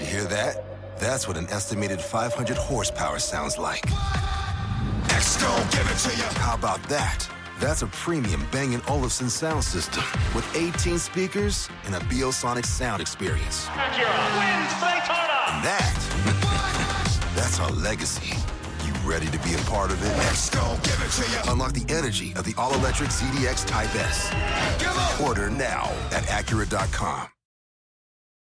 you hear that? That's what an estimated 500 horsepower sounds like. give it to you. How about that? That's a premium Bang & Olufsen sound system with 18 speakers and a Biosonic sound experience. Acura wins Daytona. And that, that's our legacy. You ready to be a part of it? Let's go, give it to you. Unlock the energy of the all-electric ZDX Type S. Order now at Acura.com.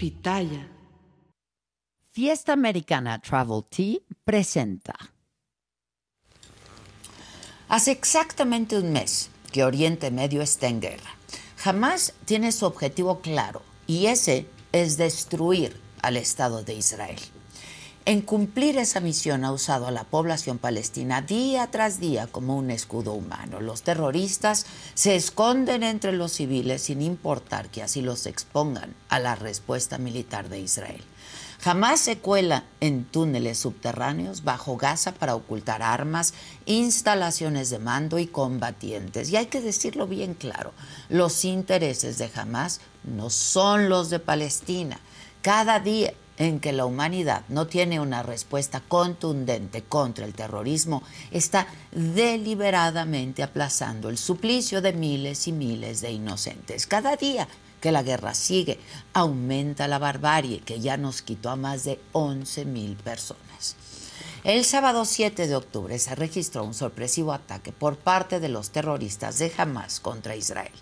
Pitaya. Fiesta Americana Travel Tea presenta. Hace exactamente un mes que Oriente Medio está en guerra. Jamás tiene su objetivo claro y ese es destruir al Estado de Israel. En cumplir esa misión ha usado a la población palestina día tras día como un escudo humano. Los terroristas se esconden entre los civiles sin importar que así los expongan a la respuesta militar de Israel. Jamás se cuela en túneles subterráneos bajo Gaza para ocultar armas, instalaciones de mando y combatientes. Y hay que decirlo bien claro, los intereses de Hamas no son los de Palestina. Cada día en que la humanidad no tiene una respuesta contundente contra el terrorismo, está deliberadamente aplazando el suplicio de miles y miles de inocentes. Cada día que la guerra sigue, aumenta la barbarie que ya nos quitó a más de 11 mil personas. El sábado 7 de octubre se registró un sorpresivo ataque por parte de los terroristas de Hamas contra Israel.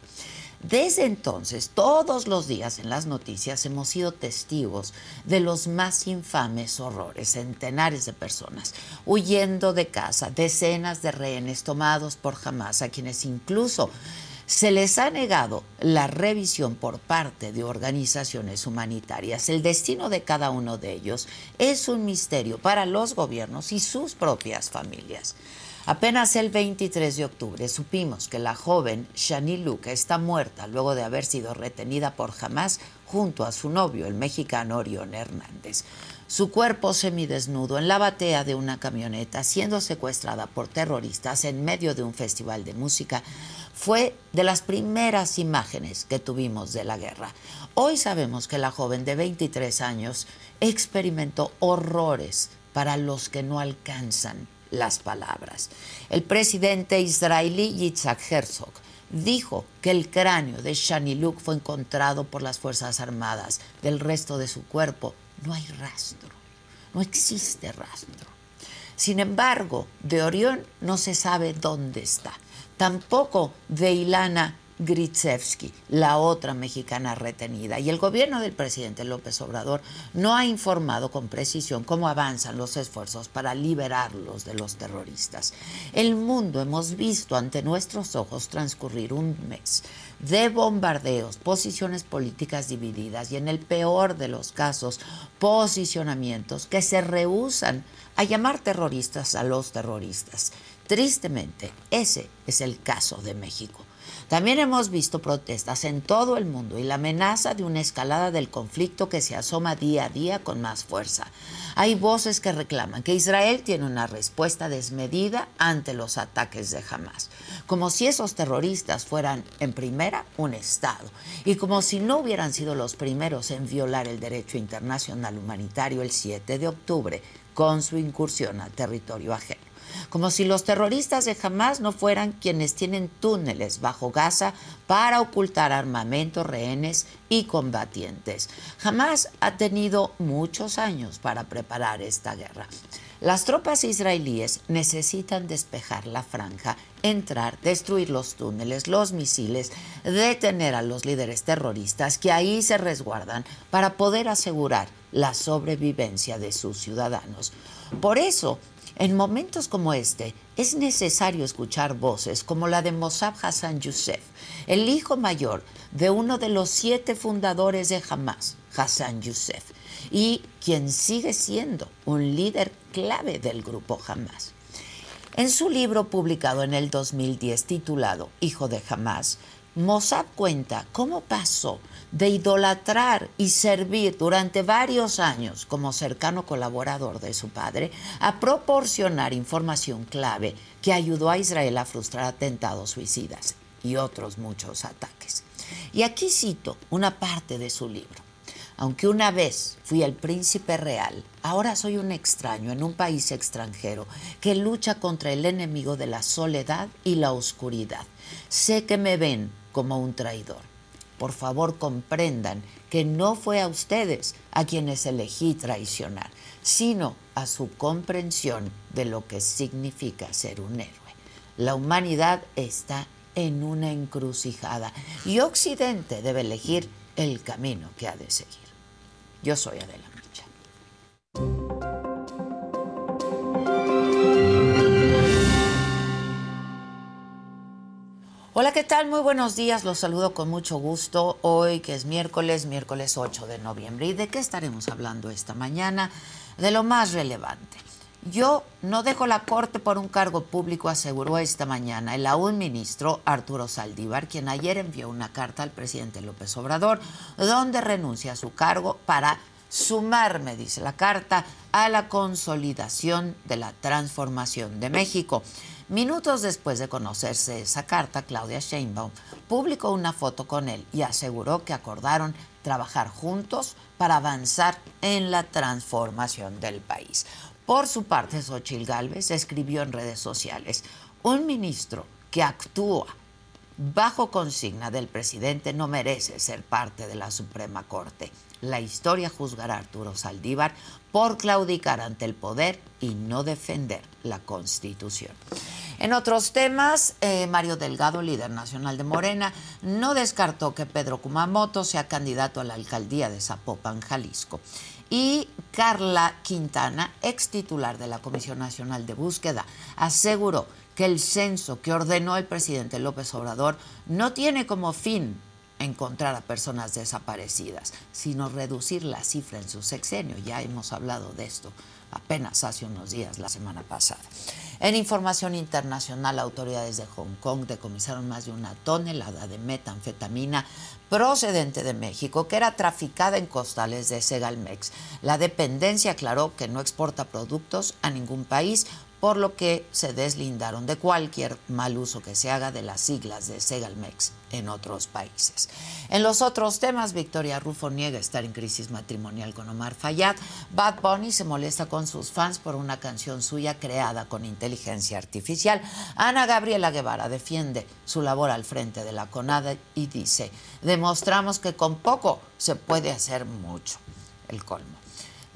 Desde entonces, todos los días en las noticias hemos sido testigos de los más infames horrores, centenares de personas huyendo de casa, decenas de rehenes tomados por Hamas, a quienes incluso se les ha negado la revisión por parte de organizaciones humanitarias. El destino de cada uno de ellos es un misterio para los gobiernos y sus propias familias. Apenas el 23 de octubre supimos que la joven Shani Luca está muerta luego de haber sido retenida por Hamas junto a su novio, el mexicano Orión Hernández. Su cuerpo semidesnudo en la batea de una camioneta, siendo secuestrada por terroristas en medio de un festival de música, fue de las primeras imágenes que tuvimos de la guerra. Hoy sabemos que la joven de 23 años experimentó horrores para los que no alcanzan las palabras. El presidente israelí Yitzhak Herzog dijo que el cráneo de Shani Luk fue encontrado por las Fuerzas Armadas. Del resto de su cuerpo no hay rastro, no existe rastro. Sin embargo, de Orión no se sabe dónde está. Tampoco de Ilana Gritsevsky, la otra mexicana retenida. Y el gobierno del presidente López Obrador no ha informado con precisión cómo avanzan los esfuerzos para liberarlos de los terroristas. El mundo hemos visto ante nuestros ojos transcurrir un mes de bombardeos, posiciones políticas divididas y en el peor de los casos, posicionamientos que se rehusan a llamar terroristas a los terroristas. Tristemente, ese es el caso de México. También hemos visto protestas en todo el mundo y la amenaza de una escalada del conflicto que se asoma día a día con más fuerza. Hay voces que reclaman que Israel tiene una respuesta desmedida ante los ataques de Hamas, como si esos terroristas fueran en primera un Estado y como si no hubieran sido los primeros en violar el derecho internacional humanitario el 7 de octubre con su incursión a territorio ajeno como si los terroristas de Hamas no fueran quienes tienen túneles bajo Gaza para ocultar armamento, rehenes y combatientes. Hamas ha tenido muchos años para preparar esta guerra. Las tropas israelíes necesitan despejar la franja, entrar, destruir los túneles, los misiles, detener a los líderes terroristas que ahí se resguardan para poder asegurar la sobrevivencia de sus ciudadanos. Por eso, En momentos como este, es necesario escuchar voces como la de Mossab Hassan Youssef, el hijo mayor de uno de los siete fundadores de Hamas, Hassan Youssef, y quien sigue siendo un líder clave del grupo Hamas. En su libro publicado en el 2010 titulado Hijo de Hamas, Mossad cuenta cómo pasó de idolatrar y servir durante varios años como cercano colaborador de su padre a proporcionar información clave que ayudó a Israel a frustrar atentados suicidas y otros muchos ataques. Y aquí cito una parte de su libro. Aunque una vez fui el príncipe real, ahora soy un extraño en un país extranjero que lucha contra el enemigo de la soledad y la oscuridad. Sé que me ven como un traidor. Por favor comprendan que no fue a ustedes a quienes elegí traicionar, sino a su comprensión de lo que significa ser un héroe. La humanidad está en una encrucijada y Occidente debe elegir el camino que ha de seguir. Yo soy Adela. Hola, ¿qué tal? Muy buenos días. Los saludo con mucho gusto hoy, que es miércoles, miércoles 8 de noviembre. ¿Y de qué estaremos hablando esta mañana? De lo más relevante. Yo no dejo la corte por un cargo público, aseguró esta mañana el aún ministro Arturo Saldívar, quien ayer envió una carta al presidente López Obrador, donde renuncia a su cargo para sumarme, dice la carta, a la consolidación de la transformación de México. Minutos después de conocerse esa carta, Claudia Sheinbaum publicó una foto con él y aseguró que acordaron trabajar juntos para avanzar en la transformación del país. Por su parte, Xochil Gálvez escribió en redes sociales, un ministro que actúa bajo consigna del presidente no merece ser parte de la Suprema Corte. La historia juzgará a Arturo Saldívar por claudicar ante el poder y no defender la Constitución. En otros temas, eh, Mario Delgado, líder nacional de Morena, no descartó que Pedro Kumamoto sea candidato a la alcaldía de Zapopan, Jalisco y Carla Quintana, ex titular de la Comisión Nacional de Búsqueda, aseguró que el censo que ordenó el presidente López Obrador no tiene como fin encontrar a personas desaparecidas, sino reducir la cifra en su sexenio. Ya hemos hablado de esto apenas hace unos días, la semana pasada. En información internacional, autoridades de Hong Kong decomisaron más de una tonelada de metanfetamina procedente de México que era traficada en costales de Segalmex. La dependencia aclaró que no exporta productos a ningún país, por lo que se deslindaron de cualquier mal uso que se haga de las siglas de Segalmex en otros países. En los otros temas, Victoria Rufo niega estar en crisis matrimonial con Omar Fayad. Bad Bunny se molesta con sus fans por una canción suya creada con inteligencia artificial. Ana Gabriela Guevara defiende su labor al frente de la CONADA y dice, demostramos que con poco se puede hacer mucho. El colmo.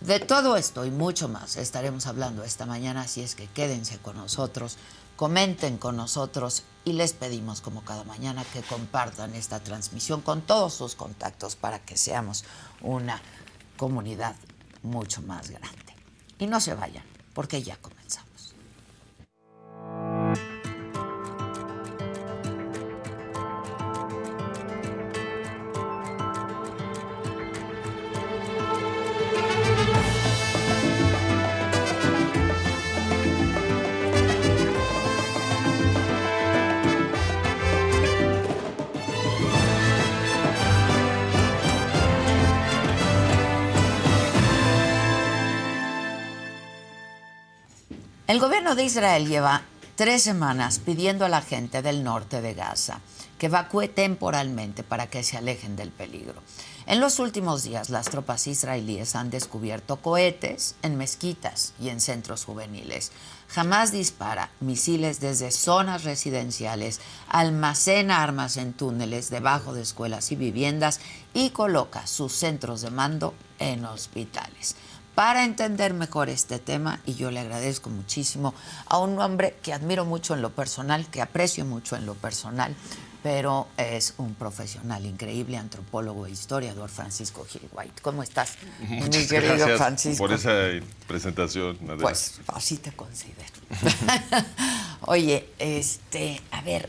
De todo esto y mucho más estaremos hablando esta mañana, así es que quédense con nosotros, comenten con nosotros y les pedimos como cada mañana que compartan esta transmisión con todos sus contactos para que seamos una comunidad mucho más grande. Y no se vayan, porque ya comenzamos. El gobierno de Israel lleva tres semanas pidiendo a la gente del norte de Gaza que evacúe temporalmente para que se alejen del peligro. En los últimos días, las tropas israelíes han descubierto cohetes en mezquitas y en centros juveniles. Jamás dispara misiles desde zonas residenciales, almacena armas en túneles debajo de escuelas y viviendas y coloca sus centros de mando en hospitales para entender mejor este tema y yo le agradezco muchísimo a un hombre que admiro mucho en lo personal, que aprecio mucho en lo personal, pero es un profesional increíble, antropólogo e historiador, Francisco Gil White. ¿Cómo estás, Muchas mi querido gracias Francisco? Por esa presentación, Pues así te considero. Oye, este, a ver,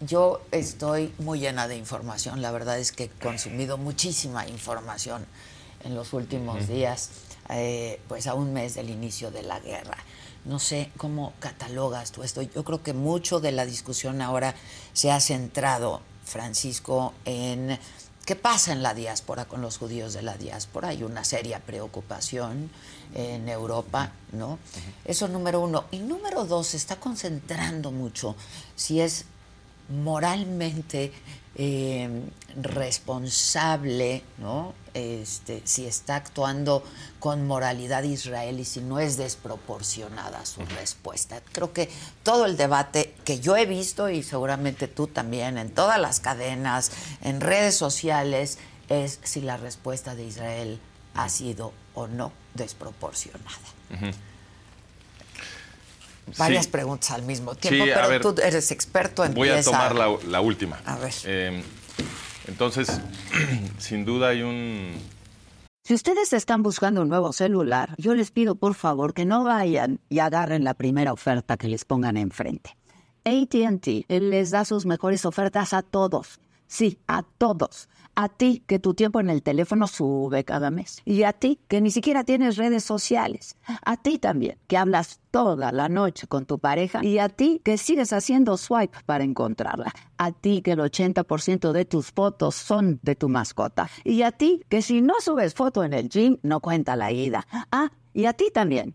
yo estoy muy llena de información. La verdad es que he consumido muchísima información en los últimos días, eh, pues a un mes del inicio de la guerra. No sé cómo catalogas tú esto. Yo creo que mucho de la discusión ahora se ha centrado, Francisco, en qué pasa en la diáspora con los judíos de la diáspora. Hay una seria preocupación en Europa, ¿no? Eso número uno. Y número dos, se está concentrando mucho si es moralmente eh, responsable, ¿no? Este, si está actuando con moralidad Israel y si no es desproporcionada su respuesta. Creo que todo el debate que yo he visto y seguramente tú también en todas las cadenas, en redes sociales, es si la respuesta de Israel ha sido o no desproporcionada varias preguntas al mismo tiempo, pero tú eres experto en Voy a tomar la, última. A ver. Em, entonces, sin duda hay un... Si ustedes están buscando un nuevo celular, yo les pido por favor que no vayan y agarren la primera oferta que les pongan enfrente. ATT les da sus mejores ofertas a todos. Sí, a todos. A ti que tu tiempo en el teléfono sube cada mes. Y a ti que ni siquiera tienes redes sociales. A ti también que hablas toda la noche con tu pareja. Y a ti que sigues haciendo swipe para encontrarla. A ti que el 80% de tus fotos son de tu mascota. Y a ti que si no subes foto en el gym no cuenta la ida. Ah, y a ti también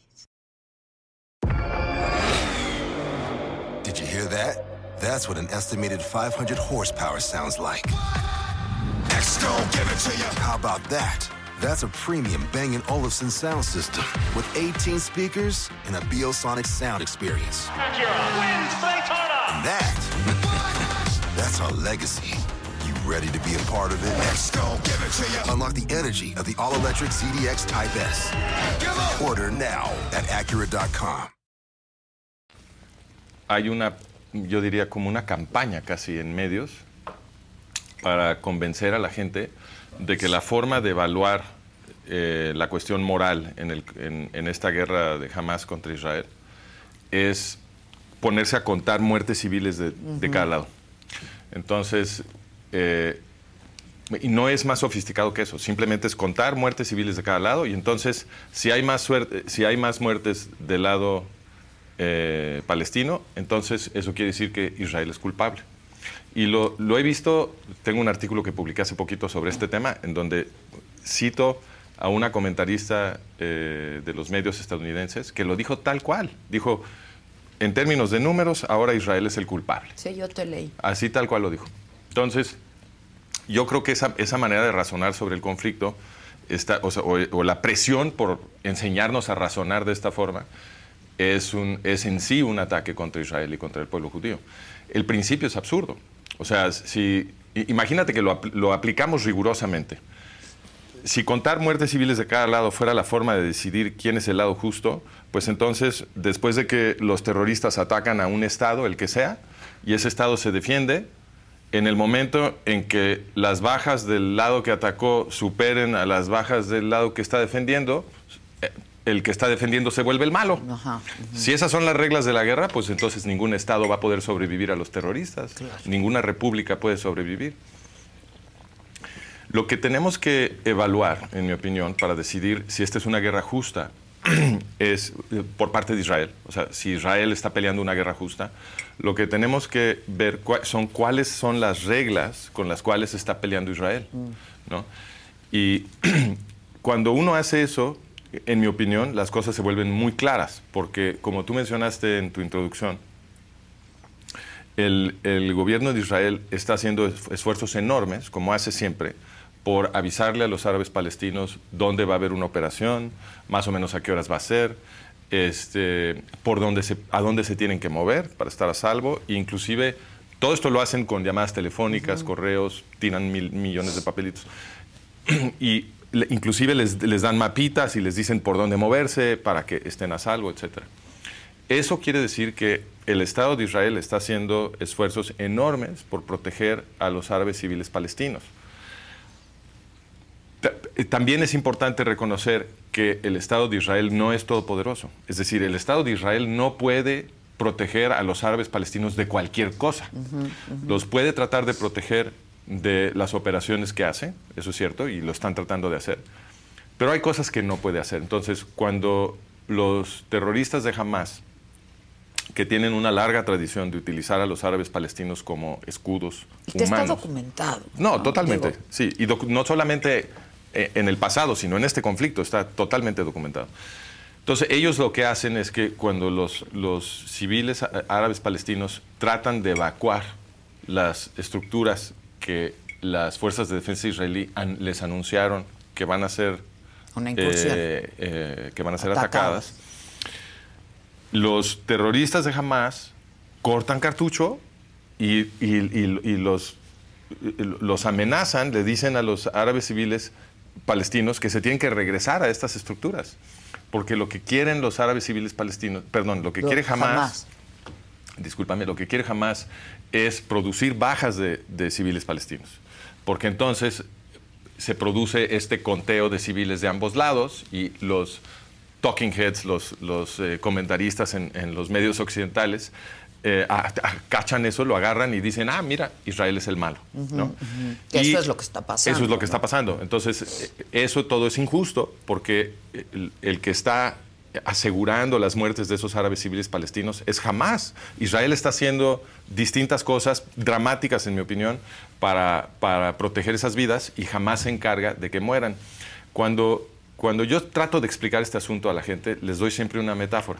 That? That's what an estimated 500 horsepower sounds like. give it to you. How about that? That's a premium Bang & Olufsen sound system with 18 speakers and a Biosonic sound experience. wins Daytona. And that, that's our legacy. You ready to be a part of it? give it to you. Unlock the energy of the all-electric ZDX Type S. Order now at Acura.com. Hay una yo diría como una campaña casi en medios para convencer a la gente de que la forma de evaluar eh, la cuestión moral en, esta guerra de Hamas contra Israel es ponerse a contar muertes civiles de, cada lado. Entonces, eh, y no es más sofisticado que eso, simplemente es contar muertes civiles de cada lado y entonces si hay más, suerte, si hay más muertes del lado eh, palestino, entonces eso quiere decir que Israel es culpable. Y lo, he visto, tengo un artículo que publiqué hace poquito sobre este tema, en donde cito a una comentarista eh, de los medios estadounidenses que lo dijo tal cual. Dijo, en términos de números, ahora Israel es el culpable. Sí, yo te leí. Así tal cual lo dijo. Entonces, yo creo que esa, esa manera de razonar sobre el conflicto, está, o la presión por enseñarnos a razonar de esta forma, es, un, es en sí un ataque contra Israel y contra el pueblo judío. El principio es absurdo. O sea, si, imagínate que lo, lo aplicamos rigurosamente. Si contar muertes civiles de cada lado fuera la forma de decidir quién es el lado justo, pues entonces, después de que los terroristas atacan a un Estado, el que sea, y ese Estado se defiende, en el momento en que las bajas del lado que atacó superen a las bajas del lado que está defendiendo, el que está defendiendo se vuelve el malo. Si esas son las reglas de la guerra, pues entonces ningún Estado va a poder sobrevivir a los terroristas, ninguna república puede sobrevivir. Lo que tenemos que evaluar, en mi opinión, para decidir si esta es una guerra justa, es eh, por parte de Israel. O sea, si Israel está peleando una guerra justa, lo que tenemos que ver son cuáles son las reglas con las cuales está peleando Israel. Mm. Y cuando uno hace eso, en mi opinión, las cosas se vuelven muy claras, porque como tú mencionaste en tu introducción, el, gobierno de Israel está haciendo esfuerzos enormes, como hace siempre, por avisarle a los árabes palestinos dónde va a haber una operación, más o menos a qué horas va a ser, este, por dónde se, a dónde se tienen que mover para estar a salvo, e inclusive todo esto lo hacen con llamadas telefónicas, correos, tiran mil, millones de papelitos. y inclusive les, les, dan mapitas y les dicen por dónde moverse para que estén a salvo, etc. Eso quiere decir que el Estado de Israel está haciendo esfuerzos enormes por proteger a los árabes civiles palestinos. También es importante reconocer que el Estado de Israel no es todopoderoso. Es decir, el Estado de Israel no puede proteger a los árabes palestinos de cualquier cosa. Los puede tratar de proteger de las operaciones que hace, eso es cierto, y lo están tratando de hacer. Pero hay cosas que no puede hacer. Entonces, cuando los terroristas de Hamas, que tienen una larga tradición de utilizar a los árabes palestinos como escudos y que está documentado. No, totalmente, sí. Y no solamente eh, en el pasado, sino en este conflicto, está totalmente documentado. Entonces, ellos lo que hacen es que cuando los, los civiles árabes palestinos tratan de evacuar las estructuras que las fuerzas de defensa israelí les anunciaron que van a ser eh, eh, que van a ser atacadas. Los terroristas de Hamas cortan cartucho y, los, los amenazan, le dicen a los árabes civiles palestinos que se tienen que regresar a estas estructuras, porque lo que quieren los árabes civiles palestinos, perdón, lo que quiere Hamas, discúlpame, lo que quiere Hamas es producir bajas de, civiles palestinos, porque entonces se produce este conteo de civiles de ambos lados y los talking heads, los, los eh, comentaristas en, los medios occidentales, eh, cachan eso, lo agarran y dicen, ah, mira, Israel es el malo. Eso es lo que está pasando. Eso es lo que está pasando. Entonces, eh, eso todo es injusto porque el que está asegurando las muertes de esos árabes civiles palestinos es jamás. Israel está haciendo distintas cosas dramáticas, en mi opinión, para, para proteger esas vidas y jamás se encarga de que mueran. Cuando, cuando yo trato de explicar este asunto a la gente, les doy siempre una metáfora.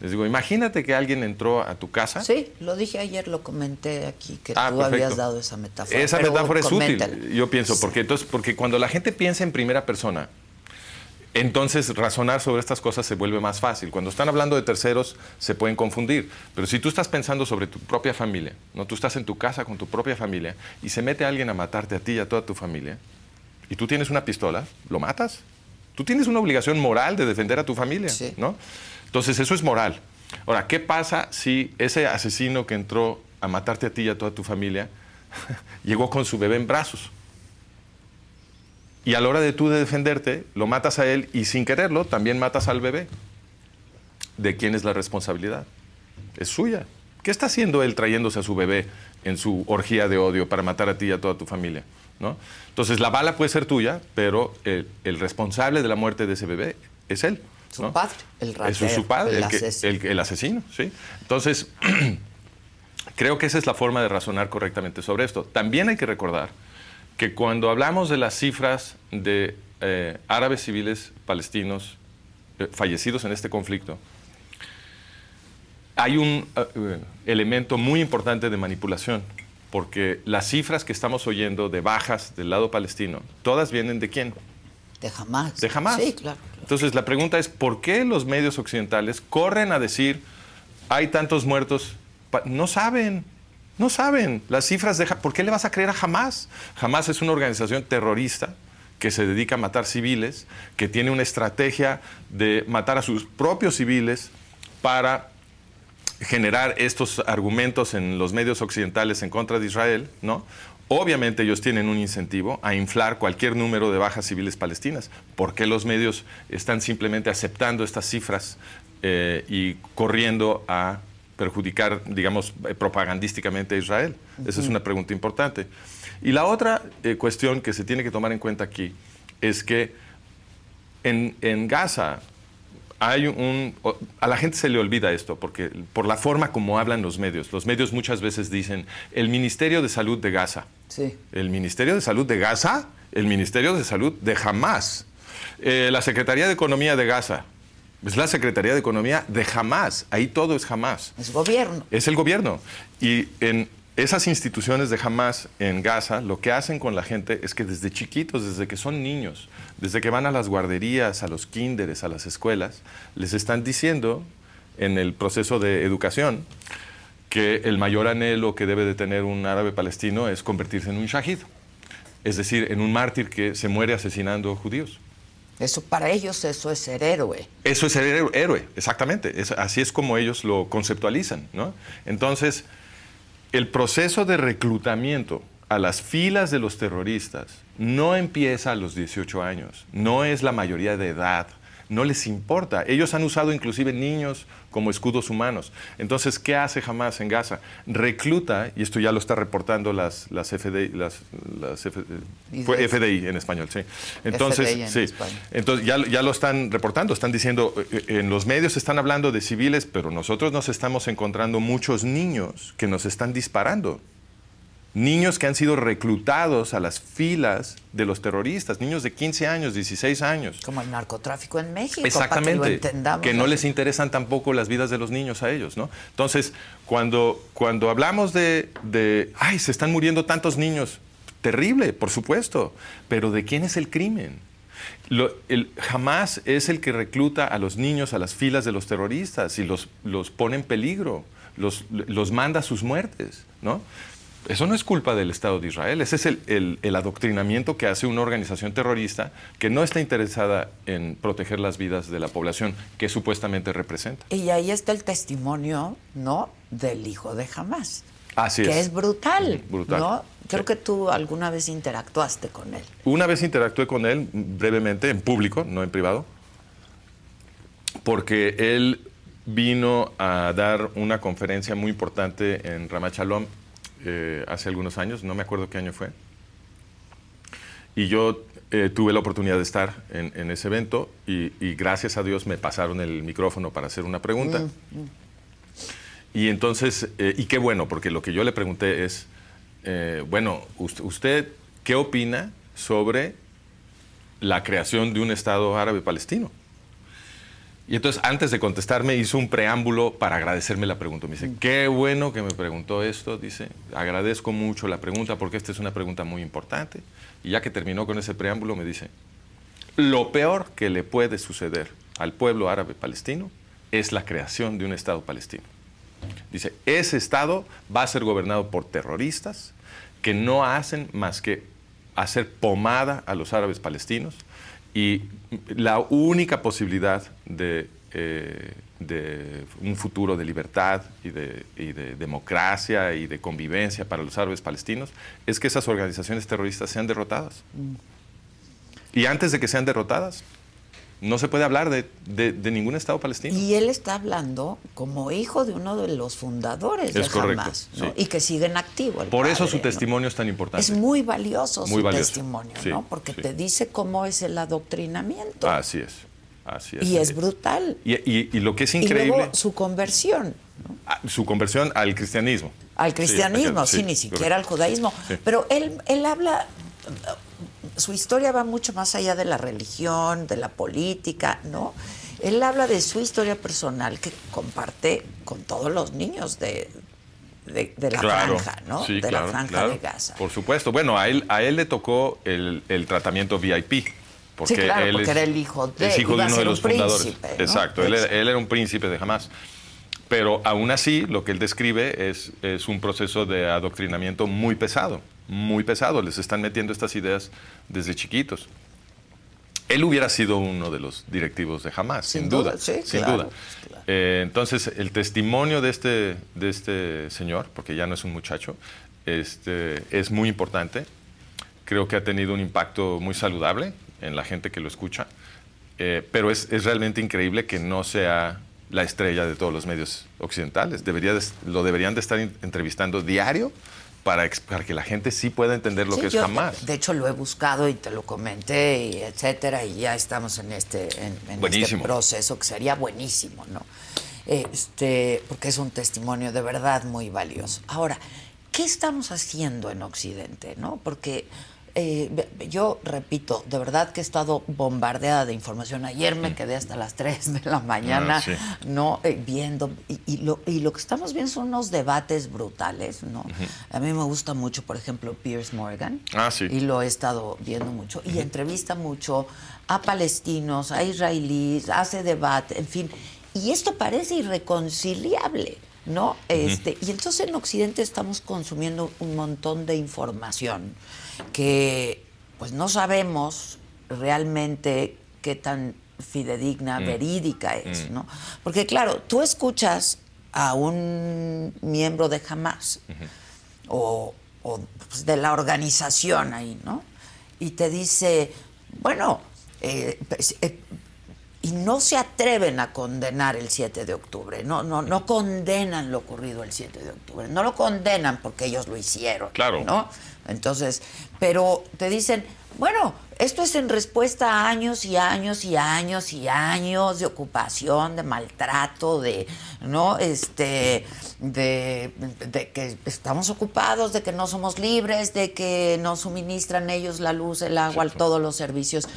Les digo, imagínate que alguien entró a tu casa. Sí, lo dije ayer, lo comenté aquí, que ah, tú habías dado esa metáfora. Esa metáfora es útil, yo pienso, porque, entonces, porque cuando la gente piensa en primera persona, entonces razonar sobre estas cosas se vuelve más fácil. Cuando están hablando de terceros se pueden confundir, pero si tú estás pensando sobre tu propia familia, no tú estás en tu casa con tu propia familia y se mete alguien a matarte a ti y a toda tu familia y tú tienes una pistola, lo matas. Tú tienes una obligación moral de defender a tu familia, ¿no? Entonces eso es moral. Ahora, ¿qué pasa si ese asesino que entró a matarte a ti y a toda tu familia llegó con su bebé en brazos? Y a la hora de tú de defenderte, lo matas a él y sin quererlo también matas al bebé. ¿De quién es la responsabilidad? Es suya. ¿Qué está haciendo él trayéndose a su bebé en su orgía de odio para matar a ti y a toda tu familia? ¿no? Entonces la bala puede ser tuya, pero el, responsable de la muerte de ese bebé es él. Su padre, el ratero, Es su padre, el, asesino. el asesino. ¿sí? Entonces, creo que esa es la forma de razonar correctamente sobre esto. También hay que recordar que cuando hablamos de las cifras de eh, árabes civiles palestinos eh, fallecidos en este conflicto, hay un eh, elemento muy importante de manipulación, porque las cifras que estamos oyendo de bajas del lado palestino, todas vienen de quién? De Hamas. De Hamas. Sí, claro. Entonces la pregunta es, ¿por qué los medios occidentales corren a decir, hay tantos muertos? No saben, no saben las cifras de... ¿Por qué le vas a creer a Hamas? Hamas es una organización terrorista que se dedica a matar civiles, que tiene una estrategia de matar a sus propios civiles para generar estos argumentos en los medios occidentales en contra de Israel, ¿no? Obviamente ellos tienen un incentivo a inflar cualquier número de bajas civiles palestinas. ¿Por qué los medios están simplemente aceptando estas cifras eh, y corriendo a perjudicar, digamos, eh, propagandísticamente a Israel? Esa es una pregunta importante. Y la otra eh, cuestión que se tiene que tomar en cuenta aquí es que en, en, Gaza hay un... A la gente se le olvida esto, porque por la forma como hablan los medios, los medios muchas veces dicen el Ministerio de Salud de Gaza. Sí. El Ministerio de Salud de Gaza, el Ministerio de Salud de Hamas, eh, la Secretaría de Economía de Gaza, es la Secretaría de Economía de jamás. Ahí todo es jamás. Es gobierno. Es el gobierno. Y en, esas instituciones de Hamas en Gaza lo que hacen con la gente es que desde chiquitos, desde que son niños, desde que van a las guarderías, a los kinderes, a las escuelas, les están diciendo en el proceso de educación que el mayor anhelo que debe de tener un árabe palestino es convertirse en un shahid, es decir, en un mártir que se muere asesinando judíos. Eso para ellos eso es ser héroe. Eso es ser héroe, exactamente. así es como ellos lo conceptualizan. Entonces, el proceso de reclutamiento a las filas de los terroristas no empieza a los 18 años, no es la mayoría de edad, no les importa. Ellos han usado inclusive niños como escudos humanos. Entonces, ¿qué hace Hamas en Gaza? Recluta, y esto ya lo está reportando las, las FDI, las, fue FDI en español, sí. Entonces, sí. Entonces ya, ya, lo están reportando, están diciendo, eh, eh, en los medios están hablando de civiles, pero nosotros nos estamos encontrando muchos niños que nos están disparando niños que han sido reclutados a las filas de los terroristas, niños de 15 años, 16 años. Como el narcotráfico en México. Exactamente. que, no les interesan tampoco las vidas de los niños a ellos, ¿no? Entonces, cuando, cuando hablamos de, de, ay, se están muriendo tantos niños, terrible, por supuesto, pero ¿de quién es el crimen? el, jamás es el que recluta a los niños a las filas de los terroristas y los, los pone en peligro, los, los manda a sus muertes, ¿no? Eso no es culpa del Estado de Israel, ese es el, adoctrinamiento que hace una organización terrorista que no está interesada en proteger las vidas de la población que supuestamente representa. Y ahí está el testimonio, ¿no?, del hijo de Hamas. Así que es. brutal, brutal. ¿no? Creo que tú alguna vez interactuaste con él. Una vez interactué con él brevemente, en público, no en privado, porque él vino a dar una conferencia muy importante en Ramat Shalom eh, hace algunos años, no me acuerdo qué año fue. Y yo eh, tuve la oportunidad de estar en, ese evento y, gracias a Dios me pasaron el micrófono para hacer una pregunta. Mm, mm. Y entonces, eh, y qué bueno, porque lo que yo le pregunté es, bueno, usted, ¿qué opina sobre la creación de un Estado árabe palestino? Y entonces, antes de contestarme, hizo un preámbulo para agradecerme la pregunta. Me dice, qué bueno que me preguntó esto. Dice, agradezco mucho la pregunta porque esta es una pregunta muy importante. Y ya que terminó con ese preámbulo, me dice, lo peor que le puede suceder al pueblo árabe palestino es la creación de un Estado palestino. Dice, ese Estado va a ser gobernado por terroristas que no hacen más que hacer pomada a los árabes palestinos y la única posibilidad de, eh, de un futuro de libertad y de, y de, democracia y de convivencia para los árabes palestinos es que esas organizaciones terroristas sean derrotadas. Mm. Y antes de que sean derrotadas, no se puede hablar de, de, ningún Estado palestino. Y él está hablando como hijo de uno de los fundadores de Hamas, y que sigue en activo. Por eso su testimonio es tan importante. Es muy valioso su testimonio, ¿no? Porque te dice cómo es el adoctrinamiento. Así es. Así es. Y es brutal. Y, y, lo que es increíble. Y luego su conversión. Ah, su conversión al cristianismo. Al cristianismo, sí, ni siquiera al judaísmo. Pero él, él habla su historia va mucho más allá de la religión, de la política, ¿no? Él habla de su historia personal que comparte con todos los niños de, de, la franja, ¿no? de la franja de Gaza. Por supuesto. Bueno, a él, a él le tocó el, tratamiento VIP. Porque sí, claro, porque era el hijo de, es hijo de uno de los fundadores. Exacto, él, él, era un príncipe de Hamas. Pero aún así, lo que él describe es, es un proceso de adoctrinamiento muy pesado muy pesado, les están metiendo estas ideas desde chiquitos. Él hubiera sido uno de los directivos de Hamas, sin, duda, sin duda. Eh, entonces, el testimonio de este, de este señor, porque ya no es un muchacho, este, es muy importante. Creo que ha tenido un impacto muy saludable en la gente que lo escucha, eh, pero es, es, realmente increíble que no sea la estrella de todos los medios occidentales. Debería lo deberían de estar entrevistando diario para, que la gente sí pueda entender lo que es jamás. De hecho, lo he buscado y te lo comenté, y etcétera, y ya estamos en este, en, este proceso que sería buenísimo, ¿no? Este, porque es un testimonio de verdad muy valioso. Ahora, ¿qué estamos haciendo en Occidente, no? Porque eh, yo repito, de verdad que he estado bombardeada de información. Ayer me quedé hasta las 3 de la mañana, Ah, ¿no? Eh, viendo, y, y lo, y lo que estamos viendo son unos debates brutales, ¿no? A mí me gusta mucho, por ejemplo, Piers Morgan. Ah, sí. Y lo he estado viendo mucho. Y entrevista mucho a palestinos, a israelíes, hace debate, en fin. Y esto parece irreconciliable, ¿no? este, y entonces en Occidente estamos consumiendo un montón de información que pues no sabemos realmente qué tan fidedigna, verídica es, ¿no? Porque claro, tú escuchas a un miembro de Hamas o, o, pues, de la organización ahí, ¿no? Y te dice, bueno, eh, pues, eh, y no se atreven a condenar el 7 de octubre, no, no, no condenan lo ocurrido el 7 de octubre, no lo condenan porque ellos lo hicieron, Claro. ¿no? Entonces, pero te dicen, bueno, esto es en respuesta a años y años y años y años de ocupación, de maltrato, de, ¿no? Este, de, de que estamos ocupados, de que no somos libres, de que no suministran ellos la luz, el agua, todos los servicios.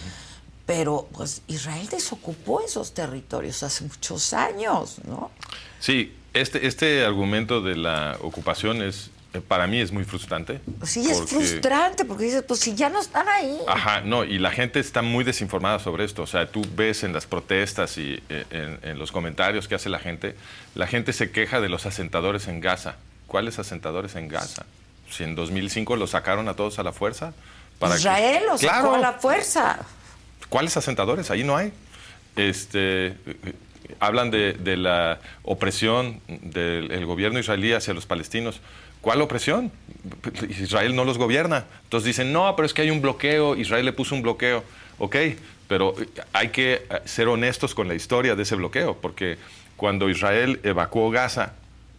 Pero, pues, Israel desocupó esos territorios hace muchos años, ¿no? Sí, este, este argumento de la ocupación es, para mí es muy frustrante. Sí, es porque- frustrante porque dices, pues si ya no están ahí. Ajá, no, y la gente está muy desinformada sobre esto. O sea, tú ves en las protestas y eh, en, en los comentarios que hace la gente, la gente se queja de los asentadores en Gaza. ¿Cuáles asentadores en Gaza? Si en 2005 los sacaron a todos a la fuerza. que- Israel los sacó a la fuerza. ¿Cuáles asentadores? Ahí no hay. Este, eh, eh, hablan de, de la opresión del el gobierno israelí hacia los palestinos. ¿Cuál opresión? Israel no los gobierna. Entonces dicen, no, pero es que hay un bloqueo, Israel le puso un bloqueo. Ok, pero hay que ser honestos con la historia de ese bloqueo, porque cuando Israel evacuó Gaza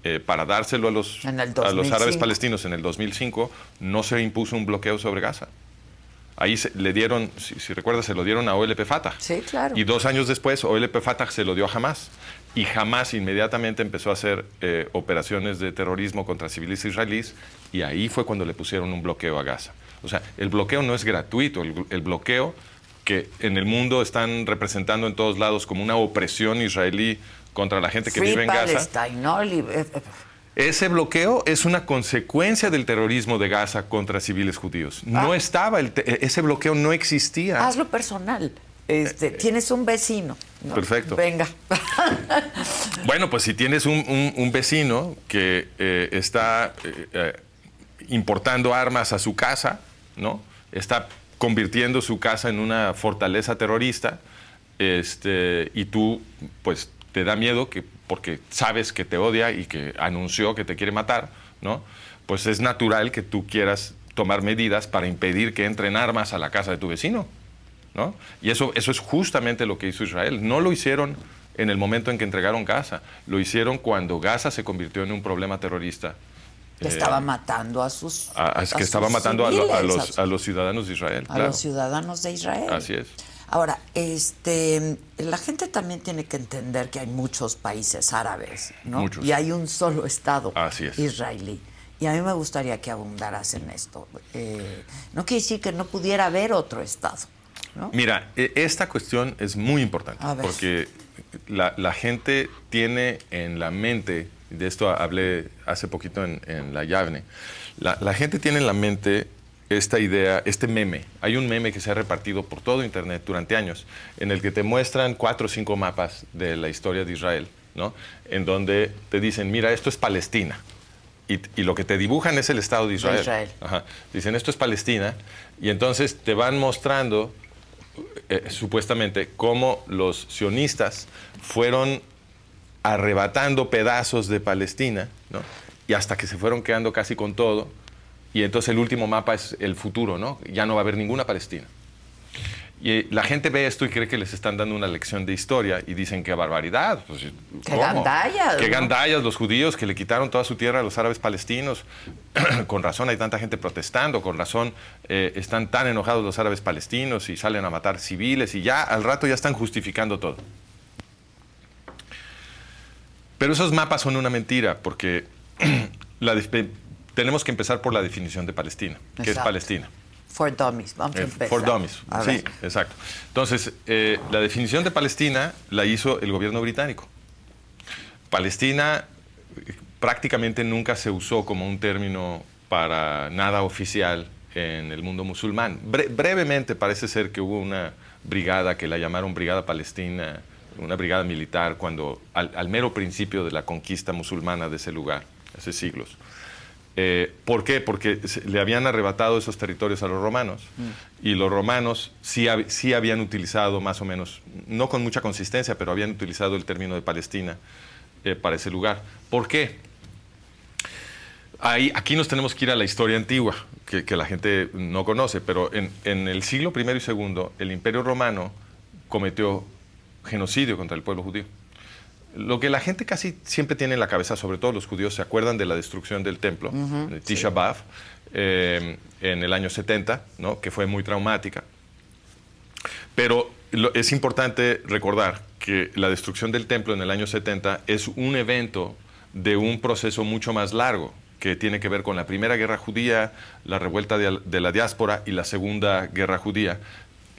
eh, para dárselo a los, a los árabes 2005. palestinos en el 2005, no se impuso un bloqueo sobre Gaza. Ahí se- le dieron, si, si recuerdas, se lo dieron a OLP Fatah. Sí, claro. Y dos años después, OLP Fatah se lo dio a Hamas. Y Hamas inmediatamente empezó a hacer eh, operaciones de terrorismo contra civiles israelíes. Y ahí fue cuando le pusieron un bloqueo a Gaza. O sea, el bloqueo no es gratuito. El, el bloqueo que en el mundo están representando en todos lados como una opresión israelí contra la gente que Free vive en Gaza. ¿no? Lib- eh, eh, Ese bloqueo es una consecuencia del terrorismo de Gaza contra civiles judíos. No Ah. estaba, el te- ese bloqueo no existía. Hazlo personal. Este, tienes un vecino. ¿No? Perfecto. Venga. Bueno, pues si tienes un, un- un vecino que eh, está eh, eh, importando armas a su casa, ¿no? Está convirtiendo su casa en una fortaleza terrorista, este, y tú, pues, te da miedo que, porque sabes que te odia y que anunció que te quiere matar, ¿no? Pues es natural que tú quieras tomar medidas para impedir que entren armas a la casa de tu vecino. ¿No? Y eso, eso es justamente lo que hizo Israel. No lo hicieron en el momento en que entregaron Gaza, lo hicieron cuando Gaza se convirtió en un problema terrorista. Que Eh, estaba matando a sus. a- a- a que estaba sus matando a, los, a los ciudadanos de Israel. a claro. los ciudadanos de Israel. Así es. Ahora, este, la gente también tiene que entender que hay muchos países árabes, ¿no? Muchos. Y hay un solo Estado Así es. israelí. Y a mí me gustaría que abundaras en esto. Eh, no quiere decir que no pudiera haber otro Estado, ¿no? Mira, e- esta cuestión es muy importante porque la, la gente tiene en la mente, de esto hablé hace poquito en, en la Yavne, la, la gente tiene en la mente esta idea, este meme. Hay un meme que se ha repartido por todo Internet durante años, en el que te muestran cuatro o cinco mapas de la historia de Israel, ¿no? En donde te dicen, mira, esto es Palestina. Y, y lo que te dibujan es el Estado de Israel. Israel. Ajá. Dicen, esto es Palestina. Y entonces te van mostrando eh, supuestamente cómo los sionistas fueron arrebatando pedazos de Palestina. Y hasta que se fueron quedando casi con todo. Y entonces el último mapa es el futuro, ¿no? Ya no va a haber ninguna Palestina. Y la gente ve esto y cree que les están dando una lección de historia y dicen qué barbaridad. Pues, Qué gandallas, Qué gandallas los judíos que le quitaron toda su tierra a los árabes palestinos. con razón hay tanta gente protestando, con razón eh, están tan enojados los árabes palestinos y salen a matar civiles y ya al rato ya están justificando todo. Pero esos mapas son una mentira porque la tenemos que empezar por la definición de Palestina. ¿Qué es. Palestina? For Dummies, vamos a Eh, empezar. For Dummies, A sí, ver. exacto. Entonces, eh, la definición de Palestina la hizo el gobierno británico. Palestina eh, prácticamente nunca se usó como un término para nada oficial en el mundo musulmán. Bre- brevemente parece ser que hubo una brigada que la llamaron Brigada Palestina, una brigada militar, cuando al, al mero principio de la conquista musulmana de ese lugar, hace siglos. Eh, ¿Por qué? Porque le habían arrebatado esos territorios a los romanos y los romanos sí, sí habían utilizado más o menos, no con mucha consistencia, pero habían utilizado el término de Palestina eh, para ese lugar. ¿Por qué? Ahí, aquí nos tenemos que ir a la historia antigua, que, que la gente no conoce, pero en, en el siglo I y II el Imperio Romano cometió genocidio contra el pueblo judío. Lo que la gente casi siempre tiene en la cabeza, sobre todo los judíos, se acuerdan de la destrucción del templo, de Tisha B'Av, eh, en el año 70, ¿no? que fue muy traumática. Pero lo- es importante recordar que la destrucción del templo en el año 70 es un evento de un proceso mucho más largo, que tiene que ver con la Primera Guerra Judía, la revuelta de, de la diáspora y la Segunda Guerra Judía,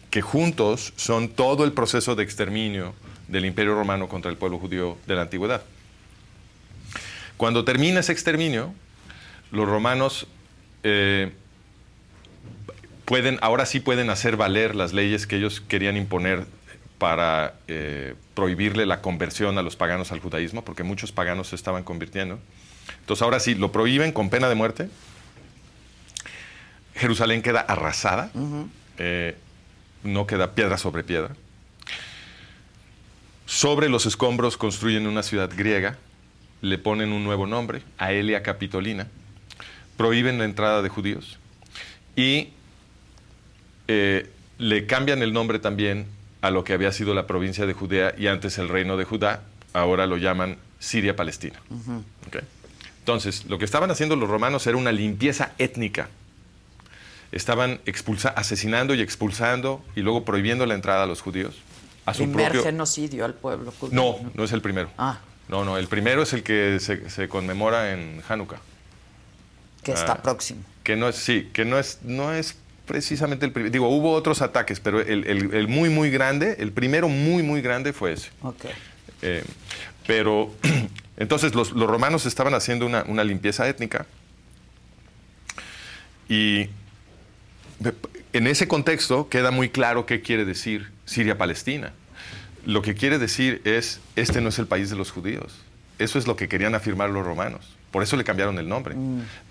que juntos son todo el proceso de exterminio del Imperio Romano contra el pueblo judío de la antigüedad. Cuando termina ese exterminio, los romanos eh, pueden, ahora sí pueden hacer valer las leyes que ellos querían imponer para eh, prohibirle la conversión a los paganos al judaísmo, porque muchos paganos se estaban convirtiendo. Entonces ahora sí, lo prohíben con pena de muerte. Jerusalén queda arrasada, eh, no queda piedra sobre piedra. Sobre los escombros construyen una ciudad griega, le ponen un nuevo nombre, Aelia Capitolina, prohíben la entrada de judíos y eh, le cambian el nombre también a lo que había sido la provincia de Judea y antes el reino de Judá, ahora lo llaman Siria-Palestina. Entonces, lo que estaban haciendo los romanos era una limpieza étnica. Estaban expulsa- asesinando y expulsando y luego prohibiendo la entrada a los judíos. A su Primer propio... genocidio al pueblo. No, no es el primero. Ah. No, no, el primero es el que se, se conmemora en Hanukkah. Que está Ah. próximo. Que no es, sí, que no es, no es precisamente el primero. Digo, hubo otros ataques, pero el, el- el muy, muy grande, el primero muy, muy grande fue ese. Ok. Eh, pero entonces los, los romanos estaban haciendo una, una limpieza étnica y en ese contexto queda muy claro qué quiere decir Siria-Palestina. Lo que quiere decir es, este no es el país de los judíos. Eso es lo que querían afirmar los romanos. Por eso le cambiaron el nombre.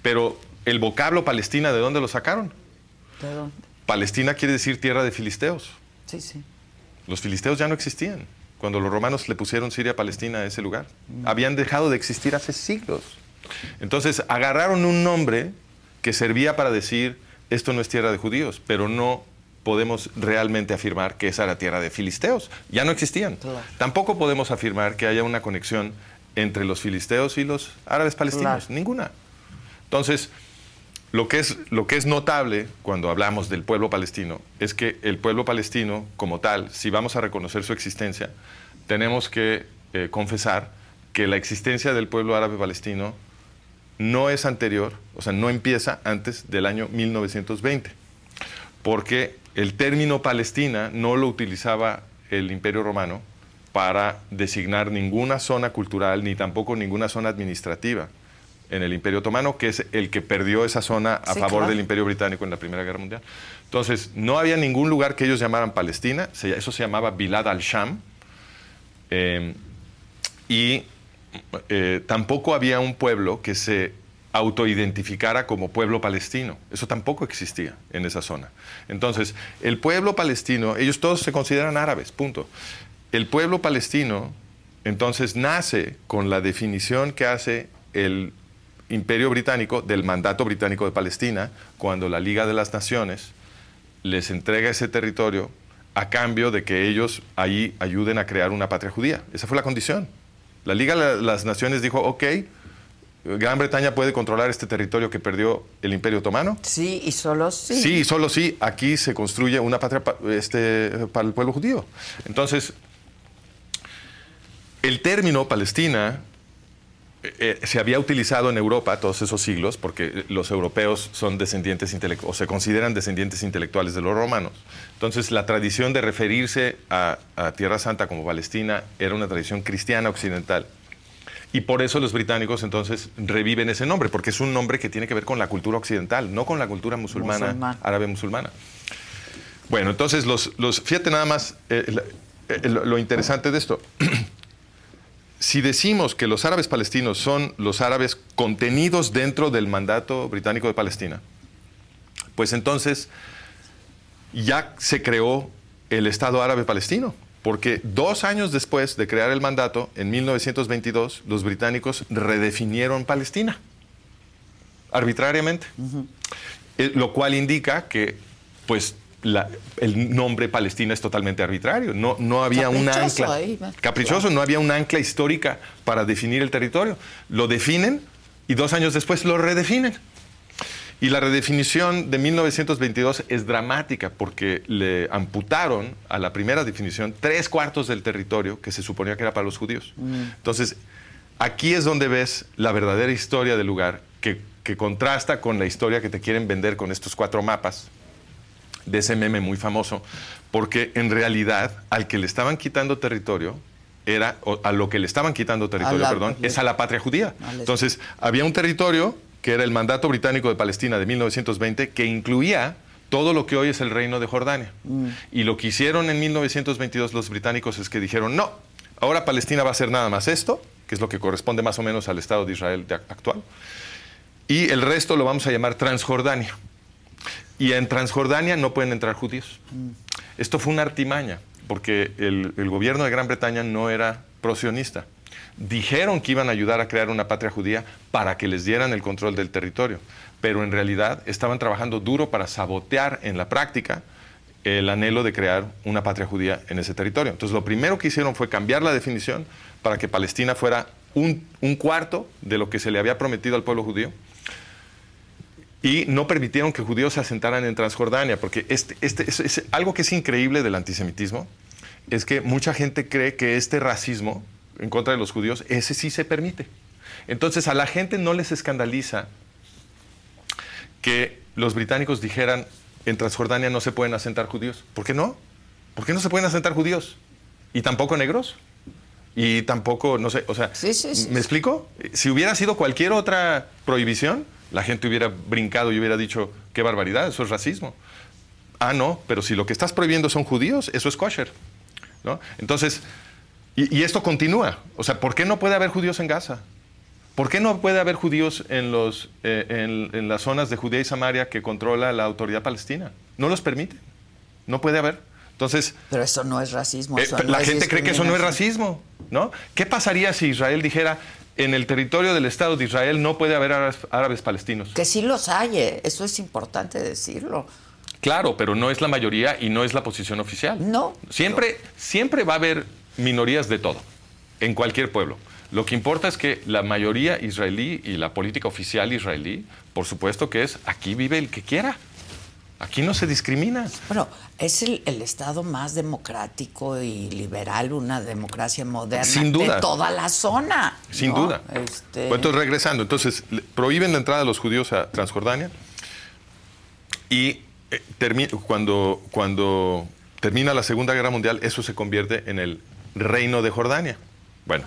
Pero el vocablo Palestina, ¿de dónde lo sacaron? ¿De dónde? Palestina quiere decir tierra de filisteos. Sí, sí. Los filisteos ya no existían cuando los romanos le pusieron Siria Palestina a ese lugar. Habían dejado de existir hace siglos. Entonces agarraron un nombre que servía para decir esto no es tierra de judíos, pero no podemos realmente afirmar que esa era tierra de filisteos. Ya no existían. Claro. Tampoco podemos afirmar que haya una conexión entre los filisteos y los árabes palestinos. Claro. Ninguna. Entonces, lo que, es, lo que es notable cuando hablamos del pueblo palestino es que el pueblo palestino, como tal, si vamos a reconocer su existencia, tenemos que eh, confesar que la existencia del pueblo árabe palestino no es anterior, o sea, no empieza antes del año 1920, porque el término Palestina no lo utilizaba el Imperio Romano para designar ninguna zona cultural ni tampoco ninguna zona administrativa en el Imperio Otomano, que es el que perdió esa zona a Sí, favor claro. del Imperio Británico en la Primera Guerra Mundial. Entonces, no había ningún lugar que ellos llamaran Palestina, se- eso se llamaba Bilad al-Sham, eh, y eh, tampoco había un pueblo que se autoidentificara como pueblo palestino. Eso tampoco existía en esa zona. Entonces, el pueblo palestino, ellos todos se consideran árabes, punto. El pueblo palestino, entonces, nace con la definición que hace el Imperio Británico del mandato británico de Palestina, cuando la Liga de las Naciones les entrega ese territorio a cambio de que ellos ahí ayuden a crear una patria judía. Esa fue la condición. La Liga de las Naciones dijo, ok, Gran Bretaña puede controlar este territorio que perdió el Imperio Otomano. Sí, y solo sí. Sí, solo sí, aquí se construye una patria pa- este, para el pueblo judío. Entonces, el término Palestina eh, se había utilizado en Europa todos esos siglos, porque los europeos son descendientes o se consideran descendientes intelectuales de los romanos. Entonces, la tradición de referirse a, Tierra Santa como Palestina era una tradición cristiana occidental. Y por eso los británicos entonces reviven ese nombre, porque es un nombre que tiene que ver con la cultura occidental, no con la cultura musulmana, árabe musulmana. Bueno, entonces, los, los fíjate nada más eh, eh, lo interesante de esto. si decimos que los árabes palestinos son los árabes contenidos dentro del mandato británico de Palestina, pues entonces ya se creó el Estado árabe palestino, porque dos años después de crear el mandato, en 1922, los británicos redefinieron Palestina arbitrariamente, eh, lo cual indica que pues el nombre Palestina es totalmente arbitrario. No, no había un ancla. caprichoso, no había un ancla histórica para definir el territorio. Lo definen y dos años después lo redefinen. Y la redefinición de 1922 es dramática porque le amputaron a la primera definición tres cuartos del territorio que se suponía que era para los judíos. Mm. Entonces, aquí es donde ves la verdadera historia del lugar que, que contrasta con la historia que te quieren vender con estos cuatro mapas de ese meme muy famoso, porque en realidad al que le estaban quitando territorio era, a lo que le estaban quitando territorio, perdón, es a la patria judía. Entonces, había un territorio que era el mandato británico de Palestina de 1920 que incluía todo lo que hoy es el reino de Jordania. Mm. Y lo que hicieron en 1922 los británicos es que dijeron, no, ahora Palestina va a ser nada más esto, que es lo que corresponde más o menos al Estado de Israel actual, y el resto lo vamos a llamar Transjordania. Y en Transjordania no pueden entrar judíos. Esto fue una artimaña, porque el, gobierno de Gran Bretaña no era prosionista. Dijeron que iban a ayudar a crear una patria judía para que les dieran el control del territorio, pero en realidad estaban trabajando duro para sabotear en la práctica el anhelo de crear una patria judía en ese territorio. Entonces lo primero que hicieron fue cambiar la definición para que Palestina fuera un, un cuarto de lo que se le había prometido al pueblo judío y no permitieron que judíos se asentaran en Transjordania, porque este, este, es, algo que es increíble del antisemitismo, es que mucha gente cree que este racismo en contra de los judíos, ese sí se permite. Entonces a la gente no les escandaliza que los británicos dijeran en Transjordania no se pueden asentar judíos. ¿Por qué no? ¿Por qué no se pueden asentar judíos? Y tampoco negros. Y tampoco, no sé, o sea, ¿me explico? Si hubiera sido cualquier otra prohibición, la gente hubiera brincado y hubiera dicho, qué barbaridad, eso es racismo. Ah, no, pero si lo que estás prohibiendo son judíos, eso es kosher. ¿no? Entonces, y, esto continúa. O sea, ¿por qué no puede haber judíos en Gaza? ¿Por qué no puede haber judíos en, los, eh, en, las zonas de Judea y Samaria que controla la autoridad palestina? No los permite. No puede haber. Entonces, pero eso no es racismo. Eh, la gente cree que eso no es racismo, ¿no? ¿Qué pasaría si Israel dijera, en el territorio del Estado de Israel no puede haber árabes, palestinos. Que sí los hay, ¿eh? eso es importante decirlo. Claro, pero no es la mayoría y no es la posición oficial. No. Siempre, siempre va a haber minorías de todo, en cualquier pueblo. Lo que importa es que la mayoría israelí y la política oficial israelí, por supuesto que es aquí vive el que quiera. Aquí no se discrimina. Bueno, es el, Estado más democrático y liberal, una democracia moderna de toda la zona. Sin duda. Este... entonces, regresando, entonces, prohíben la entrada de los judíos a Transjordania y eh, cuando, cuando termina la Segunda Guerra Mundial, eso se convierte en el Reino de Jordania. Bueno,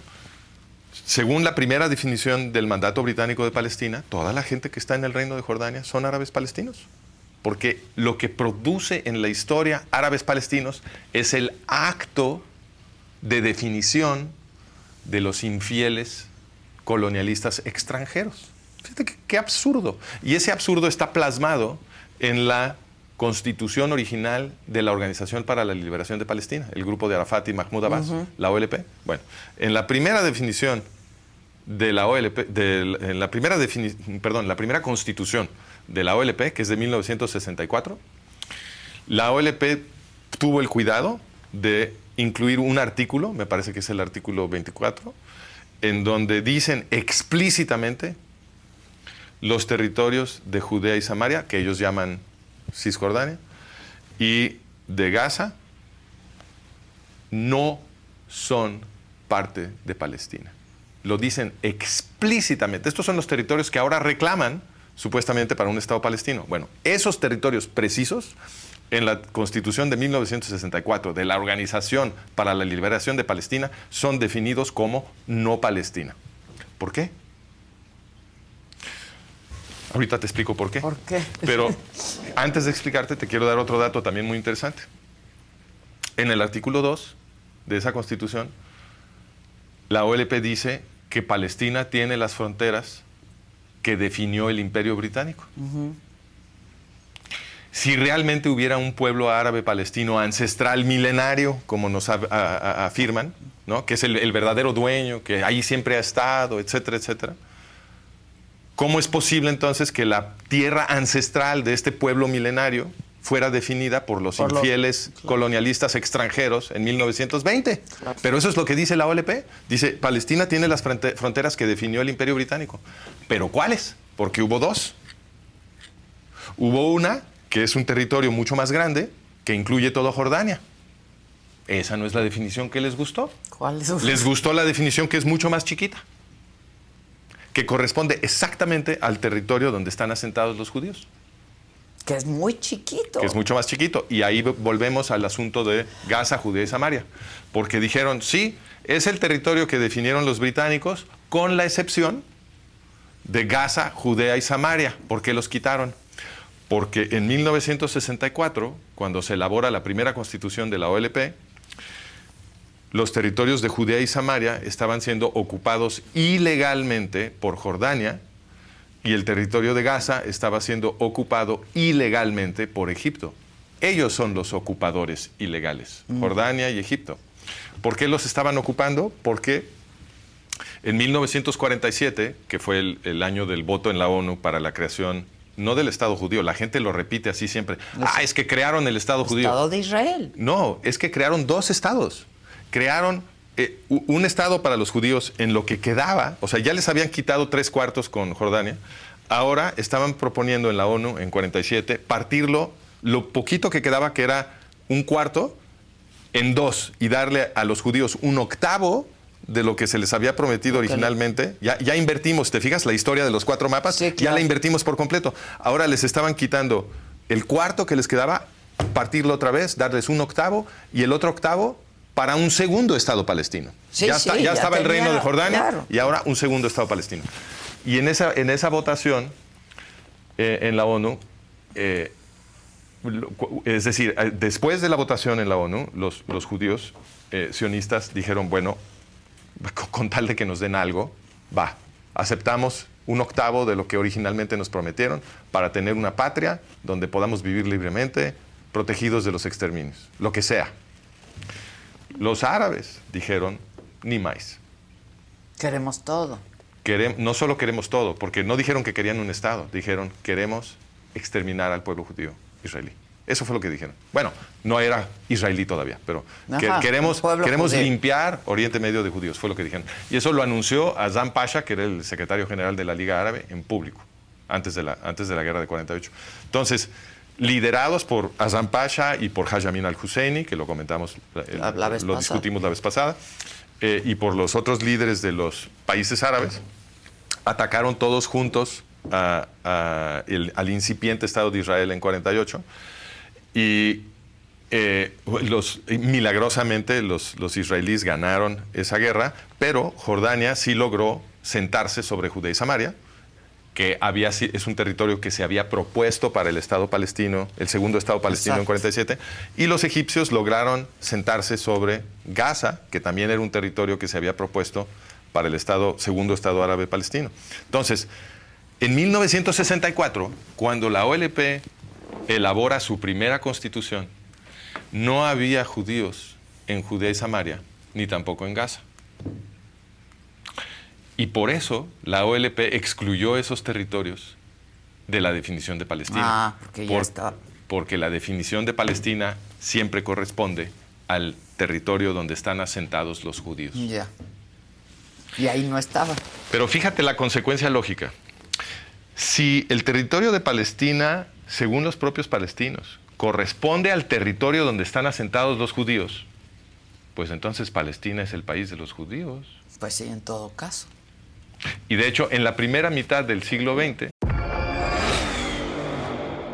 según la primera definición del mandato británico de Palestina, toda la gente que está en el Reino de Jordania son árabes palestinos porque lo que produce en la historia árabes palestinos es el acto de definición de los infieles colonialistas extranjeros. Fíjate qué, absurdo. Y ese absurdo está plasmado en la constitución original de la Organización para la Liberación de Palestina, el grupo de Arafat y Mahmoud Abbas, la OLP. Bueno, en la primera definición de la OLP, en la primera perdón, la primera constitución de la OLP, que es de 1964, la OLP tuvo el cuidado de incluir un artículo, me parece que es el artículo 24, en donde dicen explícitamente los territorios de Judea y Samaria, que ellos llaman Cisjordania, y de Gaza, no son parte de Palestina. lo dicen explícitamente. Estos son los territorios que ahora reclaman supuestamente para un Estado palestino. Bueno, esos territorios precisos en la Constitución de 1964 de la Organización para la Liberación de Palestina son definidos como no Palestina. ¿Por qué? Ahorita te explico por qué. ¿Por qué? Pero antes de explicarte, te quiero dar otro dato también muy interesante. En el artículo 2 de esa constitución, la OLP dice que Palestina tiene las fronteras que definió el imperio británico. Si realmente hubiera un pueblo árabe palestino ancestral milenario, como nos afirman, ¿no? que es el, el verdadero dueño, que ahí siempre ha estado, etcétera, etcétera, ¿Cómo es posible entonces que la tierra ancestral de este pueblo milenario fuera definida por los infieles colonialistas extranjeros en 1920? Pero eso es lo que dice la OLP. Dice, Palestina tiene las fronteras que definió el imperio británico. ¿Pero cuáles? Porque hubo dos. Hubo una, que es un territorio mucho más grande, que incluye toda Jordania. Esa no es la definición que les gustó. ¿Cuál es? Les gustó la definición que es mucho más chiquita que corresponde exactamente al territorio donde están asentados los judíos. Que es muy chiquito. Que es mucho más chiquito. Y ahí volvemos al asunto de Gaza, Judea y Samaria. Porque dijeron, sí, es el territorio que definieron los británicos, con la excepción de Gaza, Judea y Samaria. ¿Por qué los quitaron? Porque en 1964, cuando se elabora la primera constitución de la OLP, los territorios de Judea y Samaria estaban siendo ocupados ilegalmente por Jordania y el territorio de Gaza estaba siendo ocupado ilegalmente por Egipto. Ellos son los ocupadores ilegales, mm. Jordania y Egipto. ¿Por qué los estaban ocupando? Porque en 1947, que fue el, año del voto en la ONU para la creación no del Estado judío, la gente lo repite así siempre. ah, es que crearon el Estado judío. Estado de Israel. No, es que crearon dos estados crearon eh, un Estado para los judíos en lo que quedaba, o sea, ya les habían quitado tres cuartos con Jordania, ahora estaban proponiendo en la ONU en 47 partirlo, lo poquito que quedaba, que era un cuarto, en dos y darle a los judíos un octavo de lo que se les había prometido originalmente. Ya, ya, invertimos, ¿te fijas? La historia de los cuatro mapas, ya la invertimos por completo. Ahora les estaban quitando el cuarto que les quedaba, partirlo otra vez, darles un octavo y el otro octavo para un segundo Estado palestino. ya, estaba el reino de Jordania y ahora un segundo Estado palestino. Y en esa, en esa votación eh, en la ONU, eh, es decir, eh, después de la votación en la ONU, los, los judíos sionistas dijeron, bueno, con tal de que nos den algo, va, aceptamos un octavo de lo que originalmente nos prometieron para tener una patria donde podamos vivir libremente, protegidos de los exterminios, lo que sea. Los árabes dijeron, ni más. Queremos todo. no solo queremos todo, porque no dijeron que querían un Estado, dijeron, queremos exterminar al pueblo judío israelí. Eso fue lo que dijeron. Bueno, no era israelí todavía, pero queremos, queremos limpiar Oriente Medio de judíos, fue lo que dijeron. Y eso lo anunció Azam Pasha, que era el secretario general de la Liga Árabe, en público, antes de la, antes de la guerra de 48. Entonces, liderados por Azam Pasha y por Hajamin al-Husseini, que lo comentamos, eh, lo discutimos la vez pasada, eh, y por los otros líderes de los países árabes, atacaron todos juntos al incipiente Estado de Israel en 48 y eh, los, milagrosamente los, los israelíes ganaron esa guerra, pero Jordania sí logró sentarse sobre Judea y Samaria, que había, es un territorio que se había propuesto para el Estado palestino, el segundo Estado palestino en 47, y los egipcios lograron sentarse sobre Gaza, que también era un territorio que se había propuesto para el Estado, segundo Estado árabe palestino. Entonces, en 1964, cuando la OLP elabora su primera constitución, no había judíos en Judea y Samaria, ni tampoco en Gaza. Y por eso la OLP excluyó esos territorios de la definición de Palestina. Ah, porque ya está. Porque la definición de Palestina siempre corresponde al territorio donde están asentados los judíos. Ya. Y ahí no estaba. Pero fíjate la consecuencia lógica. Si el territorio de Palestina, según los propios palestinos, corresponde al territorio donde están asentados los judíos, pues entonces Palestina es el país de los judíos. Pues sí, en todo caso. Y de hecho, en la primera mitad del siglo XX.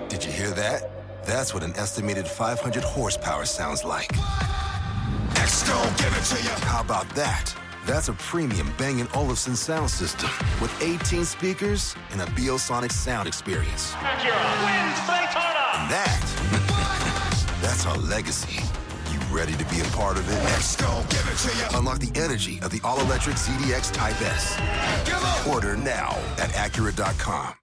Did you hear that? That's what an estimated 500 horsepower sounds like. give it to you. How about that? That's a premium Bang & Olufsen sound system with 18 speakers and a Biosonic sound experience. And that, that's our legacy. Ready to be a part of it? Let's go, give it to you. Unlock the energy of the all-electric ZDX Type S. Order now at Acura.com.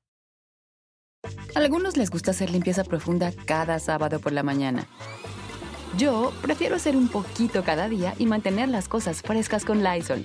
Algunos les gusta hacer limpieza profunda cada sábado por la mañana. Yo prefiero hacer un poquito cada día y mantener las cosas frescas con Lysol.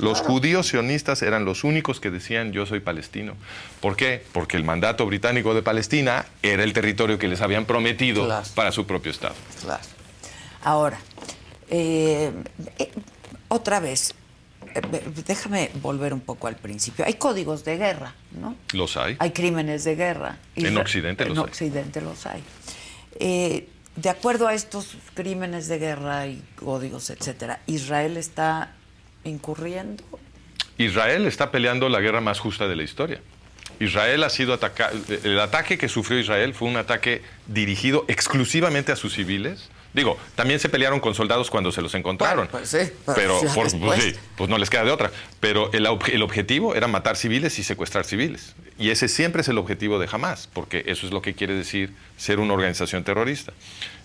Los judíos sionistas eran los únicos que decían yo soy palestino. ¿Por qué? Porque el mandato británico de Palestina era el territorio que les habían prometido Claro. para su propio Estado. Claro. Ahora, eh, eh, otra vez, eh, déjame volver un poco al principio. Hay códigos de guerra, ¿no? Los hay. Hay crímenes de guerra. En Occidente los en hay. Occidente los hay. Eh, de acuerdo a estos crímenes de guerra y códigos, etcétera, Israel está incurriendo. Israel está peleando la guerra más justa de la historia. Israel ha sido atacado. El ataque que sufrió Israel fue un ataque dirigido exclusivamente a sus civiles. Digo, también se pelearon con soldados cuando se los encontraron. Bueno, pues sí, pero pero por- pues sí, pues no les queda de otra. Pero el, el objetivo era matar civiles y secuestrar civiles. Y ese siempre es el objetivo de Hamas, porque eso es lo que quiere decir ser una organización terrorista.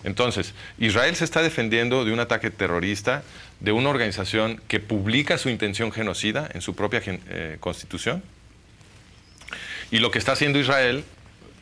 Entonces, Israel se está defendiendo de un ataque terrorista de una organización que publica su intención genocida en su propia eh, constitución. Y lo que está haciendo Israel,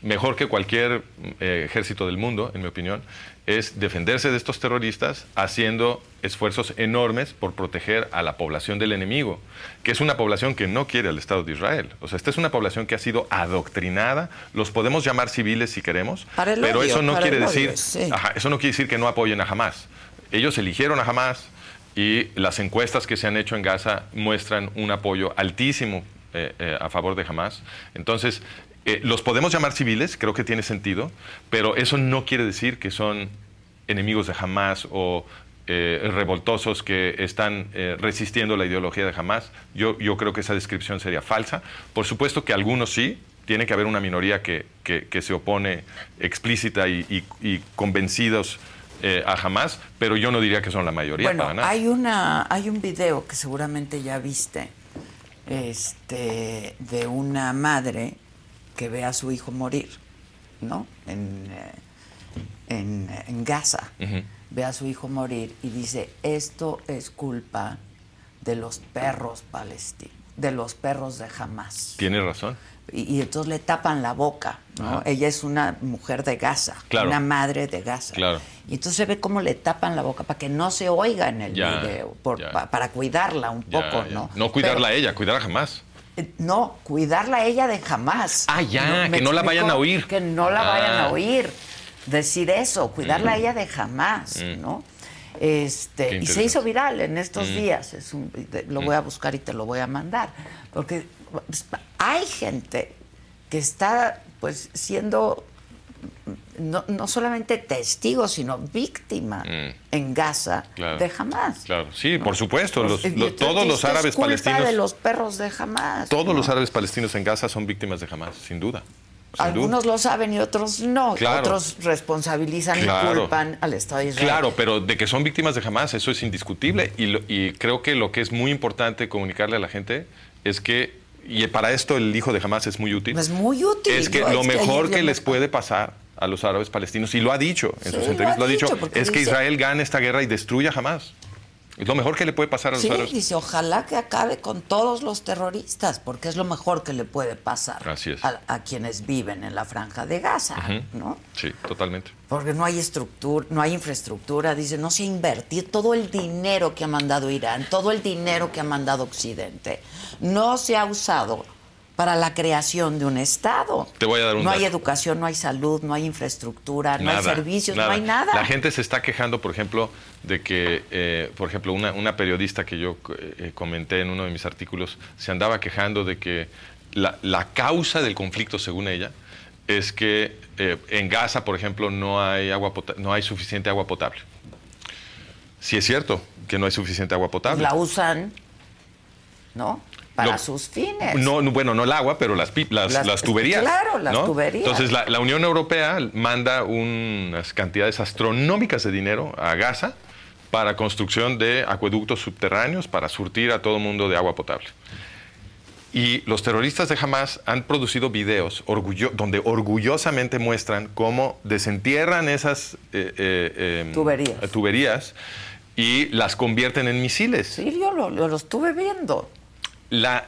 mejor que cualquier eh, ejército del mundo, en mi opinión, es defenderse de estos terroristas haciendo esfuerzos enormes por proteger a la población del enemigo, que es una población que no quiere al Estado de Israel. O sea, esta es una población que ha sido adoctrinada, los podemos llamar civiles si queremos, Para el pero odio, eso no para quiere el odio, decir, sí. Ajá, eso no quiere decir que no apoyen a Hamas. Ellos eligieron a Hamas y las encuestas que se han hecho en Gaza muestran un apoyo altísimo eh, eh, a favor de Hamas. Entonces, eh, los podemos llamar civiles, creo que tiene sentido, pero eso no quiere decir que son enemigos de Hamas o revoltosos que están eh, resistiendo la ideología de Hamas. Yo, yo creo que esa descripción sería falsa. Por supuesto que algunos sí, tiene que haber una minoría que, que- se opone explícita y- y convencidos eh, a Hamas, pero yo no diría que son la mayoría Bueno, para nada. hay una, hay un video que seguramente ya viste, este, de una madre que ve a su hijo morir, ¿no? En, eh, en, en Gaza. Ve a su hijo morir y dice, esto es culpa de los perros palestinos, de los perros de Hamas. Tiene razón. Y, y entonces le tapan la boca, ¿no? Ella es una mujer de Gaza, Claro. una madre de Gaza. Claro. Y entonces se ve cómo le tapan la boca para que no se oiga en el Ya, video, por- ya. pa- para cuidarla un Ya, poco. ¿no? No cuidarla a ella, cuidar a Hamas. eh, No, cuidarla a ella de jamás. Ah, ya, ¿me que no la vayan a oír. Que no la Ah. vayan a oír. Decir eso, cuidarla a ella de jamás, ¿no? Este, y se hizo viral en estos días. Es un- lo voy a buscar y te lo voy a mandar. Porque hay gente que está pues siendo no, no solamente testigo, sino víctima Mm. en Gaza Claro. de Hamas. Claro, sí, por supuesto. Pues, los- entonces todos los esto es árabes culpa palestinos. de los perros de Hamas. Todos ¿no? los árabes palestinos en Gaza son víctimas de Hamas, sin duda. Sin Algunos duda. lo saben y otros no. Claro. Otros responsabilizan y culpan al Estado de Israel. Claro, pero de que son víctimas de Hamas, eso es indiscutible. Y, lo- y creo que lo que es muy importante comunicarle a la gente es que, y para esto el hijo de Hamas es muy útil, Es muy útil. es que lo es mejor que les puede pasar a los árabes palestinos, y lo ha dicho en Sí, sus lo entrevistas, lo ha dicho, es que Israel gane esta guerra y destruya a Hamas. Es lo mejor que le puede pasar a los Sí, dice, ojalá que acabe con todos los terroristas, porque es lo mejor que le puede pasar Así es. A, a quienes viven en la franja de Gaza, ¿no? Sí, totalmente. Porque no hay estructura, no hay infraestructura, dice, no se ha invertido todo el dinero que ha mandado Irán, todo el dinero que ha mandado Occidente, no se ha usado para la creación de un Estado. Te voy a dar un No hay educación, no hay salud, no hay infraestructura, no hay servicios, no hay nada. La gente se está quejando, por ejemplo, de que, eh, por ejemplo, una, una periodista que yo eh, comenté en uno de mis artículos se andaba quejando de que la, la causa del conflicto, según ella, es que eh, en Gaza, por ejemplo, no hay, agua no hay suficiente agua potable. Sí es cierto que no hay suficiente agua potable. La usan, ¿no? Para Lo- sus fines. No, no, bueno, no el agua, pero las, pi- las, Las- las tuberías. claro, las ¿no? tuberías. Entonces, la, la Unión Europea manda unas cantidades astronómicas de dinero a Gaza para construcción de acueductos subterráneos para surtir a todo mundo de agua potable. Y los terroristas de Hamas han producido videos orgullo- donde orgullosamente muestran cómo desentierran esas eh, eh, em, Tuberías. tuberías y las convierten en misiles. Sí, yo lo, lo- lo estuve viendo. La,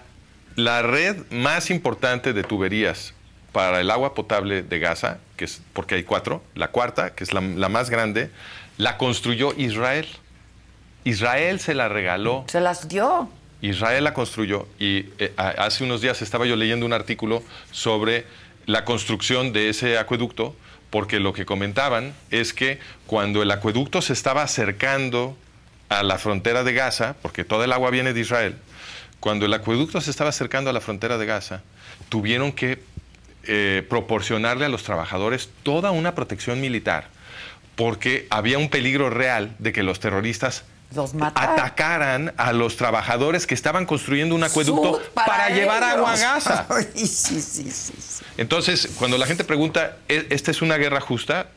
la red más importante de tuberías para el agua potable de Gaza, que es porque hay cuatro, la cuarta, que es la, la más grande, la construyó Israel. Israel se la regaló, Se las dio. Israel la construyó y eh, hace unos días estaba yo leyendo un artículo sobre la construcción de ese acueducto, porque lo que comentaban es que cuando el acueducto se estaba acercando a la frontera de Gaza, porque toda el agua viene de Israel, cuando el acueducto se estaba acercando a la frontera de Gaza, tuvieron que eh, proporcionarle a los trabajadores toda una protección militar, porque había un peligro real de que los terroristas Los atacaran a los trabajadores que estaban construyendo un acueducto para, llevar agua a Gaza. Ay, sí, sí, sí, sí. Entonces, cuando la gente pregunta, ¿e- ¿esta es una guerra justa?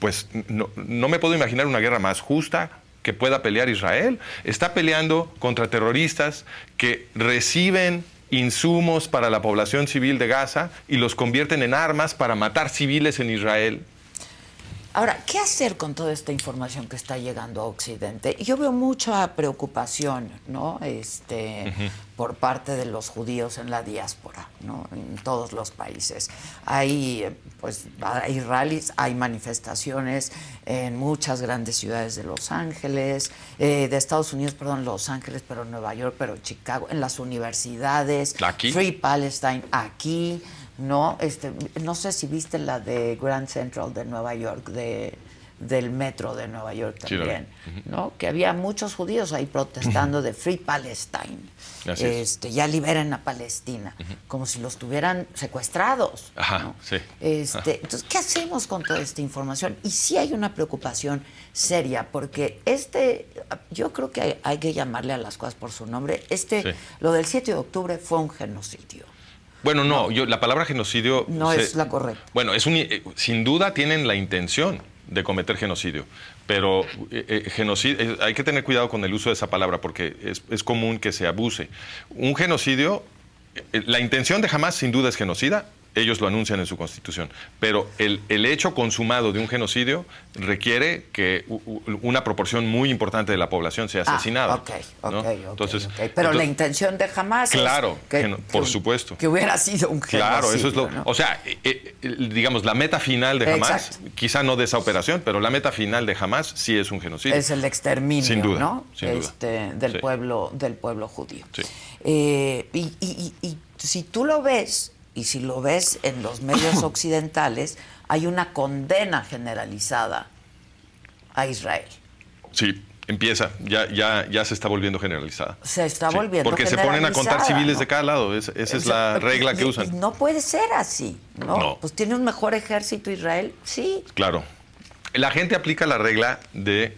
Pues no, no me puedo imaginar una guerra más justa que pueda pelear Israel. Está peleando contra terroristas que reciben insumos para la población civil de Gaza y los convierten en armas para matar civiles en Israel. Ahora, ¿qué hacer con toda esta información que está llegando a Occidente? Yo veo mucha preocupación, ¿no? Este, por parte de los judíos en la diáspora, ¿no? En todos los países. Hay, eh, pues, hay rallies, hay manifestaciones en muchas grandes ciudades de Los Ángeles, eh, de Estados Unidos, perdón, Los Ángeles, pero Nueva York, pero Chicago, en las universidades. Aquí. Free Palestine aquí, ¿no? Este, no sé si viste la de Grand Central de Nueva York, de, del metro de Nueva York Sí, también, ¿no? Que había muchos judíos ahí protestando de Free Palestine. Así es. Este, ya liberen a Palestina, como si los tuvieran secuestrados. Ajá, ¿no? sí. Este, entonces, ¿qué hacemos con toda esta información? Y sí hay una preocupación seria, porque este, yo creo que hay, hay que llamarle a las cosas por su nombre. Este, Sí. lo del 7 de octubre fue un genocidio. Bueno, no, yo, la palabra genocidio... No es la correcta. Bueno, es un, eh, sin duda tienen la intención de cometer genocidio, pero eh, eh, genocidio, eh, hay que tener cuidado con el uso de esa palabra porque es, es común que se abuse. Un genocidio, eh, la intención de jamás sin duda es genocida, ellos lo anuncian en su constitución, pero el, el hecho consumado de un genocidio requiere que una proporción muy importante de la población sea Ah, asesinada. ok, ok, ¿no? ok, Entonces. Pero entonces- la intención de jamás Claro, es que no- por supuesto. Que hubiera sido un genocidio. Claro, eso es lo. ¿no? O sea, eh, eh, digamos, la meta final de Hamas, Exacto. quizá no de esa operación, pero la meta final de Hamas sí es un genocidio. es el exterminio, Sin duda, ¿no? sin duda. Este, del Sí. pueblo, del pueblo judío. Sí. Eh, y, y- y- y si tú lo ves, y si lo ves en los medios occidentales, hay una condena generalizada a Israel. Sí, empieza, ya, ya, ya se está volviendo generalizada. Se está Sí, volviendo Porque se ponen a contar civiles ¿no? de cada lado, es- esa es la regla que y- usan. y no puede ser así, ¿no? No. Pues tiene un mejor ejército Israel, sí. Claro. La gente aplica la regla de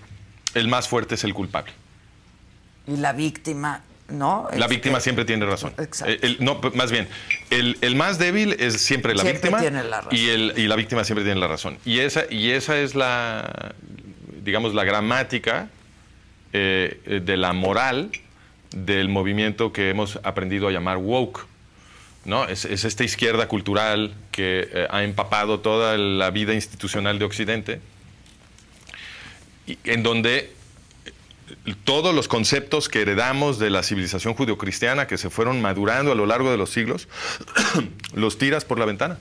el más fuerte es el culpable. Y la víctima, ¿no? La Este, víctima siempre tiene razón. Exacto. El- el- no, más bien, el, el más débil es siempre la Siempre víctima. tiene la razón. Y, el, y la víctima siempre tiene la razón. Y esa, y esa es la, digamos, la gramática eh, de la moral del movimiento que hemos aprendido a llamar woke. ¿no? Es, es esta izquierda cultural que eh, ha empapado toda la vida institucional de Occidente, y- en donde todos los conceptos que heredamos de la civilización judeocristiana que se fueron madurando a lo largo de los siglos, los tiras por la ventana.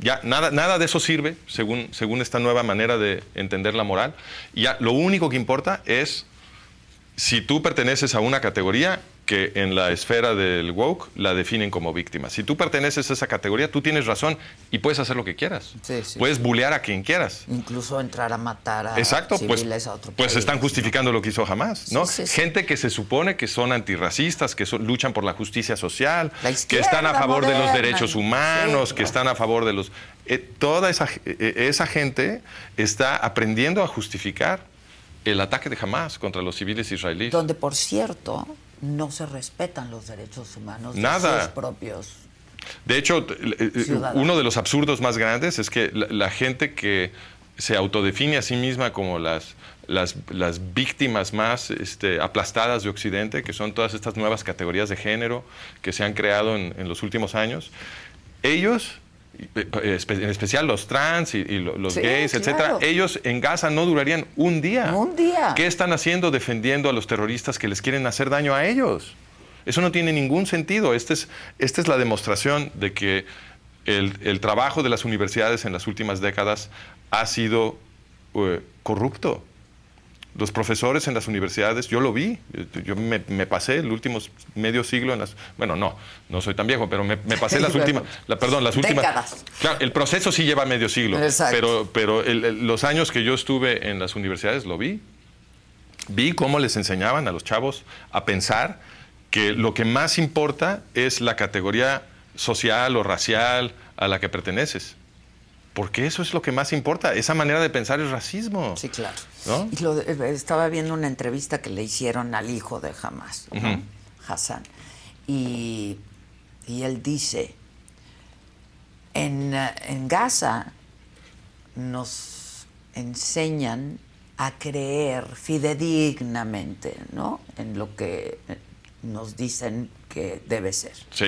Ya nada, nada de eso sirve según, según esta nueva manera de entender la moral. Ya lo único que importa es si tú perteneces a una categoría que en la esfera del woke la definen como víctima. Si tú perteneces a esa categoría, tú tienes razón y puedes hacer lo que quieras. Sí, sí, puedes bulear a quien quieras. Incluso entrar a matar a Exacto, pues, civiles a otro pues país, están justificando lo que hizo jamás, ¿no? Sí. Gente que se supone que son antirracistas, que son- luchan por la justicia social, La que están a favor de los moderna. derechos humanos, que están a favor de los... eh, toda esa, eh, esa gente está aprendiendo a justificar el ataque de Hamas contra los civiles israelíes. Donde, por cierto, no se respetan los derechos humanos de sus propios. De hecho, eh, eh, Ciudadanos. uno de los absurdos más grandes es que la, la gente que se autodefine a sí misma como las, las, las víctimas más este, aplastadas de Occidente, que son todas estas nuevas categorías de género que se han creado en, en los últimos años, ellos, en especial los trans y, y lo- los Sí, gays, claro. etcétera, ellos en Gaza no durarían un día. Un día. ¿Qué están haciendo defendiendo a los terroristas que les quieren hacer daño a ellos? Eso no tiene ningún sentido. Esta es, esta es la demostración de que el, el trabajo de las universidades en las últimas décadas ha sido eh, corrupto. Los profesores en las universidades, yo lo vi, yo me, me pasé el último medio siglo en las... Bueno, no, no soy tan viejo, pero me, me pasé las últimas... la- perdón, las últimas... décadas. Claro, el proceso sí lleva medio siglo, Exacto. pero, pero el- el- los años que yo estuve en las universidades lo vi. Vi cómo les enseñaban a los chavos a pensar que lo que más importa es la categoría social o racial a la que perteneces. Porque eso es lo que más importa. Esa manera de pensar es racismo. Sí, claro. ¿No? Y lo de- estaba viendo una entrevista que le hicieron al hijo de Hamas. Ujú. Hassan. Y, y él dice, en, eh, en Gaza nos enseñan a creer fidedignamente, ¿no? En lo que eh, nos dicen que debe ser. Sí.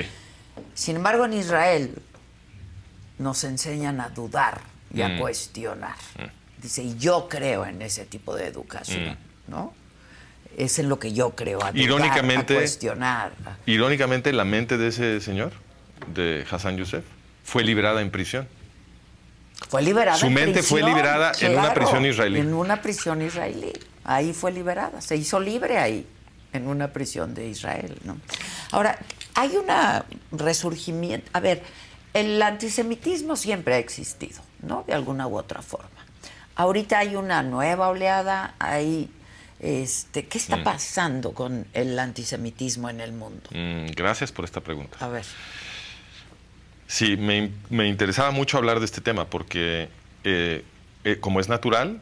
Sin embargo, en Israel nos enseñan a dudar y a Mm. cuestionar. Dice, y yo creo en ese tipo de educación, Mm. ¿no? Es en lo que yo creo, a dudar, Irónicamente- a cuestionar. Irónicamente, la mente de ese señor, de Hassan Youssef, fue liberada en prisión. Fue liberada Su en mente fue liberada en una prisión israelí. En una prisión israelí. Ahí fue liberada. Se hizo libre ahí, en una prisión de Israel, ¿no? Ahora, hay una resurgimiento. A ver, el antisemitismo siempre ha existido, ¿no? De alguna u otra forma. Ahorita hay una nueva oleada, hay. Este, ¿Qué Mm. está pasando con el antisemitismo en el mundo? Mm, gracias por esta pregunta. A ver. Sí, me, me interesaba mucho hablar de este tema porque, eh, eh, como es natural,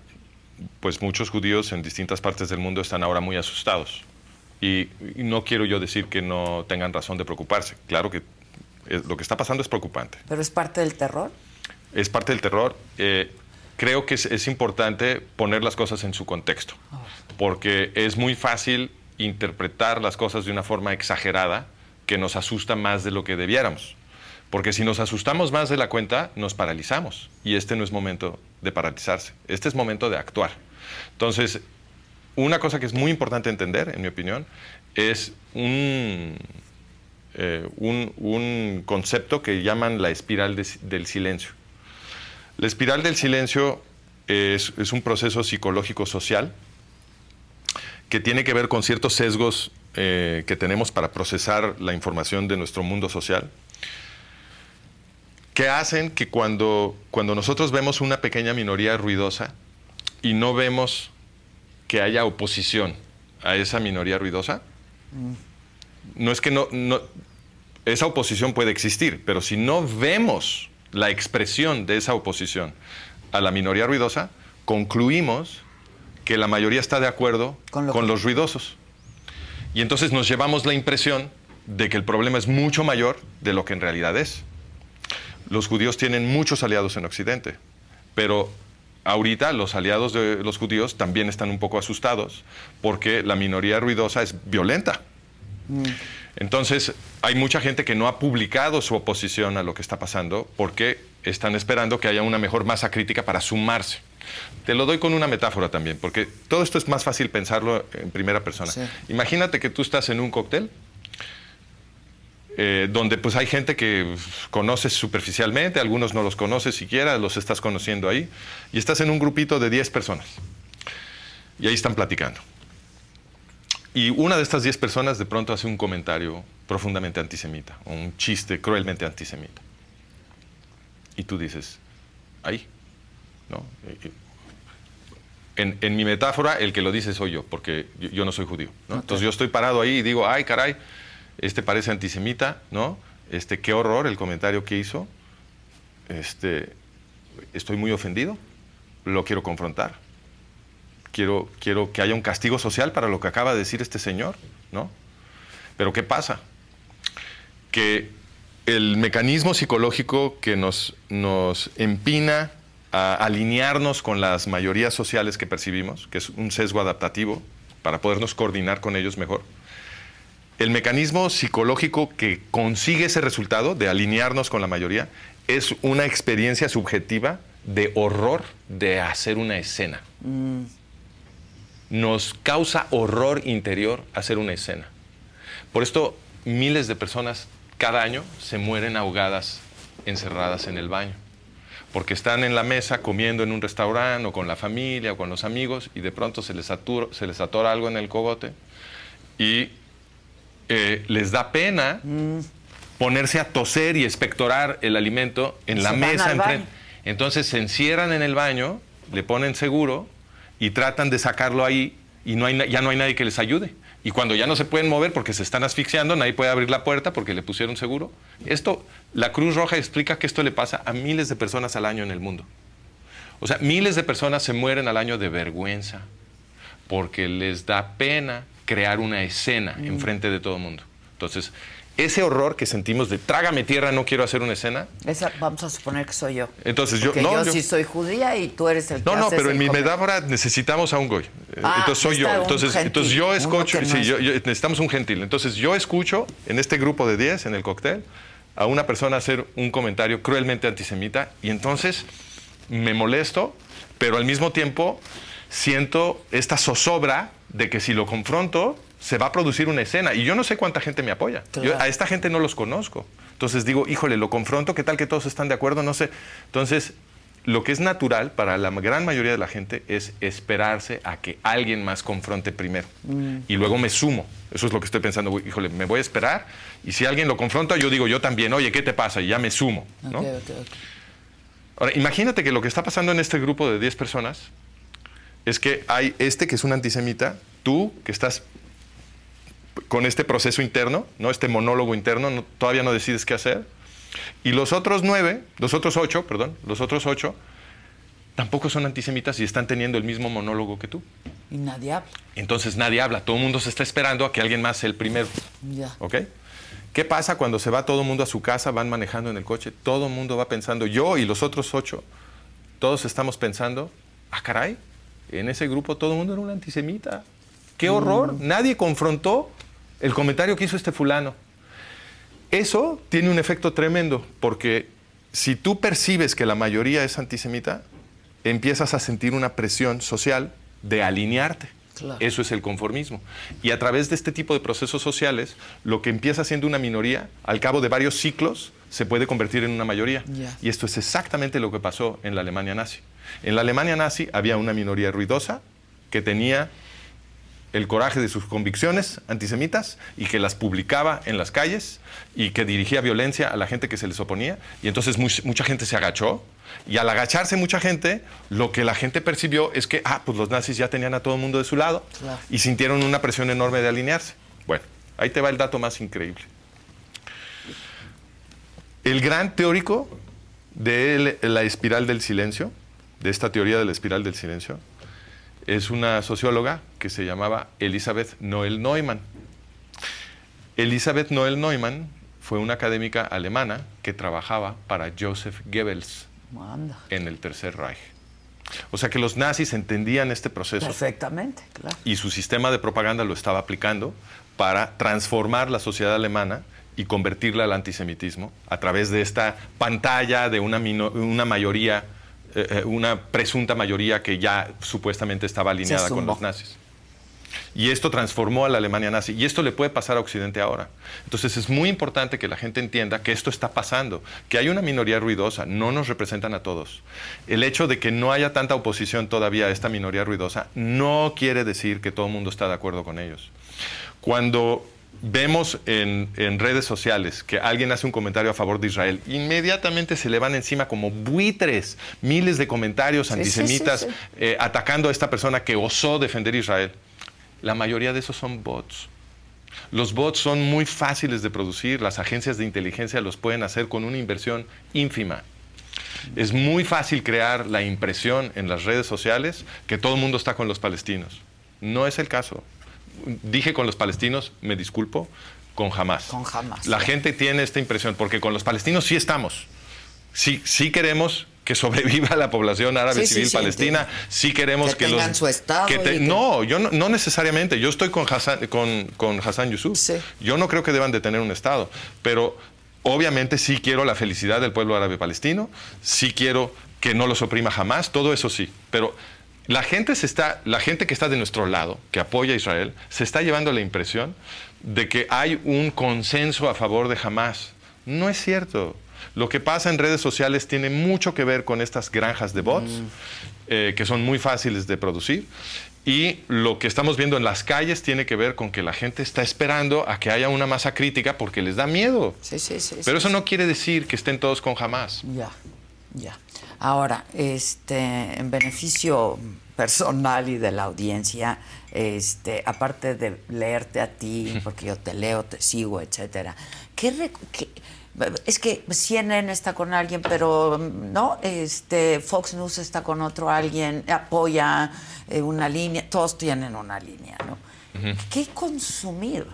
pues muchos judíos en distintas partes del mundo están ahora muy asustados. Y, y no quiero yo decir que no tengan razón de preocuparse. Claro que lo que está pasando es preocupante. ¿Pero es parte del terror? Es parte del terror. Eh, creo que es, es importante poner las cosas en su contexto, porque es muy fácil interpretar las cosas de una forma exagerada que nos asusta más de lo que debiéramos. Porque si nos asustamos más de la cuenta, nos paralizamos. Y este no es momento de paralizarse, este es momento de actuar. Entonces, una cosa que es muy importante entender, en mi opinión, es un, eh, un, un concepto que llaman la espiral de- del silencio. La espiral del silencio es, es un proceso psicológico social que tiene que ver con ciertos sesgos eh, que tenemos para procesar la información de nuestro mundo social, que hacen que cuando, cuando nosotros vemos una pequeña minoría ruidosa y no vemos que haya oposición a esa minoría ruidosa, no es que no, no- esa oposición puede existir, pero si no vemos la expresión de esa oposición a la minoría ruidosa, concluimos que la mayoría está de acuerdo Con con, lo que- los ruidosos. Y entonces nos llevamos la impresión de que el problema es mucho mayor de lo que en realidad es. Los judíos tienen muchos aliados en Occidente, pero ahorita los aliados de los judíos también están un poco asustados porque la minoría ruidosa es violenta. Entonces, hay mucha gente que no ha publicado su oposición a lo que está pasando porque están esperando que haya una mejor masa crítica para sumarse. Te lo doy con una metáfora también, porque todo esto es más fácil pensarlo en primera persona. Imagínate que tú estás en un cóctel eh, donde pues hay gente que conoces superficialmente, algunos no los conoces siquiera, los estás conociendo ahí, y estás en un grupito de 10 personas. Y ahí están platicando. Y una de estas 10 personas de pronto hace un comentario profundamente antisemita, un chiste cruelmente antisemita. Y tú dices, ahí, ¿no? Eh, eh, en, mi metáfora, el que lo dice soy yo, porque yo, no soy judío. Entonces yo estoy parado ahí y digo, ay, caray, este parece antisemita, ¿no? Este, qué horror el comentario que hizo. Este, estoy muy ofendido, lo quiero confrontar. Quiero, quiero que haya un castigo social para lo que acaba de decir este señor, ¿no? Pero ¿qué pasa? Que el mecanismo psicológico que nos, nos empina a alinearnos con las mayorías sociales que percibimos, que es un sesgo adaptativo para podernos coordinar con ellos mejor, el mecanismo psicológico que consigue ese resultado de alinearnos con la mayoría es una experiencia subjetiva de horror de hacer una escena. Mm. Nos causa horror interior hacer una escena. Por esto miles de personas cada año se mueren ahogadas encerradas en el baño. Porque están en la mesa comiendo en un restaurante o con la familia o con los amigos y de pronto se les, se les atora algo en el cogote y eh, les da pena mm. ponerse a toser y expectorar el alimento en la mesa. Entonces se encierran en el baño, le ponen seguro y tratan de sacarlo ahí y no hay, ya no hay nadie que les ayude. Y cuando ya no se pueden mover porque se están asfixiando, nadie puede abrir la puerta porque le pusieron seguro. Esto, la Cruz Roja explica que esto le pasa a miles de personas al año en el mundo. O sea, miles de personas se mueren al año de vergüenza porque les da pena crear una escena en mm. enfrente de todo el mundo. Entonces, ese horror que sentimos de trágame tierra, no quiero hacer una escena. Esa, vamos a suponer que soy yo. Entonces yo, no, yo, sí soy judía y tú eres el que No, no, pero en mi metáfora necesitamos a un goy. Ah, entonces soy yo. Entonces, entonces yo escucho, sí, yo, necesitamos un gentil. Entonces yo escucho en este grupo de 10 en el cóctel a una persona hacer un comentario cruelmente antisemita y entonces me molesto, pero al mismo tiempo siento esta zozobra de que si lo confronto, se va a producir una escena. Y yo no sé cuánta gente me apoya. a esta gente no los conozco. Entonces digo, híjole, lo confronto, ¿qué tal que todos están de acuerdo? No sé. Entonces, lo que es natural para la gran mayoría de la gente es esperarse a que alguien más confronte primero. Mm. Y luego me sumo. Eso es lo que estoy pensando. Híjole, me voy a esperar. Y si alguien lo confronta, yo digo yo también, oye, ¿qué te pasa? Y ya me sumo. Ahora, imagínate que lo que está pasando en este grupo de 10 personas es que hay este que es un antisemita, tú que estás con este proceso interno, ¿no? este monólogo interno, todavía no decides qué hacer. Y los otros nueve, los otros ocho, perdón, los otros ocho, tampoco son antisemitas y están teniendo el mismo monólogo que tú. Y nadie habla. Entonces nadie habla, todo el mundo se está esperando a que alguien más sea el primero. Ya. ¿Ok? ¿Qué pasa cuando se va todo el mundo a su casa, van manejando en el coche? Todo el mundo va pensando, yo y los otros ocho, todos estamos pensando, ah, caray, en ese grupo todo el mundo era un antisemita. ¡Qué horror! Mm. Nadie confrontó el comentario que hizo este fulano. Eso tiene un efecto tremendo, porque si tú percibes que la mayoría es antisemita, empiezas a sentir una presión social de alinearte. Eso es el conformismo. Y a través de este tipo de procesos sociales, lo que empieza siendo una minoría, al cabo de varios ciclos, se puede convertir en una mayoría. Y esto es exactamente lo que pasó en la Alemania nazi. En la Alemania nazi había una minoría ruidosa que tenía el coraje de sus convicciones antisemitas y que las publicaba en las calles y que dirigía violencia a la gente que se les oponía. Y entonces mucha gente se agachó. Y al agacharse mucha gente, lo que la gente percibió es que, ah, pues los nazis ya tenían a todo el mundo de su lado y sintieron una presión enorme de alinearse. Bueno, ahí te va el dato más increíble. El gran teórico de la espiral del silencio, de esta teoría de la espiral del silencio, es una socióloga que se llamaba Elizabeth Noel Neumann. Elizabeth Noel Neumann fue una académica alemana que trabajaba para Joseph Goebbels en el Tercer Reich. O sea que los nazis entendían este proceso. Perfectamente, claro. Y su sistema de propaganda lo estaba aplicando para transformar la sociedad alemana y convertirla al antisemitismo a través de esta pantalla de una, una mayoría, eh, eh, una presunta mayoría que ya supuestamente estaba alineada con los nazis. Y esto transformó a la Alemania nazi. Y esto le puede pasar a Occidente ahora. Entonces es muy importante que la gente entienda que esto está pasando, que hay una minoría ruidosa, no nos representan a todos. El hecho de que no haya tanta oposición todavía a esta minoría ruidosa no quiere decir que todo el mundo está de acuerdo con ellos. Cuando vemos en, redes sociales que alguien hace un comentario a favor de Israel, inmediatamente se le van encima como buitres miles de comentarios antisemitas eh, atacando a esta persona que osó defender Israel la mayoría de esos son bots. Los bots son muy fáciles de producir, las agencias de inteligencia los pueden hacer con una inversión ínfima. Es muy fácil crear la impresión en las redes sociales que todo el mundo está con los palestinos. No es el caso. Dije con los palestinos, me disculpo, con jamás. Con jamás. La gente tiene esta impresión porque con los palestinos sí estamos. Sí, sí queremos que sobreviva la población árabe civil palestina. Sí queremos que, tengan su estado. No, yo no, necesariamente. Yo estoy con Hassan, con, con Hassan Yusuf. Yo no creo que deban de tener un estado, pero obviamente sí quiero la felicidad del pueblo árabe palestino. Sí quiero que no los oprima jamás. Todo eso sí, pero la gente se está, la gente que está de nuestro lado, que apoya a Israel, se está llevando la impresión de que hay un consenso a favor de Hamas. No es cierto. Lo que pasa en redes sociales tiene mucho que ver con estas granjas de bots, mm. eh, que son muy fáciles de producir. Y lo que estamos viendo en las calles tiene que ver con que la gente está esperando a que haya una masa crítica porque les da miedo. Sí, sí, sí. Pero eso no quiere decir que estén todos con jamás. Ya, ya. Ahora, este, en beneficio personal y de la audiencia, este, aparte de leerte a ti, porque yo te leo, te sigo, etcétera, ¿qué, qué es que CNN está con alguien, pero no, este Fox News está con otro alguien, apoya eh, una línea, todos tienen una línea, ¿no? ¿Qué consumir?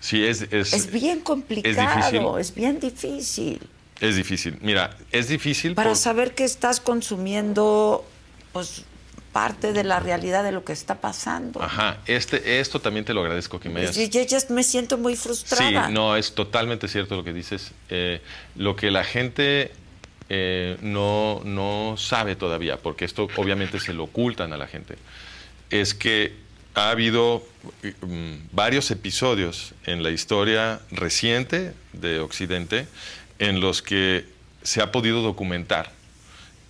Sí, es, es, bien complicado, es, bien difícil. Es difícil. Mira, es difícil. Para saber que estás consumiendo, pues parte de la realidad de lo que está pasando. Ajá, este, esto también te lo agradezco que me hayas... Yo, ya me siento muy frustrada. Sí, no, es totalmente cierto lo que dices. Eh, lo que la gente eh, no, no sabe todavía, porque esto obviamente se lo ocultan a la gente, es que ha habido mm, varios episodios en la historia reciente de Occidente en los que se ha podido documentar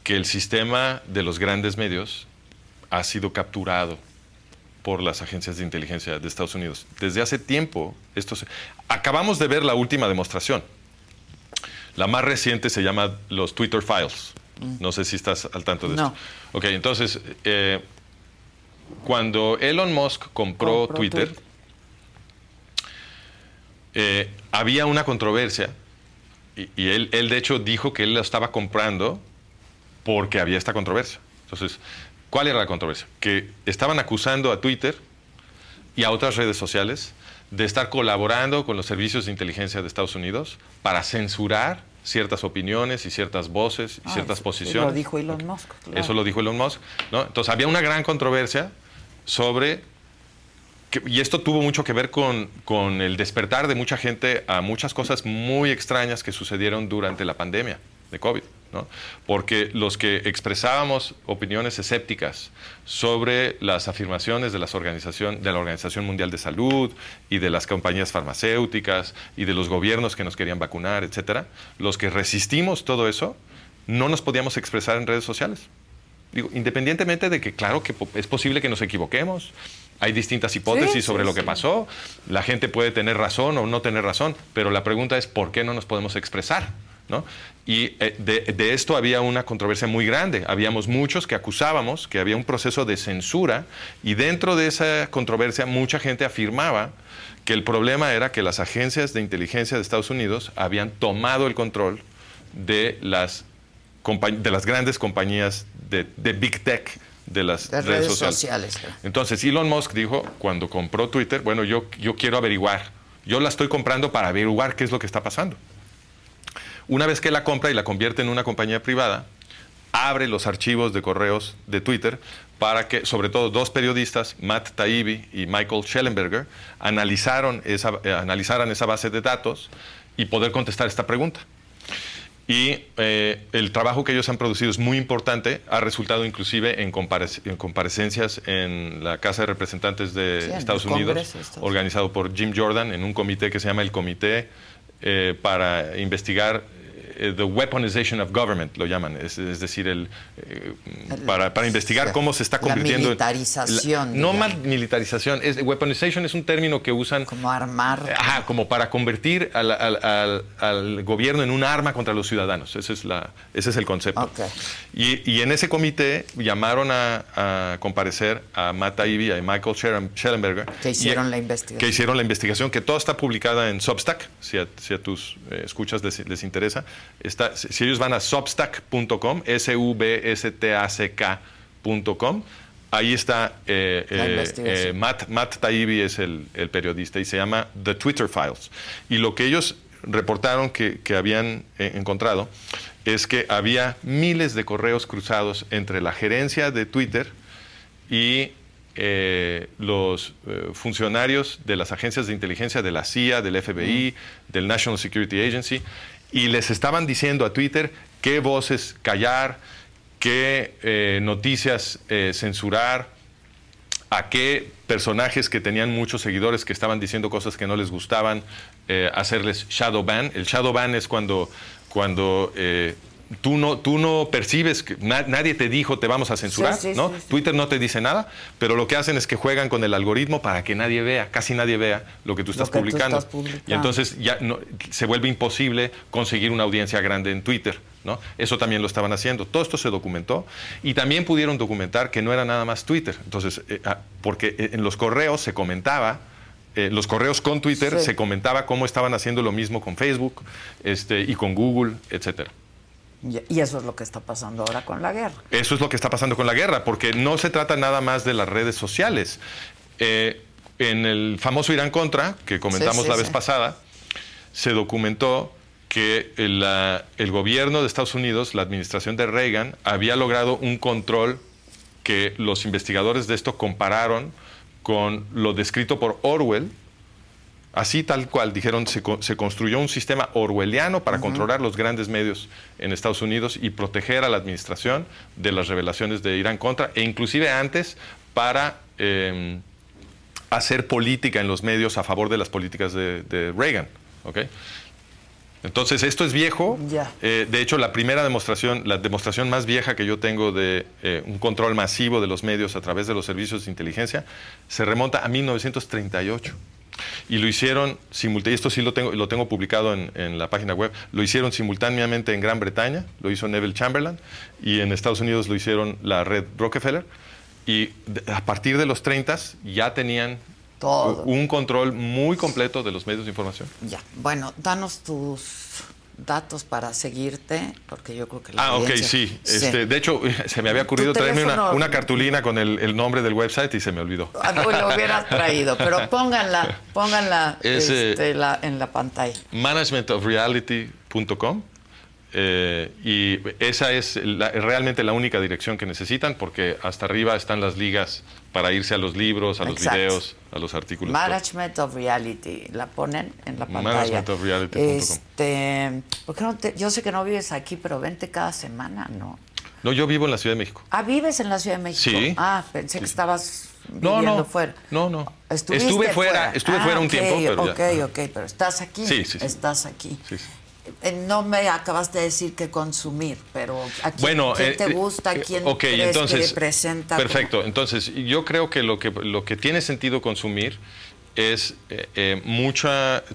que el sistema de los grandes medios ha sido capturado por las agencias de inteligencia de Estados Unidos. Desde hace tiempo, esto acabamos de ver la última demostración. La más reciente se llama los Twitter Files. No sé si estás al tanto de esto. Ok, entonces, eh, cuando Elon Musk compró, Twitter, eh, había una controversia y, y él, él, de hecho, dijo que él la estaba comprando porque había esta controversia. Entonces, ¿Cuál era la controversia? Que estaban acusando a Twitter y a otras redes sociales de estar colaborando con los servicios de inteligencia de Estados Unidos para censurar ciertas opiniones y ciertas voces y ah, ciertas posiciones. Eso lo dijo Elon Musk. Eso lo dijo Elon Musk. ¿no? Entonces había una gran controversia sobre, y esto tuvo mucho que ver con, con el despertar de mucha gente a muchas cosas muy extrañas que sucedieron durante la pandemia de COVID porque los que expresábamos opiniones escépticas sobre las afirmaciones de, las organización, de la Organización Mundial de Salud y de las compañías farmacéuticas y de los gobiernos que nos querían vacunar, etcétera, los que resistimos todo eso, no nos podíamos expresar en redes sociales. Digo, independientemente de que, claro, que es posible que nos equivoquemos, hay distintas hipótesis sobre lo que pasó, la gente puede tener razón o no tener razón, pero la pregunta es por qué no nos podemos expresar. Y eh, de, esto había una controversia muy grande. Habíamos muchos que acusábamos que había un proceso de censura y dentro de esa controversia mucha gente afirmaba que el problema era que las agencias de inteligencia de Estados Unidos habían tomado el control de las, de las grandes compañías de, Big Tech, de las redes, sociales. Entonces Elon Musk dijo, cuando compró Twitter, bueno, yo, yo quiero averiguar, yo la estoy comprando para averiguar qué es lo que está pasando. Una vez que la compra y la convierte en una compañía privada, abre los archivos de correos de Twitter para que, sobre todo dos periodistas, Matt Taibbi y Michael Schellenberger, analizaron esa, eh, analizaran esa base de datos y poder contestar esta pregunta. Y eh, el trabajo que ellos han producido es muy importante, ha resultado inclusive en, comparecencias en la Casa de Representantes de Estados Unidos, organizado por Jim Jordan en un comité que se llama el Comité eh, para investigar eh, the weaponization of government, lo llaman, es, decir, el, eh, para, para, investigar cómo se está convirtiendo... La militarización. no más militarización, es, weaponization es un término que usan... Como armar. Ajá, como para convertir al, al, al, gobierno en un arma contra los ciudadanos, ese es, la, ese es el concepto. Y, y, en ese comité llamaron a, a comparecer a Matt Taibbi y a Michael Schellenberger. Que hicieron la investigación. Que hicieron la investigación, que toda está publicada en Substack, si a, si a tus eh, escuchas les, les interesa si ellos van a substack.com, S-V-S-T-A-C-K.com, ahí está eh, eh, eh, Matt, Matt Taibbi es el, periodista y se llama The Twitter Files. Y lo que ellos reportaron que, habían encontrado es que había miles de correos cruzados entre la gerencia de Twitter y los funcionarios de las agencias de inteligencia de la CIA, del FBI, del National Security Agency, y les estaban diciendo a Twitter qué voces callar, qué eh, noticias eh, censurar, a qué personajes que tenían muchos seguidores que estaban diciendo cosas que no les gustaban, eh, hacerles shadow ban. El shadow ban es cuando, cuando tú no, tú no percibes, que nadie te dijo te vamos a censurar, ¿no? Twitter no te dice nada, pero lo que hacen es que juegan con el algoritmo para que nadie vea, casi nadie vea lo que tú estás, publicando. Y entonces ya no, se vuelve imposible conseguir una audiencia grande en Twitter. ¿no? Eso también lo estaban haciendo. Todo esto se documentó y también pudieron documentar que no era nada más Twitter. Entonces, eh, ah, porque eh, en los correos se comentaba eh, los correos con Twitter se comentaba cómo estaban haciendo lo mismo con Facebook este, y con Google, etcétera. Y eso es lo que está pasando ahora con la guerra. Eso es lo que está pasando con la guerra, porque no se trata nada más de las redes sociales. Eh, en el famoso Irán Contra, que comentamos la vez pasada, se documentó que el, el, gobierno de Estados Unidos, la administración de Reagan, había logrado un control que los investigadores de esto compararon con lo descrito por Orwell Así tal cual, dijeron, se, construyó un sistema orwelliano para controlar los grandes medios en Estados Unidos y proteger a la administración de las revelaciones de Irán contra, e inclusive antes para em, hacer política en los medios a favor de las políticas de, Reagan. Entonces, esto es viejo. Eh, de hecho, la primera demostración, la demostración más vieja que yo tengo de eh, un control masivo de los medios a través de los servicios de inteligencia, se remonta a 1938. Y lo hicieron simultáneamente, esto sí lo tengo, lo tengo publicado en, la página web, lo hicieron simultáneamente en Gran Bretaña, lo hizo Neville Chamberlain, y en Estados Unidos lo hicieron la red Rockefeller. Y a partir de los 30 ya tenían un control muy completo de los medios de información. Ya, bueno, danos tus datos para seguir,te porque yo creo que la Ah, ok, sí. Este, de hecho, se me había ocurrido traerme una, cartulina con el, nombre del website y se me olvidó. Ah, pues lo hubieras traído, pero pónganla, pónganla este, en la pantalla. Managementofreality.com eh, y esa es realmente la única dirección que necesitan porque hasta arriba están las ligas para irse a los libros, a los videos, a los artículos. Management of Reality, la ponen en la pantalla. Managementofreality.com. Este, no yo sé que no vives aquí, pero vente cada semana, ¿no? No, yo vivo en la Ciudad de México. Ah, ¿vives en la Ciudad de México? Sí. Ah, pensé que estabas no, no, fuera. No, no. Estuve fuera, estuve fuera un ah, tiempo, pero Ok, ya. ok, pero estás aquí. Sí, sí, sí. Estás aquí. Sí, sí. Eh, no me acabas de decir que consumir, pero ¿a quién, bueno, te eh, gusta? Eh, ¿Quién crees entonces, que presenta? Perfecto. Entonces, yo creo que lo que, lo que tiene sentido consumir es mucho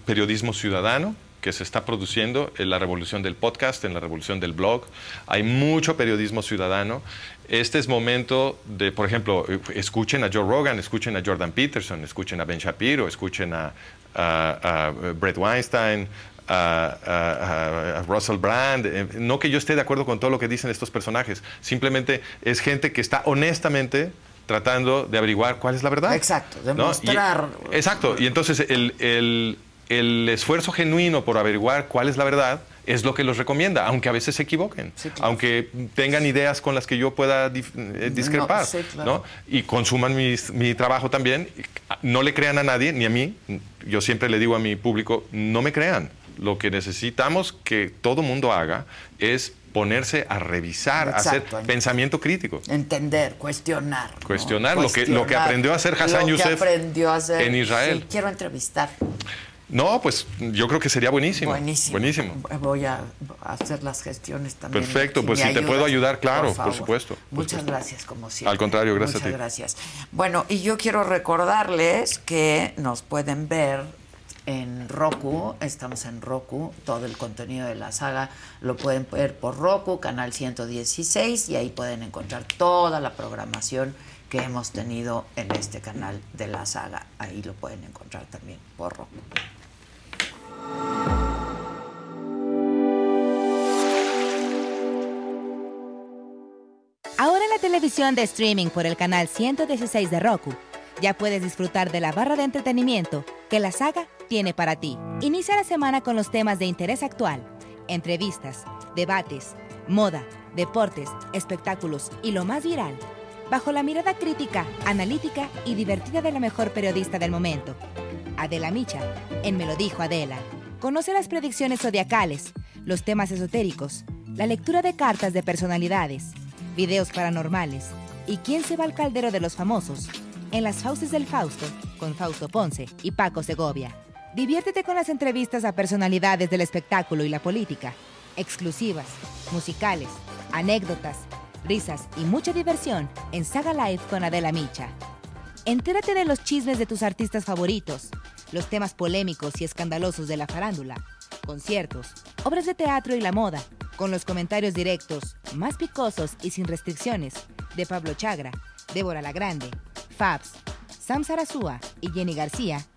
periodismo ciudadano que se está produciendo en la revolución del podcast, en la revolución del blog. Hay mucho periodismo ciudadano. Este es momento de, por ejemplo, escuchen a Joe Rogan, escuchen a Jordan Peterson, escuchen a Ben Shapiro, escuchen a, a Brett Weinstein, a, Russell Brand. Eh, no que yo esté de acuerdo con todo lo que dicen estos personajes, simplemente es gente que está honestamente tratando de averiguar cuál es la verdad. Exacto, demostrar. exacto, y entonces el, el, el esfuerzo genuino por averiguar cuál es la verdad es lo que los recomienda, aunque a veces se equivoquen, aunque tengan ideas con las que yo pueda eh, discrepar, no, Y consuman mi trabajo también. No le crean a nadie, ni a mí. Yo siempre le digo a mi público, no me crean. Lo que necesitamos que todo mundo haga es ponerse a revisar, hacer pensamiento crítico. Entender, cuestionar. Cuestionar, Lo, que, lo que aprendió a hacer Hassan Youssef en Israel. quiero entrevistar. No, pues yo creo que sería buenísimo. Buenísimo. Voy a hacer las gestiones también. Perfecto, pues si te puedo ayudar, claro, por, supuesto. Muchas gracias, como siempre. Al contrario, gracias a ti. gracias. Bueno, y yo quiero recordarles que nos pueden ver en Roku, estamos en Roku, todo el contenido de la saga lo pueden ver por Roku, canal 116, y ahí pueden encontrar toda la programación que hemos tenido en este canal de la saga. Ahí lo pueden encontrar también por Roku. Ahora en la televisión de streaming por el canal 116 de Roku, ya puedes disfrutar de la barra de entretenimiento que la saga tiene para ti. Inicia la semana con los temas de interés actual, entrevistas, debates, moda, deportes, espectáculos y lo más viral, bajo la mirada crítica, analítica y divertida de la mejor periodista del momento, Adela Micha, en Me lo dijo Adela. Conoce las predicciones zodiacales, los temas esotéricos, la lectura de cartas de personalidades, videos paranormales y quién se va al caldero de los famosos en las Fauces del Fausto con Fausto Ponce y Paco Segovia. Diviértete con las entrevistas a personalidades del espectáculo y la política, exclusivas, musicales, anécdotas, risas y mucha diversión en Saga Live con Adela Micha. Entérate de los chismes de tus artistas favoritos, los temas polémicos y escandalosos de la farándula, conciertos, obras de teatro y la moda, con los comentarios directos, más picosos y sin restricciones, de Pablo Chagra, Débora La Grande, Fabs, Sam Sarasúa y Jenny García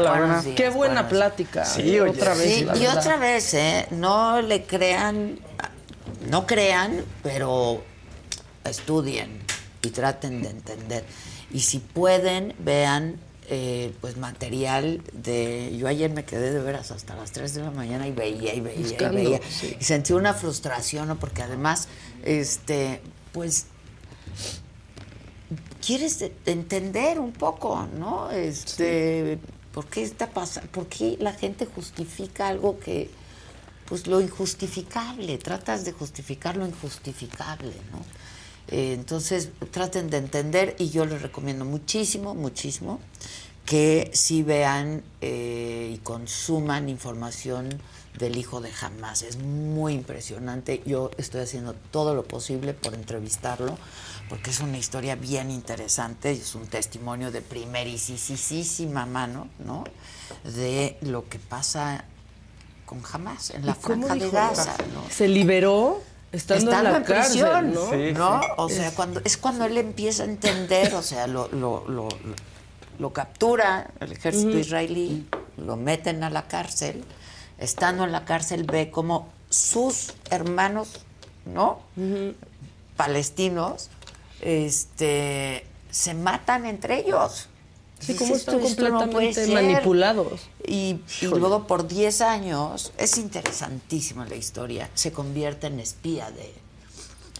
Hola, buenos días. Qué buena plática. Sí, otra vez. y otra vez, ¿eh? No le crean, no crean, pero estudien y traten de entender. Y si pueden, vean eh, pues material de... Yo ayer me quedé de veras hasta las 3 de la mañana y veía y veía y veía. Y sentí una frustración, ¿no? Porque además, este, pues quieres entender un poco, ¿no? Este, ¿por qué está? ¿Por qué la gente justifica algo que pues lo injustificable, tratas de justificar lo injustificable, ¿no? Eh, entonces, traten de entender y yo les recomiendo muchísimo, muchísimo que sí vean eh, y consuman información del hijo de Hamas. Es muy impresionante. Yo estoy haciendo todo lo posible por entrevistarlo porque es una historia bien interesante, es un testimonio de primerísima mano, ¿no? De lo que pasa con Hamas en la franja de Gaza, ¿no? Se liberó estando, en la prisión, ¿no? ¿no? O sea, cuando es cuando él empieza a entender, o sea, lo, lo, lo, lo captura el ejército israelí, lo meten a la cárcel, estando en la cárcel ve como sus hermanos, ¿no? Palestinos este, se matan entre ellos. Sí, como están completamente manipulados. Y, luego por 10 años, es interesantísima la historia, se convierte en espía de,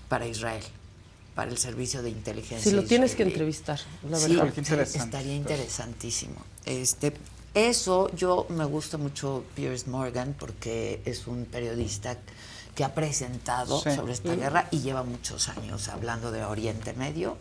para Israel, para el servicio de inteligencia. Si lo tienes que entrevistar, la verdad. estaría interesantísimo. Este, eso, yo me gusta mucho Piers Morgan porque es un periodista que ha presentado sobre esta guerra y lleva muchos años hablando de Oriente Medio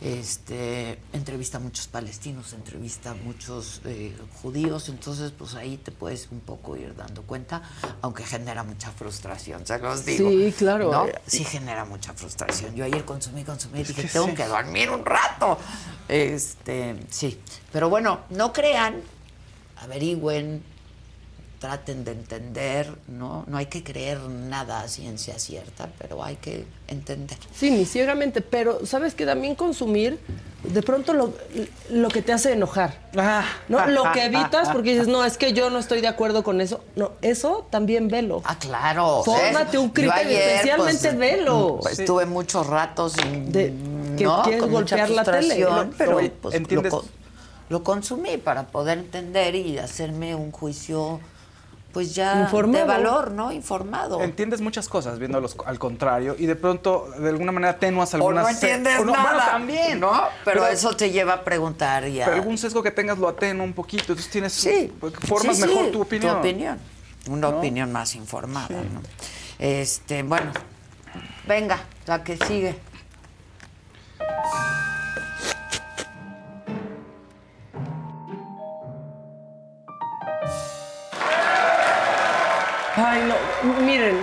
este, entrevista a muchos palestinos, entrevista a muchos eh, judíos, entonces pues ahí te puedes un poco ir dando cuenta, aunque genera mucha frustración, se los digo. Sí, claro. Sí genera mucha frustración. Yo ayer consumí, consumí, y dije, tengo que dormir un rato. Este, sí, pero bueno, no crean, averigüen, traten de entender, ¿no? No hay que creer nada a ciencia cierta, pero hay que entender. Sí, ni ciegamente, pero sabes que también consumir, de pronto lo, lo que te hace enojar, Ah, ¿no? Lo que evitas porque dices, no, es que yo no estoy de acuerdo con eso. No, eso también velo. Ah, claro. Fórmate un criterio, ayer, especialmente pues, velo. pues, Estuve muchos ratos sin, De- que ¿no? quieres Con mucha golpear la tele, pero pues, ¿entiendes? lo consumí para poder entender y hacerme un juicio pues ya Informado. de valor, ¿no? Informado. Entiendes muchas cosas viéndolos al contrario y de pronto de alguna manera tenuas o algunas... no entiendes o no- nada. Bueno, también. ¿no? Pero, eso te lleva a preguntar y a... Pero algún sesgo que tengas lo atenúa un poquito, entonces tienes... Sí. Formas Sí, sí, mejor tu opinión. Tu opinión. Una ¿No? opinión más informada, ¿no? Este, bueno, venga, la que sigue. Ay, no, miren,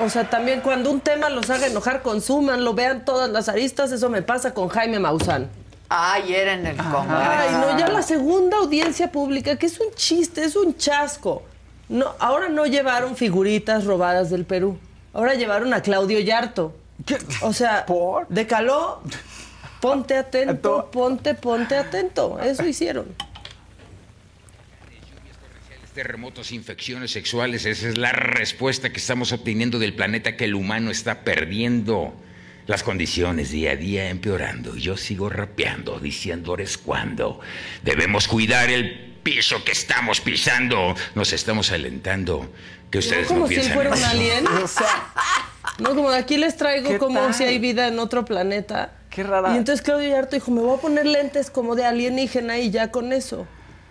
o sea, también cuando un tema los haga enojar, consúmanlo, vean todas las aristas, eso me pasa con Jaime Maussan. Ayer en el Congreso. Ay, no, ya la segunda audiencia pública, que es un chiste, es un chasco. No, ahora no llevaron figuritas robadas del Perú. Ahora llevaron a Claudio Yarto. O sea, ¿Por? de caló, ponte Atento. ponte, ponte atento. Eso hicieron. Terremotos, infecciones sexuales, esa es la respuesta que estamos obteniendo del planeta que el humano está perdiendo. Las condiciones día a día empeorando. Yo sigo rapeando, diciéndoles cuándo. Debemos cuidar el piso que estamos pisando. Nos estamos alentando. Que ustedes no, como si él piensan fuera un alien. O sea, no, como de aquí les traigo ¿Qué como tal? si hay vida en otro planeta. Qué rara. Y entonces Claudio Yarto dijo, me voy a poner lentes como de alienígena y ya con eso.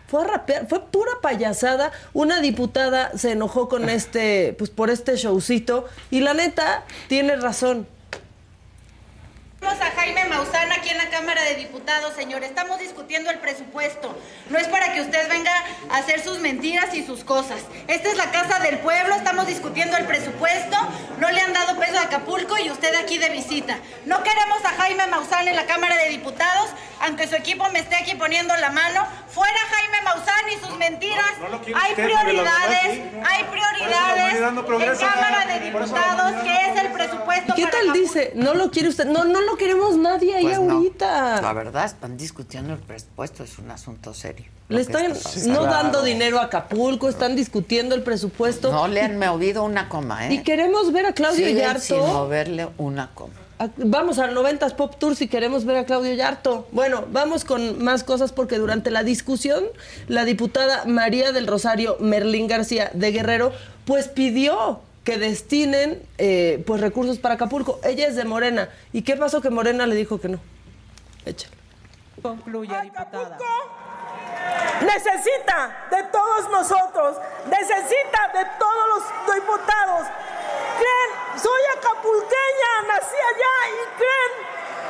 Fue a rapear, fue pura payasada. Una diputada se enojó con este, pues por este showcito. Y la neta, tiene razón. Tenemos a Jaime Maussan aquí en la Cámara de Diputados, señor. Estamos discutiendo el presupuesto. No es para que usted venga a hacer sus mentiras y sus cosas. Esta es la Casa del Pueblo, estamos discutiendo el presupuesto. No le han dado peso a Acapulco y usted aquí de visita. No queremos a Jaime Maussan en la Cámara de Diputados, aunque su equipo me esté aquí poniendo la mano. Fuera Jaime Maussan y sus mentiras. hay prioridades, hay prioridades en Cámara de Diputados, que es el presupuesto ¿Qué para tal dice? No lo quiere usted. No, no lo queremos nadie ahí Pues no. ahorita. La verdad, están discutiendo el presupuesto, es un asunto serio. Le están está no dando dinero a Acapulco, están discutiendo el presupuesto. No le han movido una coma, ¿eh? Y queremos ver a Claudio Yarto. sin moverle una coma. A- Vamos al 90s Pop Tour si queremos ver a Claudio Yarto. Bueno, vamos con más cosas porque durante la discusión la diputada María del Rosario Merlín García de Guerrero pues pidió que destinen eh, pues recursos para Acapulco. Ella es de Morena. ¿Y qué pasó que Morena le dijo que no? Échale. Concluye, diputada. Necesita de todos nosotros, necesita de todos los diputados. Creen, soy acapulqueña, nací allá y creen,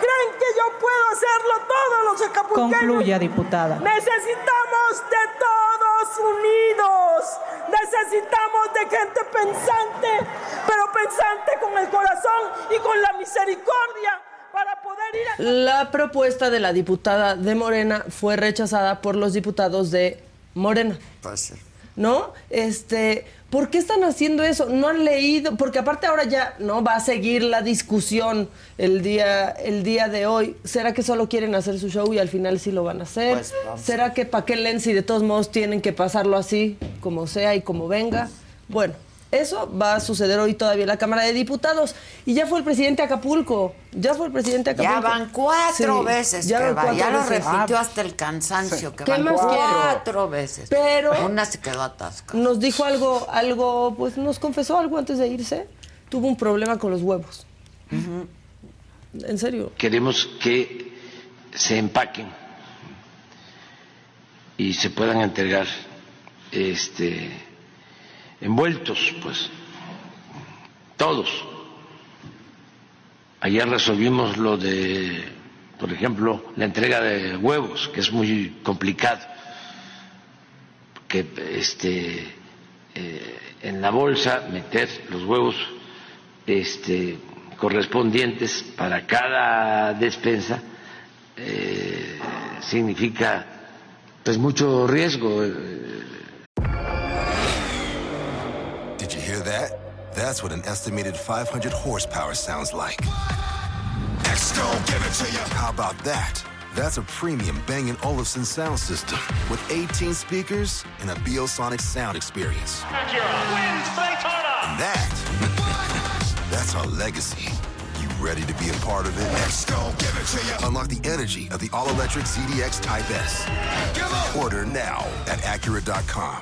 creen que yo puedo hacerlo todos los acapulqueños. Concluya, diputada. Necesitamos de todos unidos. Necesitamos de gente pensante, pero pensante con el corazón y con la misericordia para poder ir a... La propuesta de la diputada de Morena fue rechazada por los diputados de Morena. Pues sí. ¿no? Este, ¿por qué están haciendo eso? No han leído, porque aparte ahora ya no va a seguir la discusión el día el día de hoy. ¿Será que solo quieren hacer su show y al final sí lo van a hacer? Pues. ¿Será que para qué leen si de todos modos tienen que pasarlo así, como sea y como venga? Bueno, eso va a suceder hoy todavía en la Cámara de Diputados. Y ya fue el presidente Acapulco. Ya fue el presidente a Ya Acapulco. van cuatro Sí, veces ya que va. cuatro Ya lo veces. repitió hasta el cansancio, que ¿Qué van más quiere? cuatro veces. Pero- Una se quedó atascada. Nos dijo algo, algo, pues nos confesó algo antes de irse. Tuvo un problema con los huevos. En serio. Queremos que se empaquen y se puedan entregar este envueltos, pues todos. Ayer resolvimos lo de por ejemplo, la entrega de huevos, que es muy complicado, que este, eh, en la bolsa meter los huevos este, correspondientes para cada despensa eh, significa pues mucho riesgo. Did you hear that? That's what an estimated 500 horsepower sounds like. give it to you. How about that? That's a premium Bang & Olufsen sound system with 18 speakers and a Biosonic sound experience. And that, that's our legacy. You ready to be a part of it? Give it to you. Unlock the energy of the all-electric ZDX Type S. Order now at Acura.com.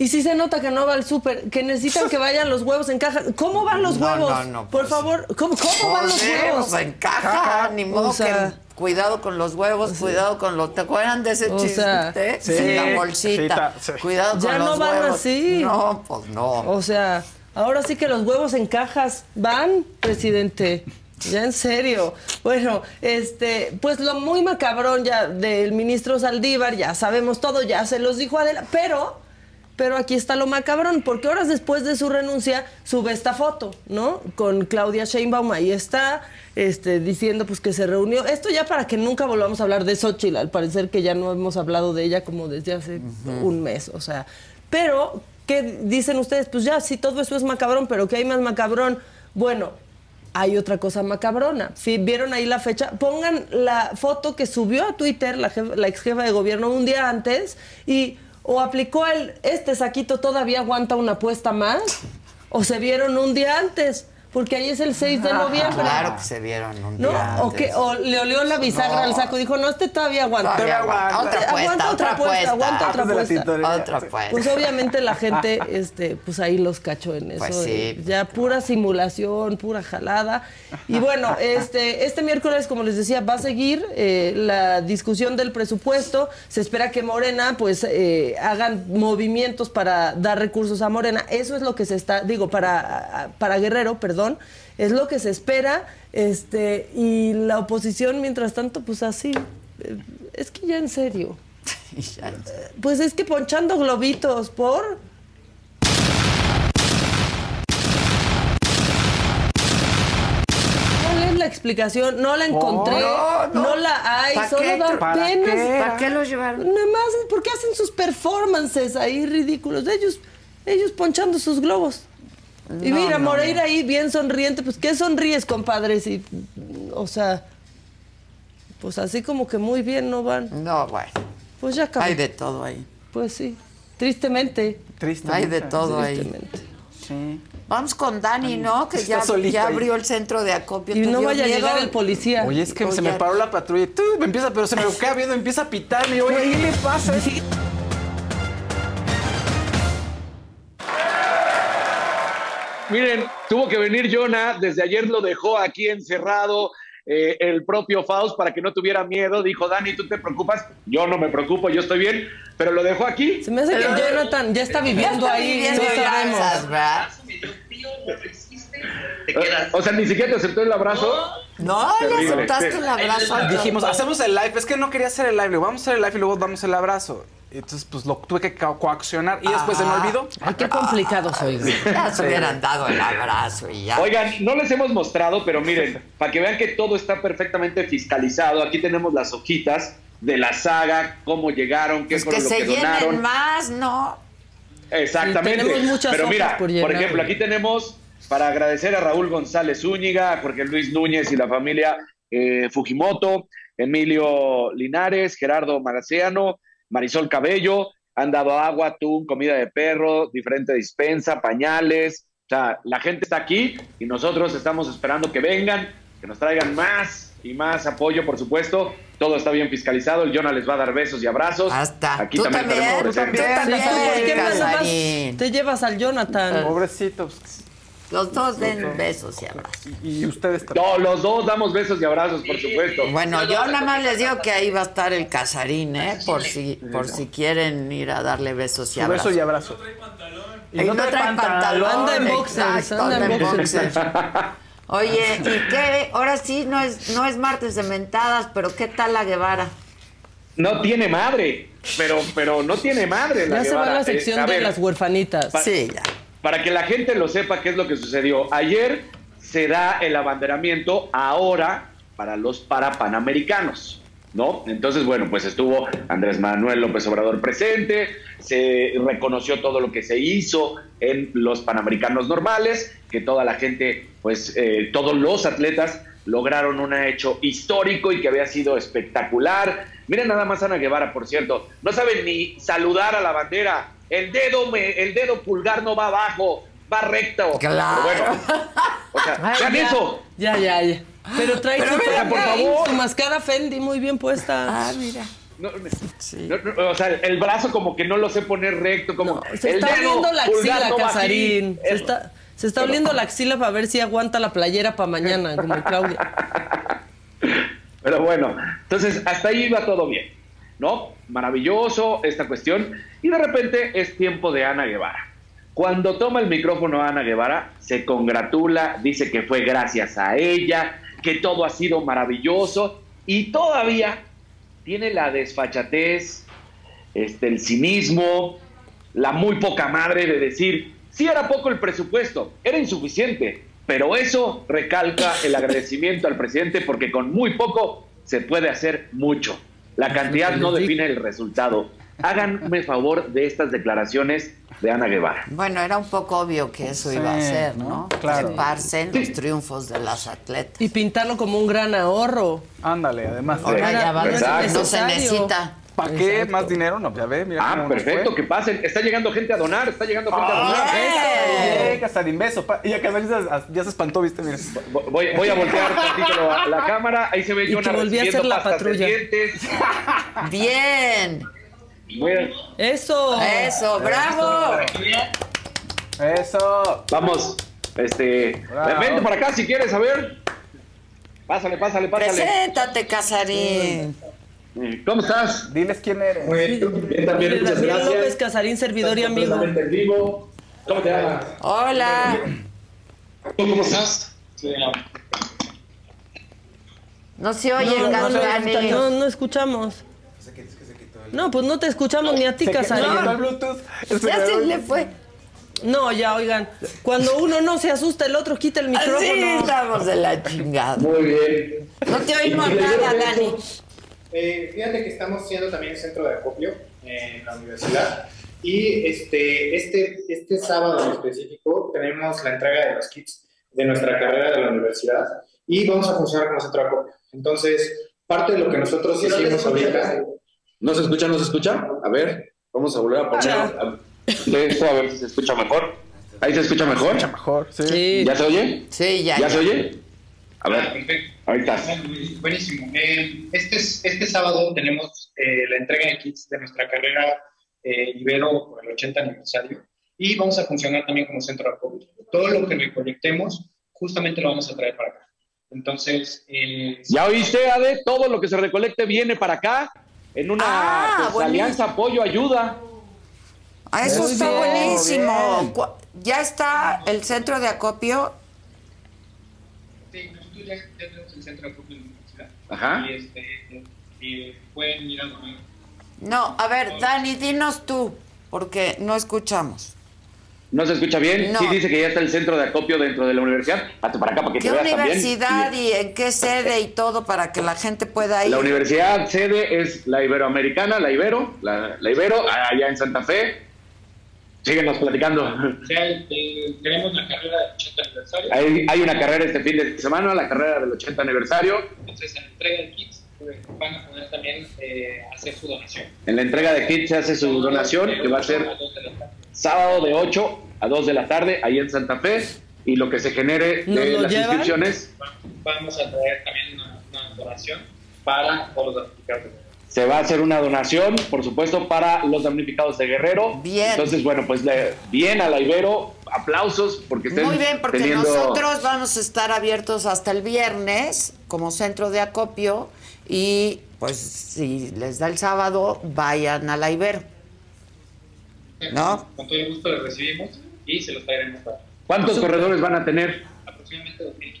Y si se nota que no va al súper, que necesitan que vayan los huevos en caja. ¿Cómo van los No, huevos? no, no, Por pues- favor, ¿cómo, cómo van los huevos? En caja, ni modo O sea, que cuidado con los huevos, cuidado con los. ¿Te acuerdan de ese O chiste? sea, Sí, sí, la bolsita. sí, sí. Cuidado con ya los no van huevos. así. No, pues no. O sea, ahora sí que los huevos en cajas van, presidente. Ya en serio. Bueno, este, pues lo muy macabrón ya del ministro Saldívar, ya sabemos todo, ya se los dijo Adela, pero, pero aquí está lo macabrón, porque horas después de su renuncia sube esta foto, ¿no? Con Claudia Sheinbaum, ahí está, este, diciendo pues que se reunió. Esto ya para que nunca volvamos a hablar de Xochitl, al parecer que ya no hemos hablado de ella como desde hace un mes, o sea. Pero, ¿qué dicen ustedes? Pues ya, sí, todo eso es macabrón, pero ¿qué hay más macabrón? Bueno, hay otra cosa macabrona. Si vieron ahí la fecha, pongan la foto que subió a Twitter la, la ex jefa de gobierno un día antes y o aplicó el este saquito todavía aguanta una apuesta más o se vieron un día antes, porque ahí es el 6 de noviembre. Claro que se vieron un ¿No? día O, antes. que, o le olió la bisagra No. al saco. Dijo, no, este todavía aguanta. Todavía aguanta. Otra aguanta otra otra. Aguanta otra tintorería. Otra apuesta. Pues obviamente la gente, este, pues ahí los cachó en eso. Pues sí. eh, Ya pura simulación, pura jalada. Y bueno, este, este miércoles, como les decía, va a seguir eh, la discusión del presupuesto. Se espera que Morena, pues, eh, hagan movimientos para dar recursos a Morena. Eso es lo que se está, digo, para, para Guerrero, perdón. Es lo que se espera. Este, y la oposición, mientras tanto, pues así. eh, Es que ya en serio. Ya. Pues es que ponchando globitos por. ¿Cuál es la explicación? No la encontré, No, no, no. la hay, ¿Pa' solo qué? da ¿Para pena. qué? ¿Para qué los llevaron? Nada más porque hacen sus performances ahí ridículos. Ellos, ellos ponchando sus globos. Y No, mira, no, Moreira no. ahí bien sonriente. Pues, ¿qué sonríes, compadre? Si, o sea, pues así como que muy bien no van. No, bueno. Pues ya acabó. Hay de todo ahí. Pues sí, tristemente. Triste. Hay de todo ahí. Tristemente. Sí. Vamos con Dani, ¿no? Que Está ya, solito ya ahí. abrió el centro de acopio. Y ¿Te no vaya a llegar el policía. Oye, es que se me paró la patrulla y tú, me empieza, pero se me queda viendo, empieza a pitarme. Y oye, ¿qué le pasa? Miren, tuvo que venir Jonah, desde ayer lo dejó aquí encerrado eh, el propio Faust para que no tuviera miedo. Dijo, Dani, ¿tú te preocupas? Yo no me preocupo, yo estoy bien, pero lo dejó aquí. Se me hace que Jonathan ya está Ya viviendo está ahí. viviendo en sabemos. O sea, ni siquiera te aceptó el abrazo. No, le aceptaste el abrazo. Dijimos, hacemos el live. Es que no quería hacer el live. Le digo, vamos a hacer el live y luego damos el abrazo. Entonces, pues lo tuve que co- coaccionar y después se me Ah. olvidó. Ay, qué complicado soy. güey. Ya se hubieran dado el abrazo y ya. Oigan, no les hemos mostrado, pero miren, para que vean que todo está perfectamente fiscalizado, aquí tenemos las hojitas de la saga, cómo llegaron, qué Pues fue que lo se que llenen donaron. más, ¿no? Exactamente. Tenemos muchas Pero mira, por por, ejemplo, aquí tenemos para agradecer a Raúl González Zúñiga, a Jorge Luis Núñez y la familia eh, Fujimoto, Emilio Linares, Gerardo Maraciano, Marisol Cabello, han dado agua, atún, comida de perro, diferente dispensa, pañales, O sea, la gente está aquí y nosotros estamos esperando que vengan, que nos traigan más y más apoyo, por supuesto. Todo está bien fiscalizado. El Jonah les va a dar besos y abrazos. Hasta. Aquí Tú también, estaremos tú también. Sí, ¿por qué nada más Casarín. te llevas al Jonathan? Pobrecito. Los dos den besos y abrazos. Y ustedes también. No, los dos damos besos y abrazos, por supuesto. Bueno, yo nada más les digo que ahí va a estar el casarín, ¿eh? Por si, por si quieren ir a darle besos y abrazos. beso y abrazo. Y no trae pantalón. Anda en boxers, exacto, anda en boxers. Oye, ¿y qué? Ahora sí, no es, no es martes de mentadas, pero ¿qué tal la Guevara? No tiene madre, pero, pero no tiene madre. Ya se va la sección Eh, a de ver, las huerfanitas. Sí, ya. Para que la gente lo sepa qué es lo que sucedió. Ayer se da el abanderamiento ahora para los parapanamericanos, ¿no? Entonces, bueno, pues estuvo Andrés Manuel López Obrador presente, se reconoció todo lo que se hizo en los panamericanos normales, que toda la gente, pues eh, todos los atletas lograron un hecho histórico y que había sido espectacular. Miren nada más Ana Guevara, por cierto, no sabe ni saludar a la bandera. El dedo, me, el dedo pulgar no va abajo, va recto. Claro. Pero bueno, o sea, Ay, ya. eso. Ya, ya, ya. Pero trae Pero su, mira, por Fendi, favor. su mascara Fendi muy bien puesta. Ah, mira. No, no, no, o sea, el brazo como que no lo sé poner recto, como Se el está dedo oliendo la axila. Casarín. Se está, se está oliendo la axila para ver si aguanta la playera para mañana, como Claudia. Pero bueno, entonces hasta ahí va todo bien, ¿no? Maravilloso esta cuestión. Y de repente es tiempo de Ana Guevara. Cuando toma el micrófono Ana Guevara, se congratula, dice que fue gracias a ella, que todo ha sido maravilloso y todavía tiene la desfachatez, este, el cinismo, la muy poca madre de decir, sí era poco el presupuesto, era insuficiente, pero eso recalca el agradecimiento al presidente porque con muy poco se puede hacer mucho. La cantidad no define el resultado. Háganme favor de estas declaraciones de Ana Guevara. Bueno, era un poco obvio que eso iba a Sí, ser, ¿no? Claro. Treparse en los triunfos de las atletas. Y pintarlo como un gran ahorro. Ándale, además. Ahora ya va, no se necesita. ¿Para qué más dinero? No, ya ve, mira Ah, cómo perfecto, que pasen. Está llegando gente a donar, está llegando gente a donar. Bien, Casarín, beso. pa- Y acá ya, ya se espantó, viste, mira. Voy, voy a voltear tantito la, la cámara, ahí se ve Y Jonah a recibiendo hacer la pastas de patrulla. dientes. Bien. A- Eso. Eso, bravo. Eso. Vamos, este, Bravo. vente para acá si quieres, a ver. Pásale, pásale, pásale. Preséntate, Casarín. ¿Cómo estás? Diles quién eres. Bien, también, muchas Daniel gracias. López Casarín, servidor y amigo. En vivo. ¿Cómo te llamas? Hola. ¿Cómo estás? No se oye, No, no, no, no, no escuchamos. No, pues no te escuchamos ni a ti, Casarín. el Bluetooth. Ya se le fue. No, ya, oigan. Cuando uno no se asusta, el otro quita el Así micrófono. estamos de la chingada. Muy bien. No te oímos nada, Dani. Eh, fíjate que estamos siendo también centro de acopio en la universidad y este, este, este sábado en específico tenemos la entrega de los kits de nuestra carrera de la universidad y vamos a funcionar como centro de acopio. Entonces, parte de lo que nosotros hicimos ahorita... ¿No se escucha? ¿No se escucha? A ver, vamos a volver a poner a- esto a ver si se escucha mejor. ¿Ahí se escucha mejor? Mejor, sí. Sí. ¿Ya se oye? Sí, ya. ¿Ya se oye? A Ah, ver, perfecto. ahí estás. Buenísimo. Eh, este, es- este sábado tenemos eh, la entrega de kits de nuestra carrera eh, Ibero por el 80 aniversario y vamos a funcionar también como centro de acopio. Todo lo que recolectemos justamente lo vamos a traer para acá. Entonces, eh, ¿Ya oíste, Ade? Todo lo que se recolecte viene para acá en una Ah, pues, alianza apoyo ayuda. Ah, eso Muy está bien, buenísimo. bien. Ya está el centro de acopio. Ya, ya tenemos el centro de acopio en la universidad Ajá. y, este, y pueden ir a dormir. No, a ver, Dani, dinos tú, porque no escuchamos. ¿No se escucha bien? No. Sí dice que ya está el centro de acopio dentro de la universidad. Hazte para acá para que ¿Qué te veas universidad también. y en qué sede y todo para que la gente pueda ir? La universidad sede es la Iberoamericana, la Ibero, la, la Ibero, allá en Santa Fe. Síguenos platicando. O sea, eh, tenemos la carrera del 80 aniversario. Hay, hay una carrera este fin de semana, la carrera del 80 aniversario. Entonces, en la entrega de kits eh, van a poder también eh, hacer su donación. En la entrega de kits se hace su donación, que va a ser sábado de 8 a 2 de la tarde, ahí en Santa Fe, y lo que se genere ¿Nos de las llevan? inscripciones Vamos a traer también una, una donación para todos los damnificados. Se va a hacer una donación, por supuesto, para los damnificados de Guerrero. Bien. Entonces, bueno, pues le- bien a la Ibero, aplausos porque estén Muy bien, porque teniendo... nosotros vamos a estar abiertos hasta el viernes como centro de acopio y pues si les da el sábado, vayan a la Ibero. ¿No? Con todo el gusto les recibimos y se los traeremos para ¿Cuántos corredores van a tener? aproximadamente 2.000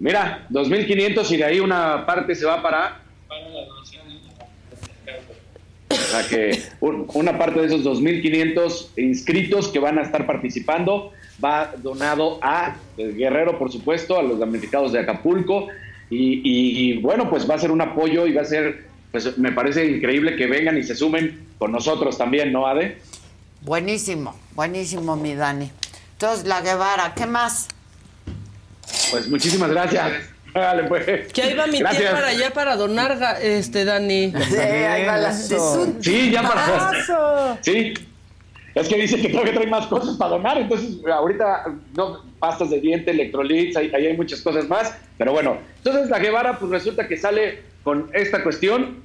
Mira, 2.500 y de ahí una parte se va para... para la donación a los damnificados. O sea que un- una parte de esos 2.500 inscritos que van a estar participando va donado a eh, Guerrero, por supuesto, a los damnificados de Acapulco. Y, y- y, bueno, pues va a ser un apoyo y va a ser, pues me parece increíble que vengan y se sumen con nosotros también, ¿no, Ade? Buenísimo, buenísimo, mi Dani. Entonces, la Guevara, ¿qué más? Pues muchísimas gracias. Dale, pues. Que ahí va mi Gracias. tía para allá para donar, este, Dani. Sí, ahí va la- Sí, ya para. tipazo. Sí. Es que dice que todavía trae más cosas para donar, entonces ahorita no pastas de diente, electrolits, ahí, ahí hay muchas cosas más, pero bueno, entonces la Guevara pues resulta que sale con esta cuestión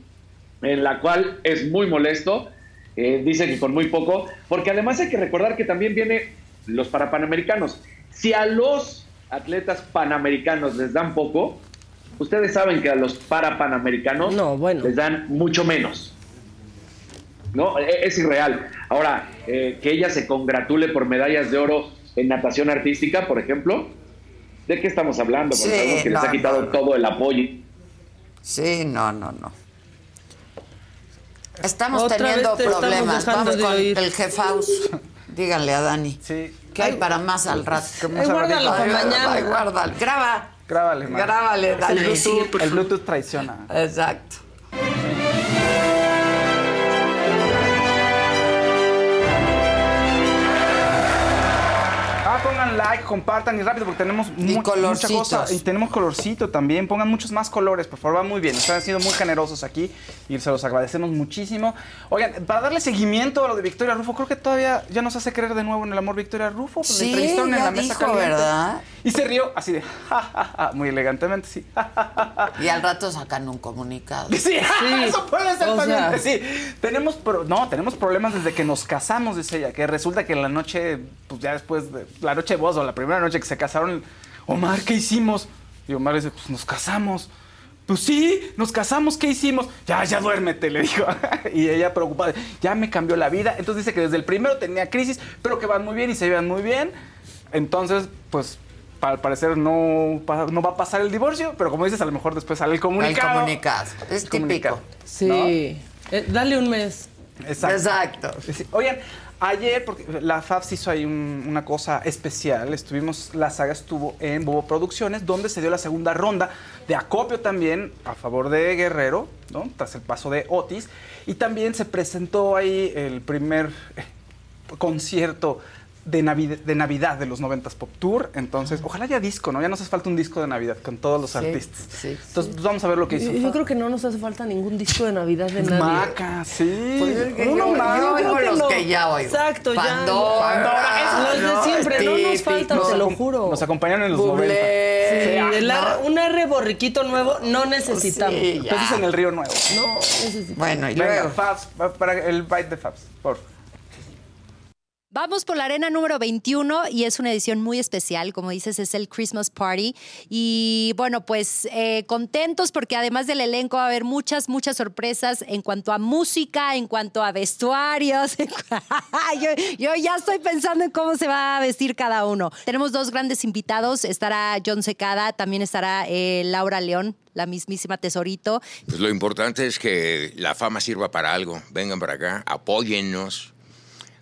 en la cual es muy molesto, eh, dice que con muy poco, porque además hay que recordar que también viene los parapanamericanos. Si a los atletas panamericanos les dan poco, ustedes saben que a los parapanamericanos les dan mucho menos. No, E- es irreal. Ahora, eh, que ella se congratule por medallas de oro en natación artística, por ejemplo, ¿de qué estamos hablando? Porque Sí, sabemos que les no, ha quitado no, no. todo el apoyo. Sí, no, no, no. Estamos Otra teniendo te problemas. Vamos con el jefaus. Díganle a Dani. Sí. ¿Qué hay para más al rato? más Ay, al guárdalo para mañana. Ay, guárdalo. Graba. Grábale, man. Grábale, dale. El Sí, Bluetooth, el. Bluetooth traiciona. Exacto. Like, compartan y rápido porque tenemos mu- mucha cosa. Y tenemos colorcito también. Pongan muchos más colores, por favor. Va muy bien. Están siendo muy generosos aquí y se los agradecemos muchísimo. Oigan, para darle seguimiento a lo de Victoria Rufo, creo que todavía ya nos hace creer de nuevo en el amor Victoria Rufo. Pues, Sí, entrevistaron en la mesa dijo, caliente. ¿verdad? Y se rió así de, ja, ja, ja, muy elegantemente, sí. Y al rato sacan un comunicado. Sí, eso puede ser o también. sea. sí, tenemos, pro- no, tenemos problemas desde que nos casamos, dice ella, que resulta que en la noche, pues ya después de la noche de voz o la primera noche que se casaron, Omar, ¿qué hicimos? Y Omar dice, pues nos casamos. Pues sí, nos casamos, ¿qué hicimos? Ya, ya duérmete, le dijo. y ella preocupada, ya me cambió la vida. Entonces dice que desde el primero tenía crisis, pero que van muy bien y se llevan muy bien. Entonces, pues, al parecer no, no va a pasar el divorcio, pero como dices, a lo mejor después sale el comunicado. El comunicado. Es El comunicado, típico. Sí. Eh, dale un mes. Exacto. Exacto. Oigan, ayer, porque la FABS hizo ahí un- una cosa especial, estuvimos, la saga estuvo en Bobo Producciones, donde se dio la segunda ronda de acopio también a favor de Guerrero, ¿no? Tras el paso de Otis, y también se presentó ahí el primer eh, concierto de, Navidad, de Navidad de los 90s Pop Tour, entonces, ojalá haya disco, ¿no? Ya nos hace falta un disco de Navidad con todos los Sí, artistas. sí, entonces, pues, vamos a ver lo que hizo. Yo, yo creo que no nos hace falta ningún disco de Navidad de nadie. Maca, sí. Pues es que Uno yo- más. yo creo oigo que los no. que ya oigo. Exacto, ya. Pandora. Pandora, los de siempre, no nos faltan, te lo juro. Nos acompañaron en los Bublé. 90. Sí, ah, el ar- no. un R borriquito nuevo no necesitamos. Sí, ya. Entonces en el río nuevo. No necesitamos. Bueno, y Venga, luego. Fabs, va para el bite de Fabs, por favor. Vamos por la arena número 21 y es una edición muy especial, como dices, es el Christmas Party. Y bueno, pues eh, contentos porque además del elenco va a haber muchas, muchas sorpresas en cuanto a música, en cuanto a vestuarios. yo, ya estoy pensando en cómo se va a vestir cada uno. Tenemos dos grandes invitados, estará John Secada, también estará eh, Laura León, la mismísima Tesorito. Pues lo importante es que la fama sirva para algo. Vengan para acá, apóyennos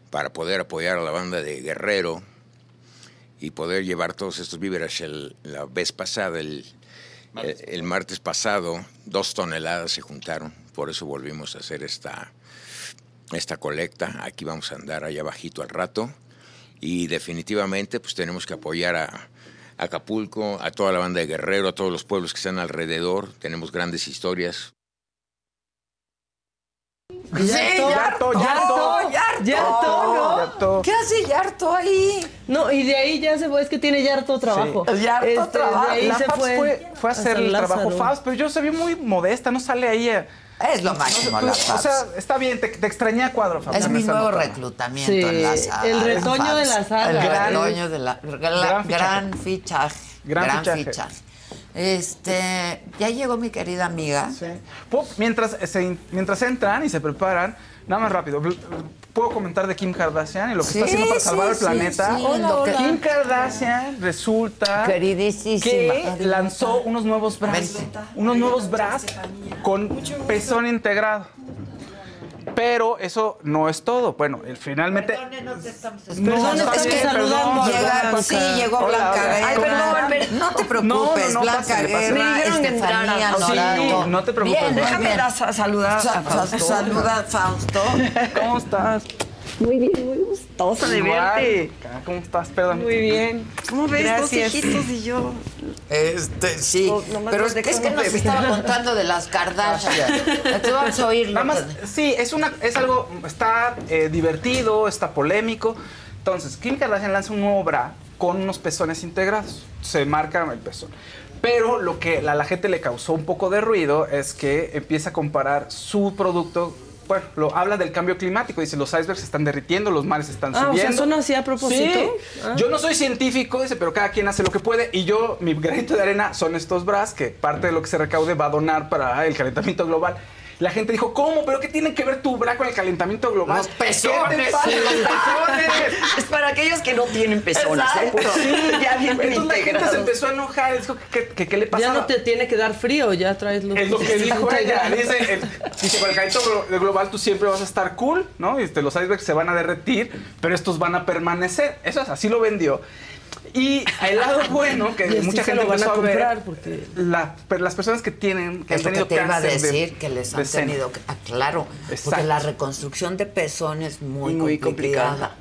para poder apoyar a la banda de Guerrero y poder llevar todos estos víveres. El- la vez pasada, el, el, el martes pasado, dos toneladas se juntaron. Por eso volvimos a hacer esta, esta colecta. Aquí vamos a andar allá abajito al rato. Y definitivamente pues tenemos que apoyar a, a Acapulco, a toda la banda de Guerrero, a todos los pueblos que están alrededor. Tenemos grandes historias. Yarto, ya, yarto. Yarto. ¿Qué hace Yarto ahí? No, y de ahí ya se fue, es que tiene ya harto trabajo. Ya harto Este, trabajo. De ahí La se Fabs fue, fue, fue a hacer el trabajo. Fabs, pero yo se vio muy modesta, no sale ahí. Es lo máximo, No la O sea, está bien, te, te extrañé a cuadro, Fabs. Es mi nuevo nota. reclutamiento Sí, en la saga. el de retoño de la saga. El Gran- retoño de la. la- gran gran, fichaje. fichaje. Gran Gran, fichaje. fichaje. Este. Ya llegó mi querida amiga. Sí. Mientras, se, mientras entran y se preparan, nada más rápido, puedo comentar de Kim Kardashian y lo que Sí, está haciendo para sí, salvar el planeta. sí, Hola, hola. Kim Kardashian resulta que lanzó unos nuevos bras, unos nuevos bras con pezón integrado. Pero eso no es todo. Bueno, el- finalmente. no te estamos No, Perdón, estamos bien, saludando. perdón. Llega- Blanca. sí, llegó Blanca hola. Guerra. Ay, perdón, pero no te preocupes, No, no, no, Blanca. Guerra, Me dijeron que Estefanía. Norato. Sí, no te preocupes, Bien, déjame Déjame dar sa- saludar Sa- a Fausto. sa- Saluda a Fausto. ¿Cómo estás? Muy bien, muy gustosa de verte. ¿Cómo estás? Perdón. Muy bien. ¿Cómo ves? Gracias. Dos hijitos y yo. Este, sí. Pero es que, es que nos estaba contando de las Kardashian. Entonces vamos a oírlo. Nada más, sí, es, una, es algo, está eh, divertido, está polémico. Entonces, Kim Kardashian lanza un nuevo bra con unos pezones integrados. Se marca el pezón. Pero lo que a la gente le causó un poco de ruido es que empieza a comparar su producto. Bueno, lo, habla del cambio climático. Dice, los icebergs se están derritiendo, los mares están Ah, o sea, subiendo. ¿son así a propósito? Sí. Ah. Yo no soy científico, dice, pero cada quien hace lo que puede. Y yo, mi granito de arena son estos bras que parte de lo que se recaude va a donar para el calentamiento global. La gente dijo, ¿cómo? ¿Pero qué tiene que ver tu bra con el calentamiento global? Los ¿Qué te pezones. pasa? Sí. Los pezones. Es para aquellos que no tienen pezones, ¿eh? Exacto. Sí, ya vienen Entonces la gente se empezó a enojar, dijo qué le pasaba. Ya no te tiene que dar frío, ya traes los. Es lo que dijo ella. Dice, el- dice, con el calentamiento glo- global tú siempre vas a estar cool, ¿no? Y este, los icebergs se van a derretir, pero estos van a permanecer. Eso es, así lo vendió. Y el lado bueno, que Y mucha gente lo van a empezó a, ver, comprar, porque- la- pero las personas que tienen, que Es han lo que tenido te iba a de- decir, que les han tenido que... Ah, claro, porque la reconstrucción de pezón es muy, Muy complicada. complicada.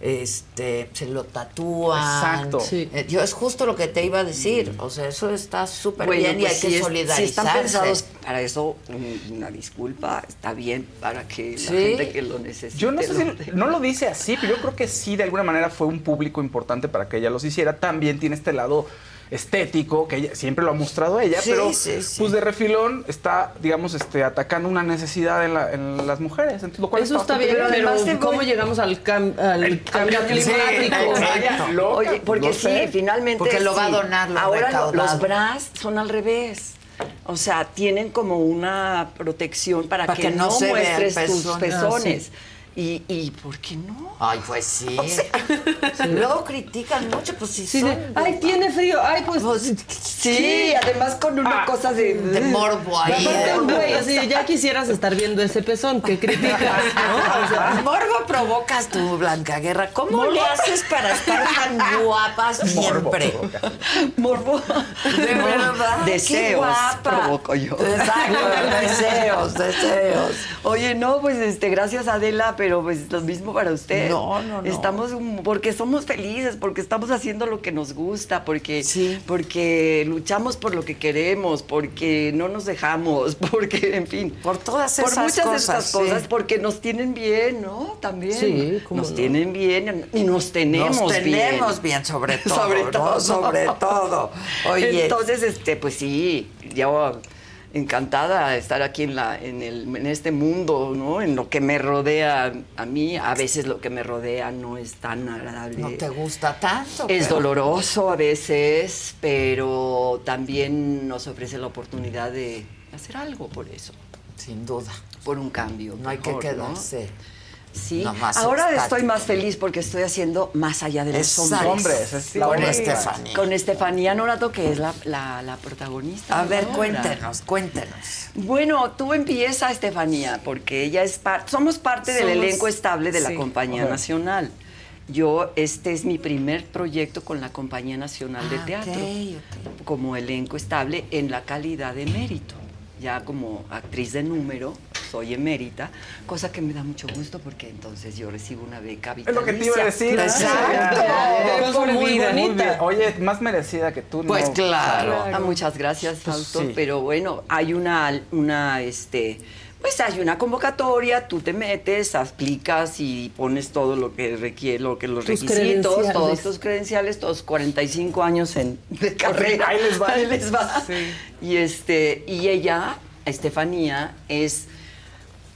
Este, se lo tatúan. Exacto. Sí. Eh, Yo es justo lo que te iba a decir. O sea, eso está súper Bueno, bien y pues hay si, que es- si solidarizarse. están pensados para eso, un- una disculpa, está bien para que la Sí. gente que lo necesite. Yo no sé lo si no lo dice así, pero yo creo que sí, de alguna manera fue un público importante para que ella los hiciera. También tiene este lado estético que ella siempre lo ha mostrado ella, Sí, pero sí, sí. pues de refilón está, digamos, este atacando una necesidad en, la- en las mujeres, entonces, lo cual Eso está bastante bien, Pero ¿cómo voy- llegamos al, cam- al cambio cambio climático? Oye, porque no sí, sé. finalmente. Porque lo va a donar lo Ahora recaudado. los bras son al revés. O sea, tienen como una protección para, Para que no muestres tus pezones. Y, y ¿por qué no? Ay, pues sí. Luego critican mucho, pues si Sí, son de, ay, tiene frío, ay, pues... Sí, además con una cosa de, de morbo ahí. Güey, así, ya quisieras estar viendo ese pezón que criticas, ¿no? O sea, Morbo provocas tú, Blanca Guerra. ¿Cómo le haces para estar tan guapa siempre? morbo. De verdad. qué Deseos guapa. provoco yo. Exacto, deseos, deseos. Oye, no, pues este, gracias Adela, pero pues lo mismo para usted. No, no, no. Estamos porque somos felices, porque estamos haciendo lo que nos gusta, porque Sí. porque luchamos por lo que queremos, porque no nos dejamos, porque en fin, Por todas por esas muchas de cosas, estas cosas, sí. porque nos tienen bien, ¿no? También. Sí, cómo nos no. tienen bien y nos tenemos Nos bien. tenemos bien, sobre todo. sobre ¿no? todo, Sobre todo. Oye, Entonces, este, pues sí, yo encantada de estar aquí en la, en el, en este mundo, ¿no? En lo que me rodea a mí. A veces lo que me rodea no es tan agradable. no te gusta tanto. Es pero- doloroso a veces, pero también nos ofrece la oportunidad de hacer algo por eso, Sin duda. por un cambio. No hay que ¿no? Sí, ahora estático. estoy más feliz porque estoy haciendo más allá de los Exacto. hombres. Hombres, es la Con. Estefanía. Con Estefanía Norato, que es la, la- la protagonista. A ver, obra. cuéntenos, cuéntenos. Bueno, tú empieza, Estefanía, porque ella es parte, somos parte del elenco estable de la. Compañía Ajá. Nacional. Yo, este es mi primer proyecto con la Compañía Nacional de Ah, Teatro, como elenco estable en la calidad de mérito. Ya como actriz de número, soy emérita, cosa que me da mucho gusto porque entonces yo recibo una beca Es lo que te iba a vitalicia. decir. Exacto. Muy Muy bien, muy bonita. bien. Oye, más merecida que tú. Pues no. claro. Ah, muchas gracias, Pues Fausto. sí. Pero bueno, hay una, una, este, Pues hay una convocatoria, tú te metes, aplicas y pones todo lo que requiere, lo que los Tus requisitos, credenciales. todos tus credenciales, todos 45 años en de carrera. Ahí les va. Ahí les va. Y este, y ella, Estefanía, es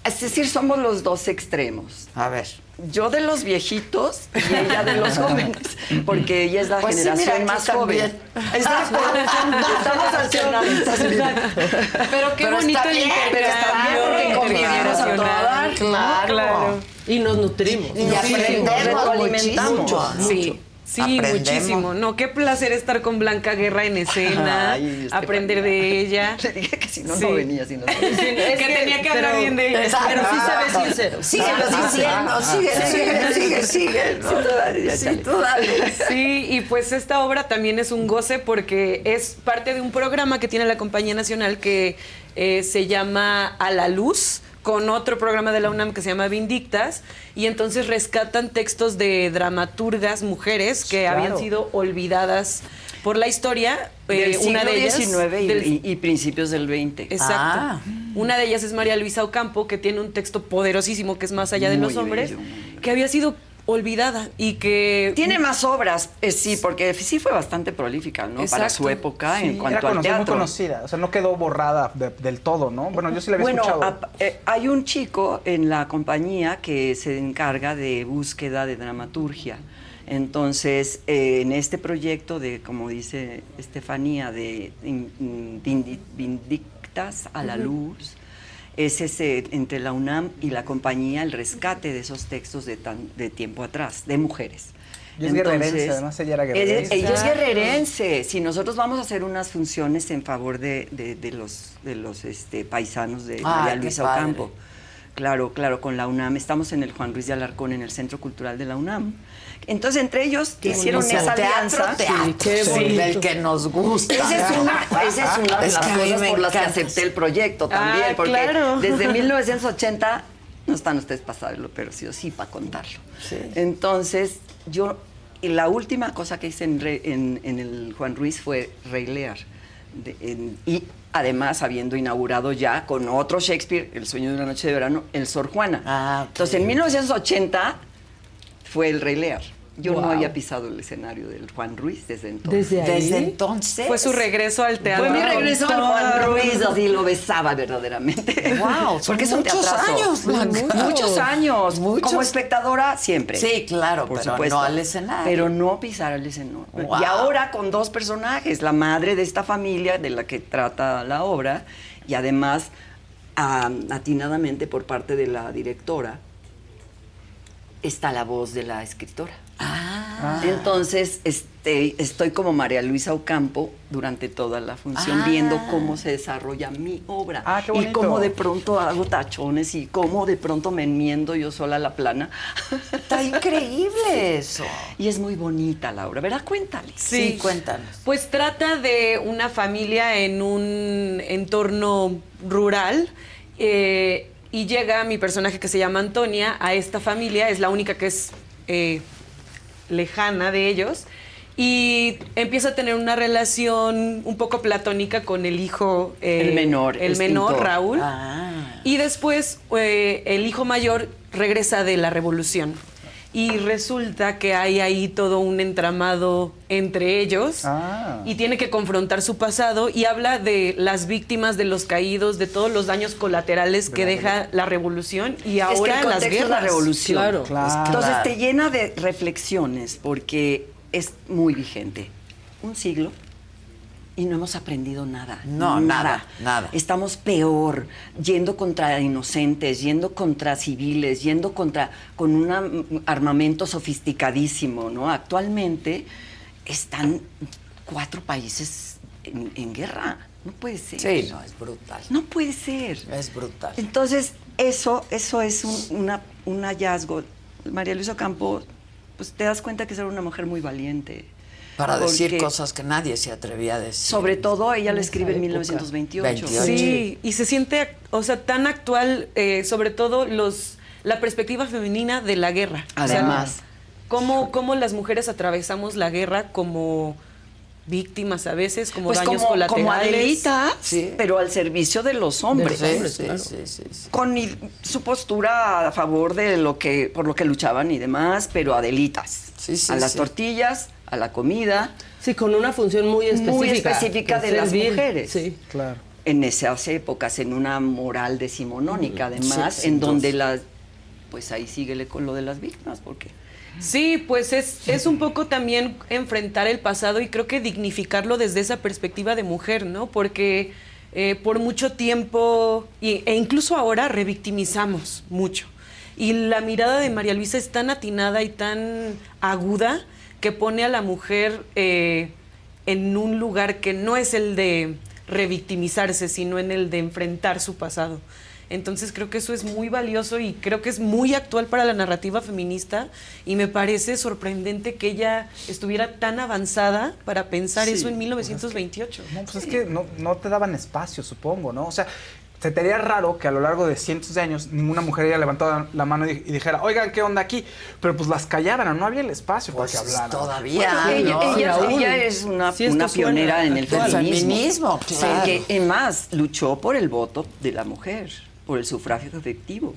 es decir, somos los dos extremos. A ver. Yo de los viejitos y ella de los jóvenes, porque ella es la Pues sí, generación mira, más joven. Exacto. Estamos. Pero qué Pero bonito está bien, pero está bien porque convivimos a todo dar. intergeneracional. Claro. Y nos nutrimos. Y Nos aprendemos retroalimentamos. muchísimo. Sí. Sí, Aprendemos. muchísimo. No, qué placer estar con Blanca Guerra en escena, Ay, aprender de ella. Le dije que si no, Sí. no venía. Si no. Sí, es que tenía que hablar bien de ella. Exacto. Pero sí se ve sincero. Síguelo diciendo, sigue, sigue, sigue, sigue. ¿no? Sí, dale. Sí, y pues esta obra también es un goce porque es parte de un programa que tiene la Compañía Nacional que eh, se llama A la Luz con otro programa de la UNAM que se llama Vindictas y entonces rescatan textos de dramaturgas mujeres que Claro. habían sido olvidadas por la historia. Del Eh, una siglo de ellas y, del- y- y principios del 20. Exacto. Ah. Una de ellas es María Luisa Ocampo, que tiene un texto poderosísimo que es Más allá de Muy los hombres, bello, que había sido olvidada y que Tiene más obras, eh, sí, porque sí fue bastante prolífica, ¿no? Para su época Sí, en cuanto era al conocida, muy teatro. conocida. O sea, no quedó borrada de- del todo, ¿no? Bueno, yo sí la había Bueno, escuchado. eh, hay un chico en la compañía que se encarga de búsqueda de dramaturgia. Entonces, eh, en este proyecto de, como dice Estefanía, de in- in- vindi- Vindictas a la luz, es ese, entre la UNAM y la compañía, el rescate de esos textos de, tan- de tiempo atrás, de mujeres. Y es guerrerense, además ella era guerrerense. Ella es guerrerense. Si nosotros vamos a hacer unas funciones en favor de, de- de los, de los este, paisanos de María Luisa. Ocampo. Claro, claro, con la UNAM. Estamos en el Juan Ruiz de Alarcón, en el Centro Cultural de la UNAM. Entonces, entre ellos Qué hicieron bonito. esa Teatro, alianza. teatro, sí, del que nos gusta. Esa es una, esa es una de Es las cosas por las que acepté el proyecto también, Ah, porque claro. desde 1980 no están ustedes para saberlo, pero sí o sí para contarlo. Entonces, yo, y la última cosa que hice en, Re- en- en el Juan Ruiz fue Rey Lear. De- en- y además habiendo inaugurado ya con otro Shakespeare, El sueño de una noche de verano, El Sor Juana. Ah. Entonces, en 1980 fue el Rey Lear. Yo no había pisado el escenario del Juan Ruiz desde entonces. Desde ahí. Desde entonces. fue su regreso al teatro. Fue mi regreso al Juan Ruiz, así lo besaba verdaderamente. Wow, son porque es un muchos teatrazo. años, Blanca. Muchos años. Muchos. Como espectadora, siempre. Sí, claro, por pero supuesto. no al escenario. Pero no pisar al escenario. Wow. Y ahora con dos personajes, la madre de esta familia de la que trata la obra y además atinadamente por parte de la directora está la voz de la escritora. Ah. Entonces, este, estoy como María Luisa Ocampo durante toda la función Ah. viendo cómo se desarrolla mi obra Ah, qué y cómo de pronto hago tachones y cómo de pronto me enmiendo yo sola la plana. Está increíble eso. Y es muy bonita la obra, ¿verdad? Cuéntale. Sí, cuéntanos. Pues trata de una familia en un entorno rural eh, y llega mi personaje que se llama Antonia a esta familia, es la única que es eh, lejana de ellos y empieza a tener una relación un poco platónica con el hijo, eh, El menor, el menor pintor. Raúl. Ah. Y después eh, el hijo mayor regresa de la revolución. Y resulta que hay ahí todo un entramado entre ellos Ah. y tiene que confrontar su pasado y habla de las víctimas, de los caídos, de todos los daños colaterales que deja la revolución y Es que ahora el las guerras. es la revolución. Claro. Claro. Entonces te llena de reflexiones porque es muy vigente. Un siglo y no hemos aprendido nada. No, nada, nada. Estamos peor, yendo contra inocentes, yendo contra civiles, yendo contra con un am- armamento sofisticadísimo, ¿no? Actualmente están cuatro países en, en guerra. No puede ser. Sí, no, es brutal. No puede ser. Es brutal. Entonces, eso, eso es un, una- un hallazgo. María Luisa Campo, pues te das cuenta que es una mujer muy valiente. Para decir cosas que nadie se atrevía a decir. Sobre todo, ella esa escribe en época. 1928. 28. Sí, y se siente, o sea, tan actual, eh, sobre todo los la perspectiva femenina de la guerra. O sea, Además. cómo, cómo las mujeres atravesamos la guerra como víctimas a veces, como Pues daños como, colaterales. como Adelita, pero al servicio de los hombres. De los hombres, Sí, claro. sí, sí, sí. Con su postura a favor de lo que, por lo que luchaban y demás, pero Adelitas. sí, a las sí. tortillas, a la comida. Sí, con una función muy específica. Muy específica de las mujeres. Sí. Claro. En esas épocas, en una moral decimonónica, además, Sí, en donde las. Pues ahí síguele con lo de las víctimas, porque. Sí, pues es, es un poco también enfrentar el pasado y creo que dignificarlo desde esa perspectiva de mujer, ¿no? Porque eh, por mucho tiempo, y- e incluso ahora, revictimizamos mucho. Y la mirada de María Luisa es tan atinada y tan aguda que pone a la mujer eh, en un lugar que no es el de revictimizarse, sino en el de enfrentar su pasado. Entonces creo que eso es muy valioso y creo que es muy actual para la narrativa feminista y me parece sorprendente que ella estuviera tan avanzada para pensar Sí, eso en pues es que- 1928. No, pues es que no, no te daban espacio, supongo, ¿no? O sea, se te haría raro que a lo largo de cientos de años ninguna mujer haya levantado la mano y, dijera, oigan, ¿qué onda aquí? Pero pues las callaban, no había el espacio Pues para que hablaran. todavía, Bueno, ella, ¿no? ella- Raúl. ella es una, Sí, pionera en el actual. feminismo. Feminismo, Sí, claro. que, en más, luchó por el voto de la mujer, por el sufragio efectivo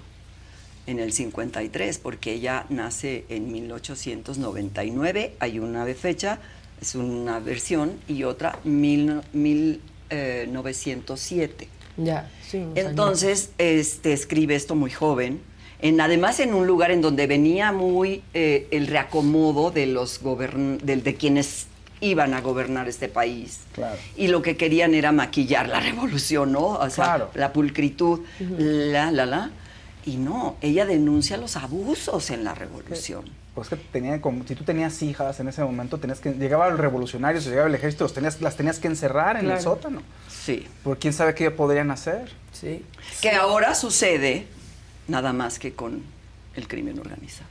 en el 53, porque ella nace en 1899, hay una de fecha, es una versión, y otra mil, mil, eh, 907. Ya, sí. unos años. Entonces, este, escribe esto muy joven. En, además, en un lugar en donde venía muy eh, el reacomodo de los gobern de, de quienes iban a gobernar este país. Claro. Y lo que querían era maquillar la revolución, ¿no? O sea, Claro. la pulcritud, la, la, la. Y no, ella denuncia los abusos en la revolución. Pues que tenía como, si tú tenías hijas en ese momento, tenías que, llegaba el revolucionario, se llegaba el ejército, los tenías, las tenías que encerrar en el sótano. Sí. Porque quién sabe qué podrían hacer. Sí. Que ahora sucede nada más que con el crimen organizado.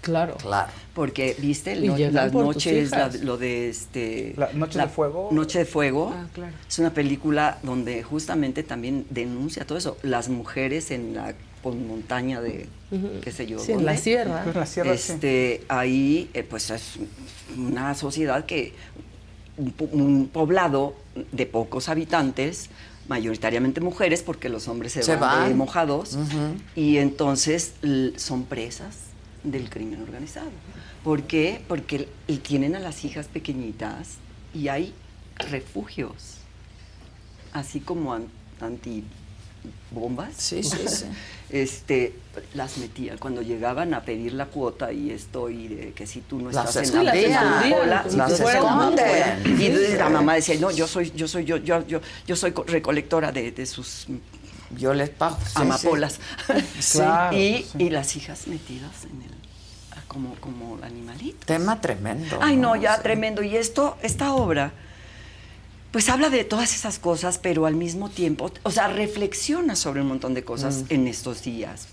Claro. Claro. Porque, viste, las por noches, la- lo de este. La Noche de Fuego. Noche de Fuego. Ah, claro. Es una película donde justamente también denuncia todo eso. Las mujeres en la montaña de, Ujú. qué sé yo. Sí, en la sierra. En la sierra, sí. este, Ahí, eh, pues es una sociedad que. Un, po- un poblado de pocos habitantes, mayoritariamente mujeres, porque los hombres se, Se van, van. mojados, y entonces son presas del crimen organizado. ¿Por qué? Porque tienen a las hijas pequeñitas y hay refugios, así como an- antibombas. Sí, sí, sí. Este, las metían cuando llegaban a pedir la cuota y esto y de que si tú no Las estás en la cola, Las esconden. Y la mamá decía, no, yo soy, yo soy, yo, yo, yo, yo soy co- recolectora de, de sus Yo les pago. sí, amapolas. Sí. Claro, y, sí. y las hijas metidas en el como, como animalitos. Tema tremendo. Ay, no, ya Sí. tremendo. Y esto, esta obra, pues habla de todas esas cosas, pero al mismo tiempo, o sea, reflexiona sobre un montón de cosas Mm. en estos días,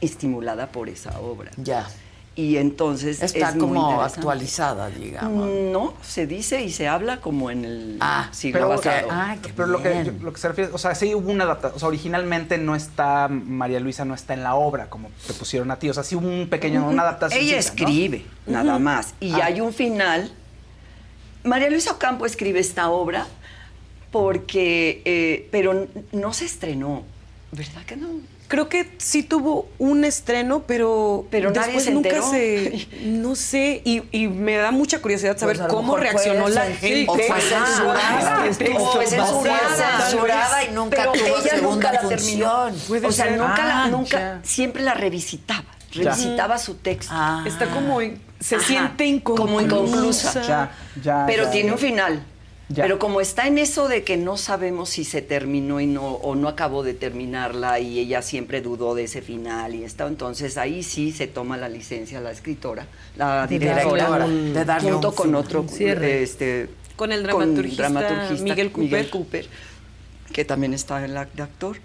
estimulada por esa obra. Ya. Y entonces Está es muy como interesante. actualizada, digamos. No, se dice y se habla como en el Ah, siglo Pero, pasado. Ah, qué pero lo que, lo que se refiere, o sea, sí hubo una adaptación, o sea, originalmente no está, María Luisa no está en la obra, como te pusieron a ti, o sea, sí hubo un pequeño, una adaptación. Ella escribe, nada más. Y Ah. hay un final. María Luisa Ocampo escribe esta obra porque, eh, pero no se estrenó, ¿verdad que no? Creo que sí tuvo un estreno, pero, Pero nadie después se nunca enteró. se. No sé, y, y me da mucha curiosidad saber Pues cómo reaccionó la gente. o fue censurada. O fue censurada. y nunca Pero tuvo ella segunda nunca la función. terminó. O sea, ser. nunca, la- Ah, nunca, ya. siempre la revisitaba. Ya. Revisitaba su texto. Ah. Está como. en- Se Ajá, siente inconclusa. como inconclusa. Ya, ya, Pero ya. tiene un final. Ya. Pero como está en eso de que no sabemos si se terminó y no, o no acabó de terminarla y ella siempre dudó de ese final y está, entonces ahí sí se toma la licencia la escritora, la De directora, de darle junto un con otro este Con el dramaturgista Miguel Cooper. Cooper, que también está en la de actor.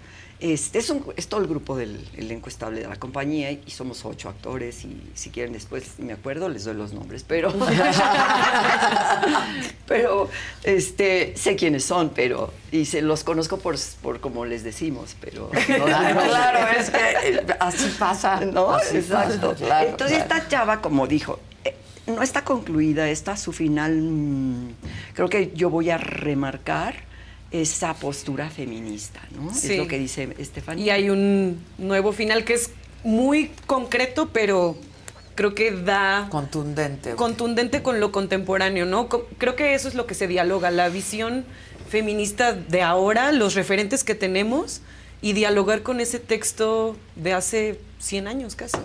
Este es, un- es todo el grupo del elenco estable de la compañía y somos ocho actores y si quieren después me acuerdo les doy los nombres, pero pero este sé quiénes son, pero y se los conozco por, por como les decimos, pero no- Claro, es que eh, así pasa. ¿no? Así Exacto. pasa, claro, Entonces claro. esta chava, como dijo, eh, no está concluida, está su final. mm, creo que yo voy a remarcar esa postura feminista, ¿no? Sí. Es lo que dice Estefanía. Y hay un nuevo final que es muy concreto, pero creo que da... Contundente. Contundente con lo contemporáneo, ¿no? Creo que eso es lo que se dialoga, la visión feminista de ahora, los referentes que tenemos y dialogar con ese texto de hace 100 años casi.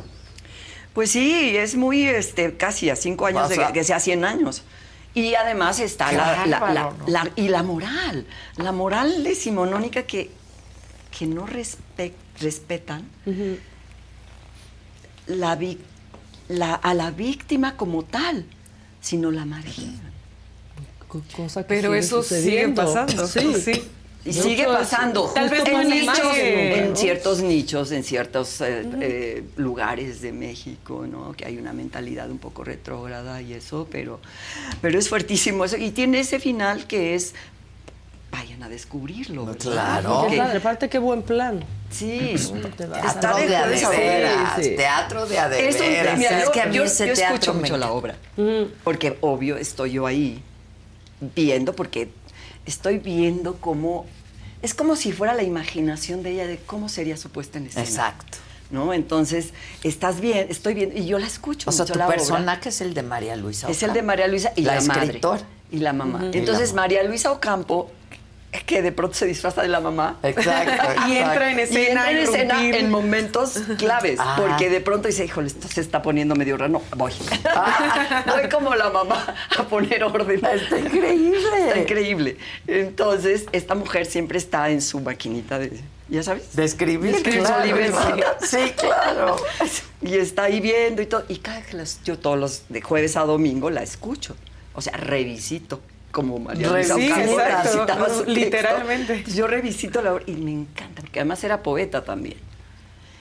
Pues sí, es muy, este, casi a cinco años de que sea 100 años. Y además está la, la- bárbaro, la- ¿no? la- y la moral, la moral decimonónica que, que no respe- respetan la, vi- la- a la víctima como tal, sino la marginan. Cosa que Pero sigue eso sigue pasando. Sí. sí. Y sigue pasando. Tal vez no en, nichos, en ¿no? ciertos nichos, en ciertos eh, eh, lugares de México, ¿no? Que hay una mentalidad un poco retrógrada y eso, pero, pero es fuertísimo eso. Y tiene ese final que es, vayan a descubrirlo. ¿verdad? Claro. Qué padre, aparte qué buen plan. Sí, Teatro de adeveras, teatro de adeveras. Eso, mira, Es yo, que a mí yo- ese yo teatro escucho me mucho la obra, porque obvio estoy yo ahí viendo, porque estoy viendo cómo es como si fuera la imaginación de ella de cómo sería su puesta en escena. Exacto. ¿No? Entonces, estás bien, estoy viendo, y yo la escucho O sea, tu la obra. personaje es el de María Luisa. Es el Ocampo. de María Luisa y la, la madre. Y la mamá. Entonces, la mamá. María Luisa Ocampo, que de pronto se disfraza de la mamá. Exacto, Y entra en Y escena. entra en escena momentos claves, Ah. porque de pronto dice, híjole, esto se está poniendo medio raro. No, voy. voy como la mamá a poner orden. Está increíble. Está increíble. Entonces, esta mujer siempre está en su maquinita de, ¿ya sabes? De escribir, Escribir claro, su. Sí, claro. Y está ahí viendo y todo. Y cada que las- yo todos los de jueves a domingo la escucho. O sea, revisito. Como María Luisa Sí, recitaba su texto. Literalmente. Yo revisito la obra y me encanta, porque además era poeta también.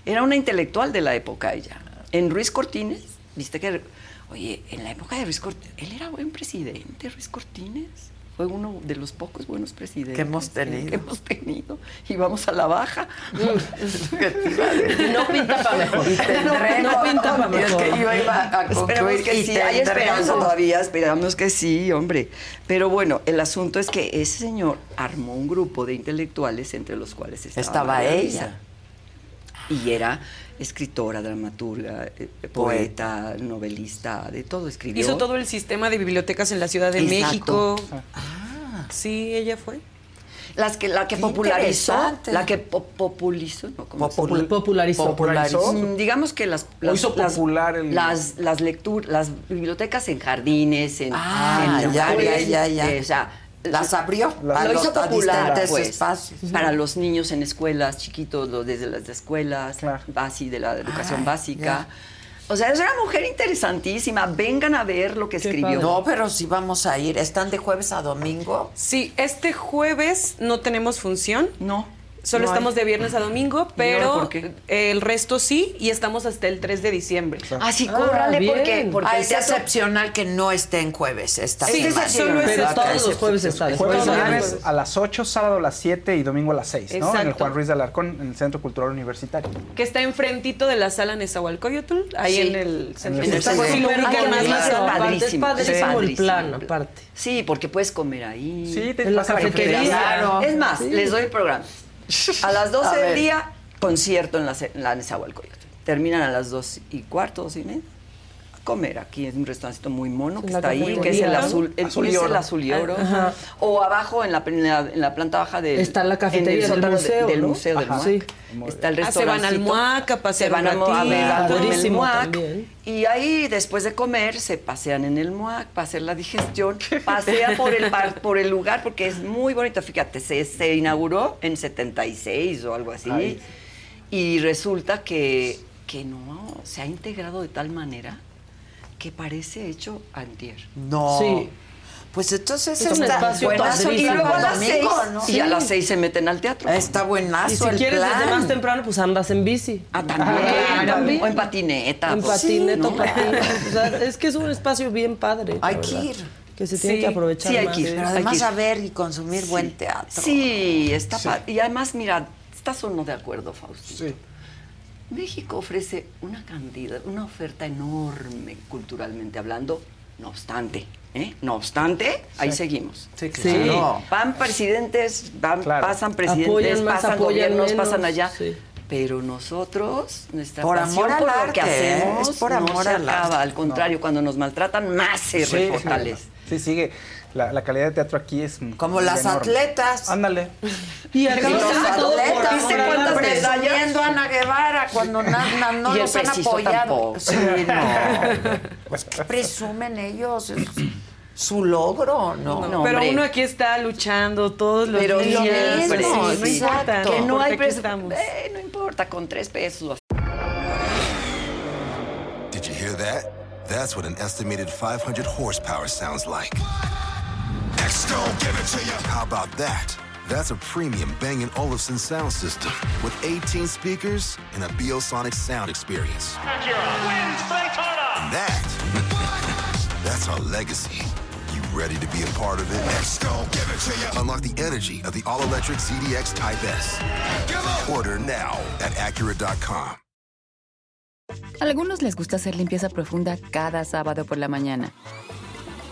Era una intelectual de la época ella. En Ruiz Cortines, viste que, oye, en la época de Ruiz Cortines, él era buen presidente, Ruiz Cortines. Fue uno de los pocos buenos presidentes Que hemos tenido. que hemos tenido. Y vamos a la baja. Y no pinta para mejor. tendremos- No pinta para Y es mejor. que yo iba a Esperamos que y sí, hay esperanza todavía, esperamos que sí, hombre. Pero bueno, el asunto es que ese señor armó un grupo de intelectuales entre los cuales estaba, Estaba ella. Y era escritora, dramaturga, eh, poeta, novelista, de todo escribió. Hizo todo el sistema de bibliotecas en la Ciudad de Exacto. México. Ah. Sí, ella fue. Las que, la que Qué popularizó, la que po- popularizó, ¿no? Popularizó. Popularizó. Mm, Digamos que las, las, hizo las- popular el- las, las lecturas, las bibliotecas en jardines, en, Ah, en ya, lugares, ya, ya, ya. eh, o sea, Las abrió Las- lo hizo popular pues, espacios. para los niños en escuelas chiquitos, los desde las escuelas Claro. basi- de la educación Ay, básica. O sea, es una mujer interesantísima. Vengan a ver lo que escribió. No, pero sí vamos a ir. ¿Están de jueves a domingo? Sí, este jueves no tenemos función. No. Solo No hay. estamos de viernes a domingo, pero el resto sí y estamos hasta el 3 de diciembre. Ah, sí, Ah, córrale bien. porque, porque Ah, es teatro- excepcional que no esté en jueves esta Sí, semana. solo es Pero todos los jueves está. Jueves viernes a las 8, sábado a las 7 y domingo a las 6, ¿no? En el. Juan Ruiz de Alarcón, en el Centro Cultural Universitario. Que está enfrentito de la sala Nezahualcóyotl, ahí Sí. en el centro En el centro. es padrísimo, padrísimo el padrísimo. plan, aparte. Sí, porque puedes comer ahí. Sí, te En la cafetería. Es más, Sí. les doy el programa. A las 12 A del día, concierto en la, en la Nezahualcóyotl. Terminan a las 2 y cuarto, 2 y media. Comer aquí es un restaurancito muy mono que está ahí, que es el azul, el, Azul y es el oro. azul y oro. Ajá. O abajo en la, en la, en la planta baja del Está la cafetería en el del de- museo, del ¿no? museo del Ajá. Sí. Está el Ah, se van al restaurancito. MUAC a Se pasear van un a, mo- a ver algo en el MUAC. Y ahí, después de comer, se pasean en el MUAC para hacer la digestión. Pasean por el, par- por el lugar porque es muy bonito. Fíjate, se, se inauguró en 76 o algo así. Ay. Y resulta que, que no, se ha integrado de tal manera que parece hecho antier. No. Sí. Pues entonces Es un está espacio buenazo Y luego a las seis, ¿no? y a Sí. las seis se meten al teatro. Está buenazo Y si el quieres plan. desde más temprano, pues andas en bici. Ah, también. Ah, también. O en patineta. En pues, patineta, ¿no? patín. O sea, es que es un espacio bien padre. Hay que ir. Que se tiene Sí, que aprovechar sí, hay más. que ir. Pero Hay además ir. a ver y consumir buen teatro. Sí, está pa- Y además, mira, estás o no de acuerdo, Fausto. Sí. México ofrece una cantidad, una oferta enorme culturalmente hablando, no obstante. ¿eh? No obstante, ahí Sí. seguimos. Sí, claro. Van presidentes, van, Claro. pasan presidentes, Apoyan más, pasan apoyan gobiernos, menos, pasan allá. sí. Pero nosotros, nuestra Por pasión amor al por lo arte, que ¿eh? hacemos, Es por no amor se al acaba. arte. Al contrario, cuando nos maltratan, más se Sí, fortalece. Sí, sigue. La, la calidad de teatro aquí es Como las enorme. atletas. Ándale. Y los acabamos de hacer todo por atletas, ¿viste cuántas presumiendo a Ana Guevara cuando na- na- no los han apoyado. Sí, no. ¿Qué presumen ellos? Su logro, ¿no? No, pero uno aquí está luchando todos los Pero días. siempre, Sí, no importa. Que no hay pres- estamos. Eh, no importa, con tres pesos. Did you hear that? That's what an estimated 500 horsepower sounds like. Exco, give it to you. How about that? That's a premium Bang & Olufsen sound system with 18 speakers and a Biosonic sound experience. And that, that's our legacy. You ready to be a part of it? Exco, give it to you. Unlock the energy of the all-electric ZDX Type S. Order now at Acura.com. Algunos les gusta hacer limpieza profunda cada sábado por la mañana.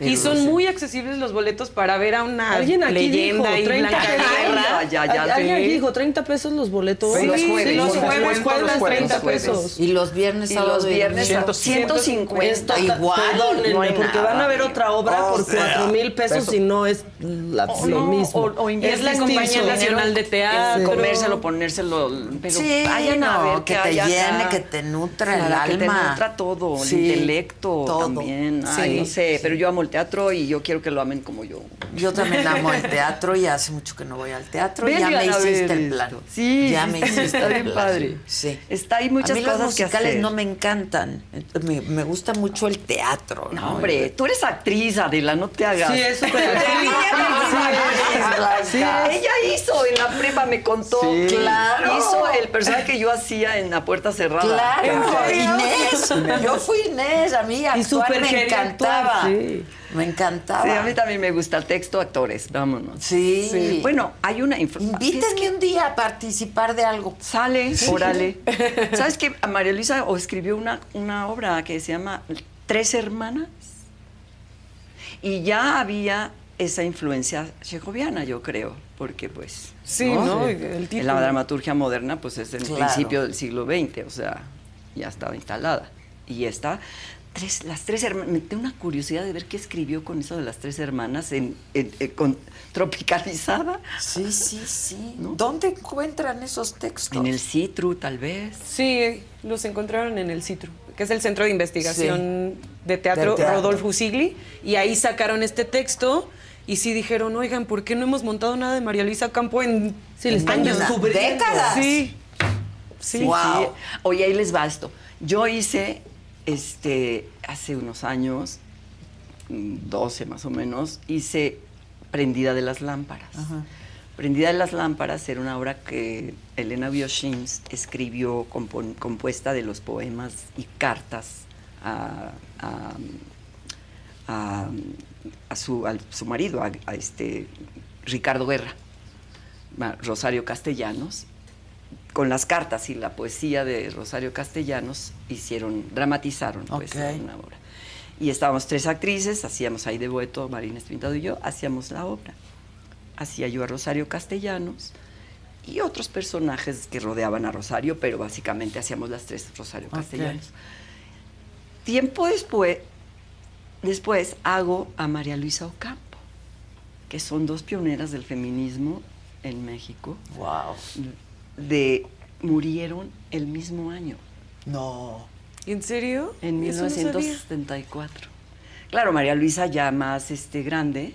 Y son muy accesibles los boletos para ver a una Alguien aquí leyenda dijo y 30 Blanca pesos. Guerra. Ya, ya, Alguien sí. aquí dijo 30 pesos los boletos. Sí, los sí, jueves, los los jueves, jueves, los jueves, 30 los jueves. pesos. Y los viernes, Y los viernes, domingo. 150. Está igual. Perdónenme, no hay porque nada, van a ver amigo. otra obra por sea, 4 mil pesos pesos. y no es la- O lo no, mismo. o- o Es la Compañía. Nacional de Teatro. comérselo, ponérselo, pero Sí, vayan a ver que te llene, que te nutra el Claro, que te alma. nutra todo, el intelecto todo. también. Ay, no sé, pero yo amo el teatro y yo quiero que lo amen como yo. Yo también amo el teatro y hace mucho que no voy al teatro. ya me hiciste el plan. Sí, ya me está- hiciste está el bien plan. padre. Sí. Está hay muchas a mí los cosas que musicales hacer. no me encantan. Me, me gusta mucho el teatro. No, No, hombre, tú eres actriz, Adela, no te hagas. Sí, es súper Te actriz. vi en la- Sí, Sí, ella hizo en la prepa, me contó. Sí. Claro. Hizo el personaje que yo hacía en La Puerta Cerrada. Claro. Inés. Yo fui Inés, a mí actuar súper me encantaba. actuar, sí. Me encantaba. Sí, a mí también me gusta el texto, actores, vámonos. Sí. Bueno, hay una información. Invítenme un día a participar de algo. Sale, órale. ¿Sabes qué? María Luisa escribió una, una obra que se llama Tres Hermanas. Y ya había esa influencia chejoviana, yo creo, porque pues... Sí, ¿no? El título. La dramaturgia moderna pues es el Claro. principio del siglo XX, o sea, ya estaba instalada. Y esta... Tres, las tres hermanas, me tengo una curiosidad de ver qué escribió con eso de las tres hermanas en, en- en- con tropicalizada. Sí, sí, sí. ¿Dónde encuentran esos textos? En el Citru, tal vez. Sí, los encontraron en el CITRU, que es el Centro de Investigación de, teatro. Rodolfo Usigli, y ahí sacaron este texto y sí dijeron, oigan, ¿por qué no hemos montado nada de María Luisa Campo en Sí, años? descubriendo. décadas. Sí. Sí, Wow. sí. Oye, ahí les va esto. Yo hice, este, hace unos años, mm, 12 más o menos, hice Prendida de las Lámparas. Prendida de las Lámparas era una obra que Elena Bioshins escribió compuesta de los poemas y cartas a, a- a- a su, su marido, a, este Ricardo Guerra, Rosario Castellanos, con las cartas y la poesía de Rosario Castellanos hicieron, dramatizaron pues una obra. Y estábamos tres actrices, hacíamos ahí de Boeto, Marina Espintado y yo, hacíamos la obra. Hacía yo a Rosario Castellanos y otros personajes que rodeaban a Rosario, pero básicamente hacíamos las tres Rosario. Castellanos. Tiempo después, después hago a María Luisa Ocampo, que son dos pioneras del feminismo en México Wow. De murieron el mismo año, No. ¿En serio? en Eso no sabía. 1974. Claro, María Luisa ya más este grande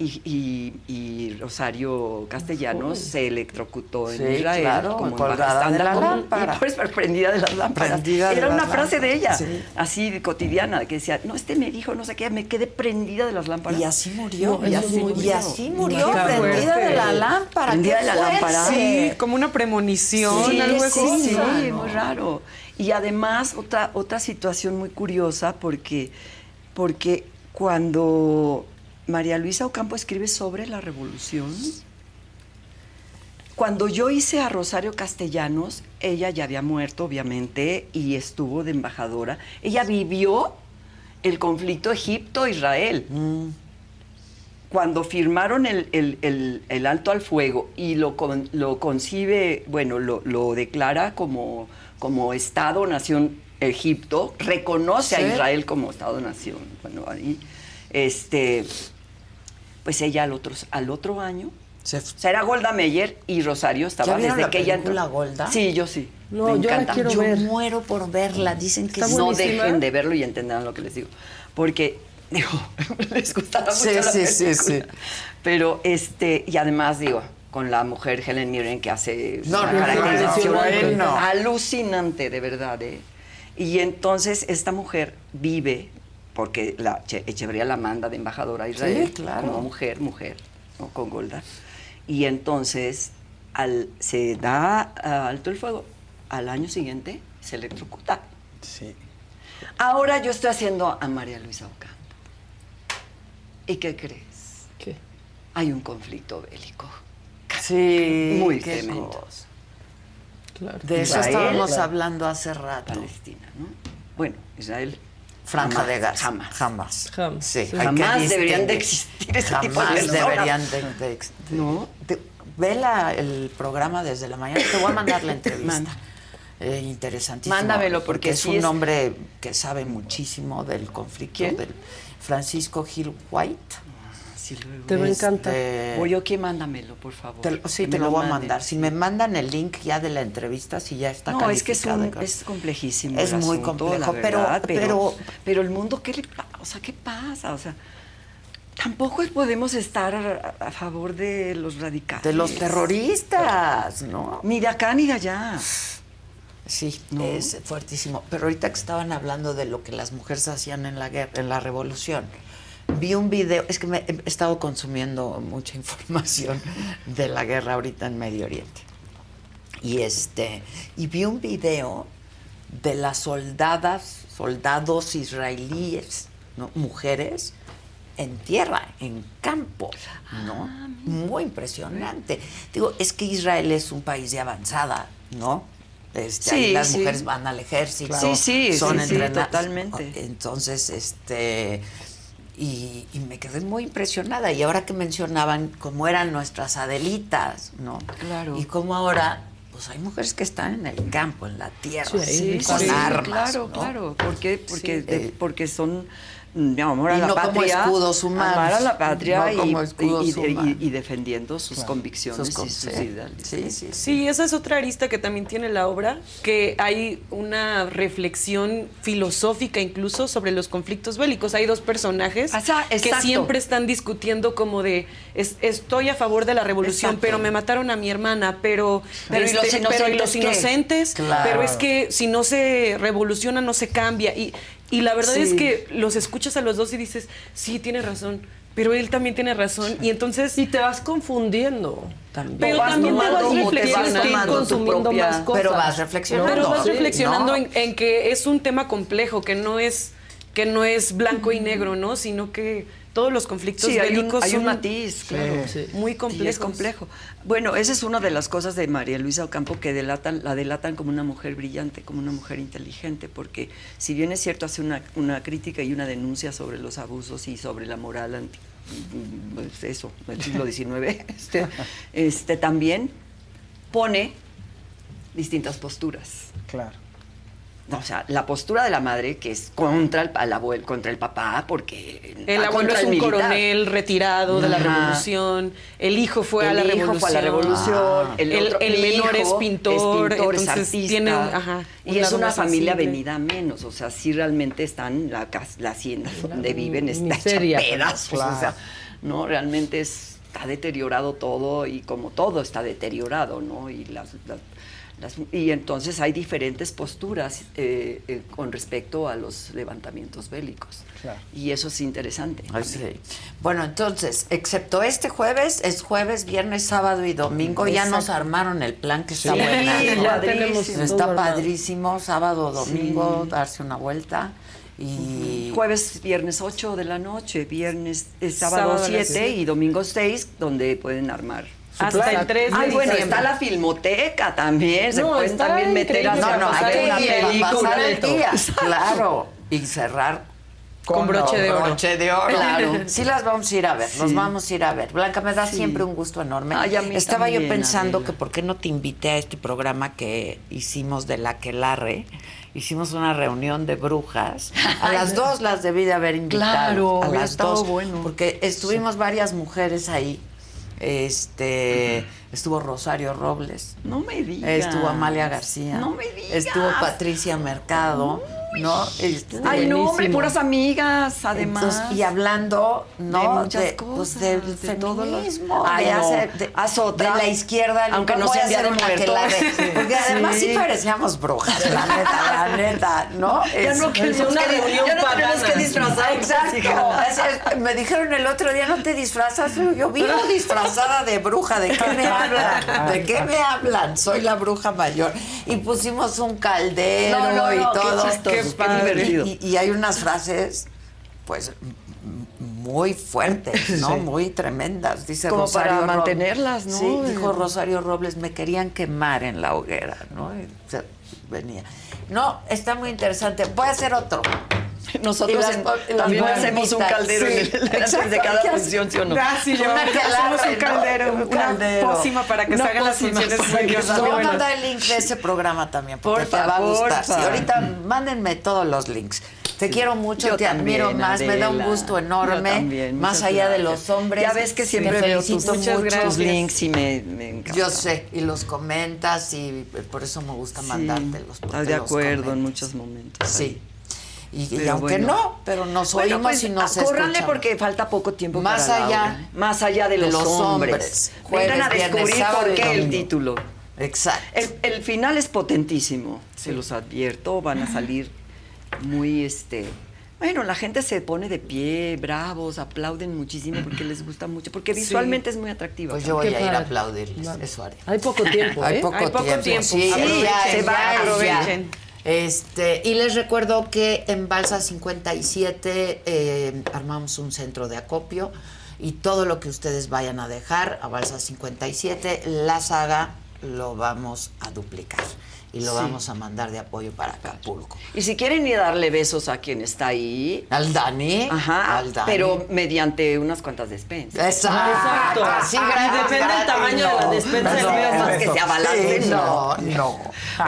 y, y- y Rosario Castellanos se electrocutó en Sí, Israel. claro, como colgada de la como- lámpara. Y pues prendida de las lámparas. Prendida Era una frase de ella, sí. así cotidiana, que decía, no, este me dijo, no sé qué, me quedé prendida de las lámparas. Y así murió. y, así murió. y así murió, Imagínate. prendida de la lámpara. Prendida qué de la lámpara. Sí, como una premonición, Sí, algo sí, así. sí, ¿no? muy raro. Y además otra, otra situación muy curiosa porque, porque cuando María Luisa Ocampo escribe sobre la revolución, cuando yo hice a Rosario Castellanos, ella ya había muerto, obviamente, y estuvo de embajadora. Ella vivió el conflicto Egipto-Israel. Cuando firmaron el, el- el- el alto al fuego y lo, con- lo concibe, bueno, lo, lo declara como, como Estado-Nación Egipto, reconoce Sí. a Israel como Estado-Nación. Bueno, ahí, este, pues ella al otro, al otro año, Se- o sea, era Golda Meir y Rosario estaba ¿Ya desde la que ella entró. Golda? Sí, yo sí. No, Me yo la encanta. quiero Yo ver. muero por verla. Dicen que Está sí. no dejen de verlo y entenderán lo que les digo. Porque, digo, les gustará mucho Sí, la sí, sí. Pero, este, y además, digo, con la mujer Helen Mirren que hace No, una no, caracterización bueno. alucinante, de verdad. ¿eh? Y entonces esta mujer vive, porque la Che- Echeverría la manda de embajadora a Israel, Sí, claro. como mujer, mujer, ¿no? con Golda. Y entonces al, se da ah, alto el fuego, al año siguiente se electrocuta. Sí. Ahora yo estoy haciendo a María Luisa Ocampo. ¿Y qué crees? ¿Qué? Hay un conflicto bélico. Sí, Muy qué tremendo. Claro. De eso Israel, estábamos claro. hablando hace rato. Palestina, ¿no? Bueno, Israel. Franja jamás, de Gaza. Jamás. Jamás. Jamás. Sí, Jamás deberían de existir ese tipo de Jamás deberían de, de de- ¿No? de- ve la- el programa desde la mañana. Te voy a mandar la entrevista. Manda. Eh, interesantísimo. Mándamelo, porque es sí un es- hombre que sabe muchísimo del conflicto ¿Quién? del Francisco Gil White. Sí. Te va a encantar. Este, Oye, que mándamelo, por favor. te sí, te lo voy a mandar. Si me mandan el link ya de la entrevista, si ya está No, es que es, un- es complejísimo. Es el muy asunto, complejo, pero- pero- pero el mundo, ¿qué le pasa? O sea, ¿qué pasa? O sea, tampoco podemos estar a, a favor de los radicales. De los terroristas, ¿no? Ni de acá ni de allá. Sí, No. es fuertísimo. Pero ahorita que estaban hablando de lo que las mujeres hacían en la guerra, en la revolución, vi un video, es que me he estado consumiendo mucha información de la guerra ahorita en Medio Oriente. Y este, y vi un video de las soldadas, soldados israelíes, ¿no? mujeres en tierra, en campo, ¿no? Muy impresionante. Digo, es que Israel es un país de avanzada, ¿no? Este, ahí las sí. mujeres van al ejército, Sí, sí, son sí, sí, entrenadas. totalmente. Entonces, este, y, y me quedé muy impresionada. Y ahora que mencionaban cómo eran nuestras Adelitas, ¿no? Claro. Y cómo ahora, pues hay mujeres que están en el campo, en la tierra, Sí, Sí, con sí, armas, claro, ¿no? claro. ¿Por qué? Porque, de- porque son amor a Y la no como escudos humanos. Amar a la patria No y, como escudos y- y- y- humanos. y defendiendo sus convicciones Sus con- y sus sí. ideales. Sí, sí, sí. Sí, esa es otra arista que también tiene la obra, que hay una reflexión filosófica incluso sobre los conflictos bélicos. Hay dos personajes Asa- que siempre están discutiendo como de es- estoy a favor de la revolución, Exacto. pero me mataron a mi hermana, pero Pero ¿y los este, pero ¿y los inocentes qué? inocentes, Claro. pero es que si no se revoluciona no se cambia y y la verdad Sí. es que los escuchas a los dos y dices, "Sí, tiene razón." Pero él también tiene razón y entonces Y te vas confundiendo también. Pero vas también te vas tomando como te vas reflexionando, tu consumiendo propia- más cosas. Pero vas reflexionando. Pero vas Sí, reflexionando ¿no? en, en que es un tema complejo, que no es que no es blanco y negro, ¿no? Sino que todos los conflictos Sí, hay un, bélicos hay un matiz, claro. Sí. muy Sí, complejos. es complejo. Bueno, esa es una de las cosas de María Luisa Ocampo que delatan, la delatan como una mujer brillante, como una mujer inteligente, porque si bien es cierto hace una, una crítica y una denuncia sobre los abusos y sobre la moral anti, pues eso, del siglo XIX, este, este, también pone distintas posturas. Claro. No, o sea, la postura de la madre que es contra el, al abuelo, contra el papá, porque El abuelo es el un militar. coronel retirado de la revolución, el hijo fue a El la hijo revolución, fue a la revolución, Ah. el, el, otro el menor es pintor, es entonces artista, tiene un- ajá, y es una familia sensible. venida a menos, o sea, sí realmente están la, cas- la hacienda donde viven está hecha miseria. pedazos, o sea, ¿no? Realmente es- está deteriorado todo y como todo está deteriorado, ¿no? Y las, las- las- y entonces hay diferentes posturas eh, eh, con respecto a los levantamientos bélicos. Y eso es interesante. Sí. Bueno, entonces, excepto este jueves, es jueves, viernes, sábado y domingo. Ya nos Exacto. armaron el plan que está Sí, buena. ya tenemos Está padrísimo, sábado, domingo, Sí. darse una vuelta. Y Jueves, viernes 8 de la noche, viernes, eh, sábado Sábado a las 7 siete. y domingo 6, donde pueden armar. Hasta plan. el 3 de Ay, bueno, diciembre. está la filmoteca también. Se No, pueden también meter a. No, no, hay que una película. pasar el día, claro. Y cerrar Con broche de oro. broche de oro. Claro. Sí las vamos a ir a ver, nos Sí. vamos a ir a ver. Blanca, me da Sí. siempre un gusto enorme. Ay, a mí Estaba yo pensando Adela. que por qué no te invité a este programa que hicimos de la Quelarre. Hicimos una reunión de brujas. A las dos las debí de haber invitado. Claro, a las estado dos. bueno. Porque estuvimos varias mujeres ahí. Este estuvo Rosario Robles. No me digas. Estuvo Amalia García. No me digas. Estuvo Patricia Mercado, ¿no? Este, Ay, no, hombre, puras amigas, además. Entonces, y hablando, ¿no? De muchas de, cosas, pues, del de todo feminismo, Ay, de, no. hacer- de, Haz otra. de la izquierda, Aunque no sea Día de una Muertos. que la de- Sí. porque además sí. Sí. parecíamos brujas, la neta, la neta, ¿no? Ya no queremos una que- reunión ya no tenemos que disfrazarnos, Exacto. es, me dijeron el otro día, no te disfrazas, yo vivo disfrazada de bruja, ¿de qué me hablan? ¿De qué me hablan? Soy la bruja mayor. Y pusimos un caldero No, no, y no, qué padre. Y, y hay unas frases, pues, muy fuertes, ¿no? Sí. Muy tremendas. Dice Como Rosario para Robles. mantenerlas, ¿no? Sí, dijo Rosario Robles, me querían quemar en la hoguera, ¿no? Y venía. No, está muy interesante. Voy a hacer otro. Nosotros en- también hacemos un caldero en el- antes de cada función, ¿sí o no? Gracias, Una Hacemos un caldero, ¿no? Un una caldero. pócima para que se hagan las funciones. Voy a mandar el link de ese programa también, porque Porfa, te va a gustar. Sí, ahorita mándenme todos los links. Te quiero mucho, Yo te admiro también, más, me da un gusto Yo enorme. también, más allá de gracias. los hombres. Ya ves que siempre veo tus, felicito mucho. tus links y me, me encanta. Yo sé, y los comentas y por eso me gusta Sí, mandártelos. Estás de los acuerdo en muchos momentos. Sí. Y, y aunque bueno. no, pero nos Bueno, oímos pues, y nos córranle escuchamos. porque falta poco tiempo Más para la allá obra. Más allá de, los, los hombres. hombres. Vengan a viernes, descubrir por qué el título. Exacto. El, el final es potentísimo, se los advierto. Van a salir muy, este... Bueno, la gente se pone de pie, bravos, aplauden muchísimo porque les gusta mucho, porque Sí. visualmente es muy atractiva. Pues yo voy a ir a aplaudirles, eso haré. Hay poco tiempo, Hay ¿eh? poco Hay poco tiempo. tiempo. Sí, Aprovechen, ya, se ya, va, ya. Este, y les recuerdo que en Balsa 57 eh, armamos un centro de acopio y todo lo que ustedes vayan a dejar a Balsa 57, la saga lo vamos a duplicar y lo Sí. vamos a mandar de apoyo para Acapulco. Y si quieren ir a darle besos a quien está ahí. Al Dani. Ajá. al Dani. Pero mediante unas cuantas despensas. Exacto. Así gratis, Depende del tamaño de la no. despensa, No, el es más que se abalancen. Sí, no, no.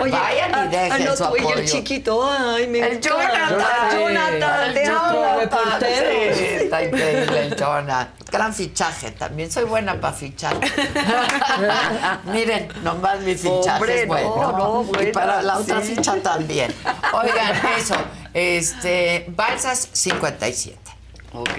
Oye, Vayan ah, y dejen ah, no, su el chiquito, ay, me El. Jonathan, Jonathan, te el amo. Jonathan, reportero. sí, está increíble el Jonathan. Gran fichaje también, soy buena para fichar. Miren, nomás mi fichaje Hombre, es bueno. no, no, y para la otra sí. ficha también. Oigan, eso, este, Balsas 57. Ok.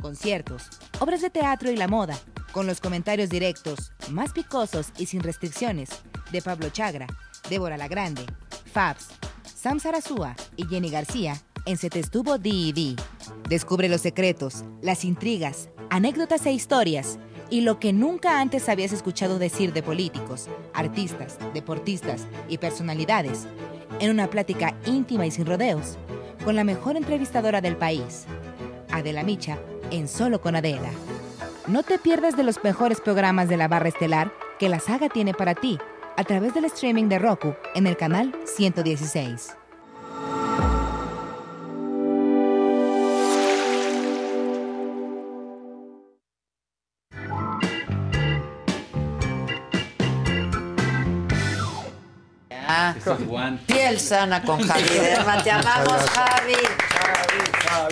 conciertos, obras de teatro y la moda, con los comentarios directos, más picosos y sin restricciones, de Pablo Chagra, Débora La Grande, Fabs, Sam Sarasúa y Jenny García en Se Te D&D. Descubre los secretos, las intrigas, anécdotas e historias y lo que nunca antes habías escuchado decir de políticos, artistas, deportistas y personalidades en una plática íntima y sin rodeos con la mejor entrevistadora del país, Adela Micha, en Solo con Adela. No te pierdas de los mejores programas de la barra estelar que la saga tiene para ti a través del streaming de Roku en el canal 116. Ah, piel sana con Javi Derma. Te amamos, Javi.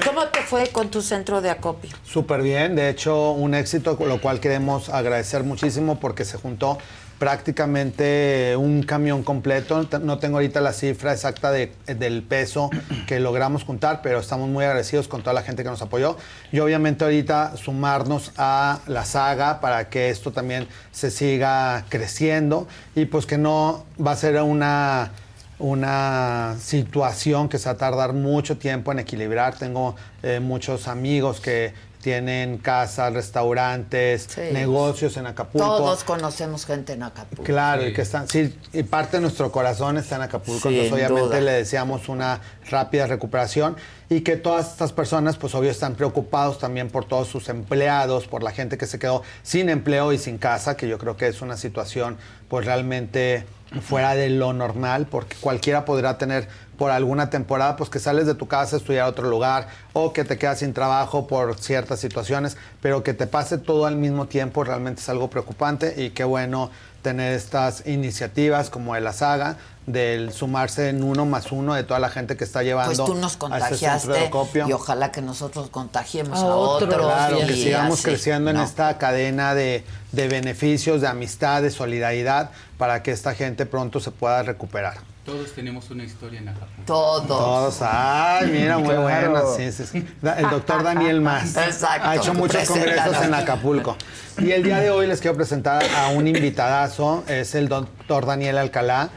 ¿Cómo te fue con tu centro de acopio? Súper bien, de hecho un éxito, lo cual queremos agradecer muchísimo porque se juntó prácticamente un camión completo. No tengo ahorita la cifra exacta de- del peso que logramos juntar, pero estamos muy agradecidos con toda la gente que nos apoyó. Y obviamente ahorita sumarnos a la saga para que esto también se siga creciendo y pues que no va a ser una una situación que se va a tardar mucho tiempo en equilibrar. Tengo eh, muchos amigos que tienen casas, restaurantes, Sí. negocios en Acapulco. Todos conocemos gente en Acapulco. Claro, y que están, sí, y parte de nuestro corazón está en Acapulco, Sin entonces obviamente duda. le deseamos una rápida recuperación y que todas estas personas, pues obvio, están preocupados también por todos sus empleados, por la gente que se quedó sin empleo y sin casa, que yo creo que es una situación pues realmente fuera de lo normal, porque cualquiera podrá tener por alguna temporada, pues que sales de tu casa a estudiar a otro lugar o que te quedas sin trabajo por ciertas situaciones, pero que te pase todo al mismo tiempo realmente es algo preocupante y qué bueno tener estas iniciativas como de la saga, del sumarse en uno más uno de toda la gente que está llevando Pues tú nos contagiaste acopio. y ojalá que nosotros contagiemos A a, otros. Claro, que y sigamos así, creciendo en esta cadena de, de beneficios, de amistad, de solidaridad, para que esta gente pronto se pueda recuperar. Todos tenemos una historia en Acapulco. Todos. Todos. Ay, mira, muy Claro. buena. Sí, sí, sí. Da- El doctor Daniel Más. Exacto. Ha hecho muchos congresos en. Acapulco. Y el día de hoy les quiero presentar a un invitadazo. Es el doctor Daniel Alcalá.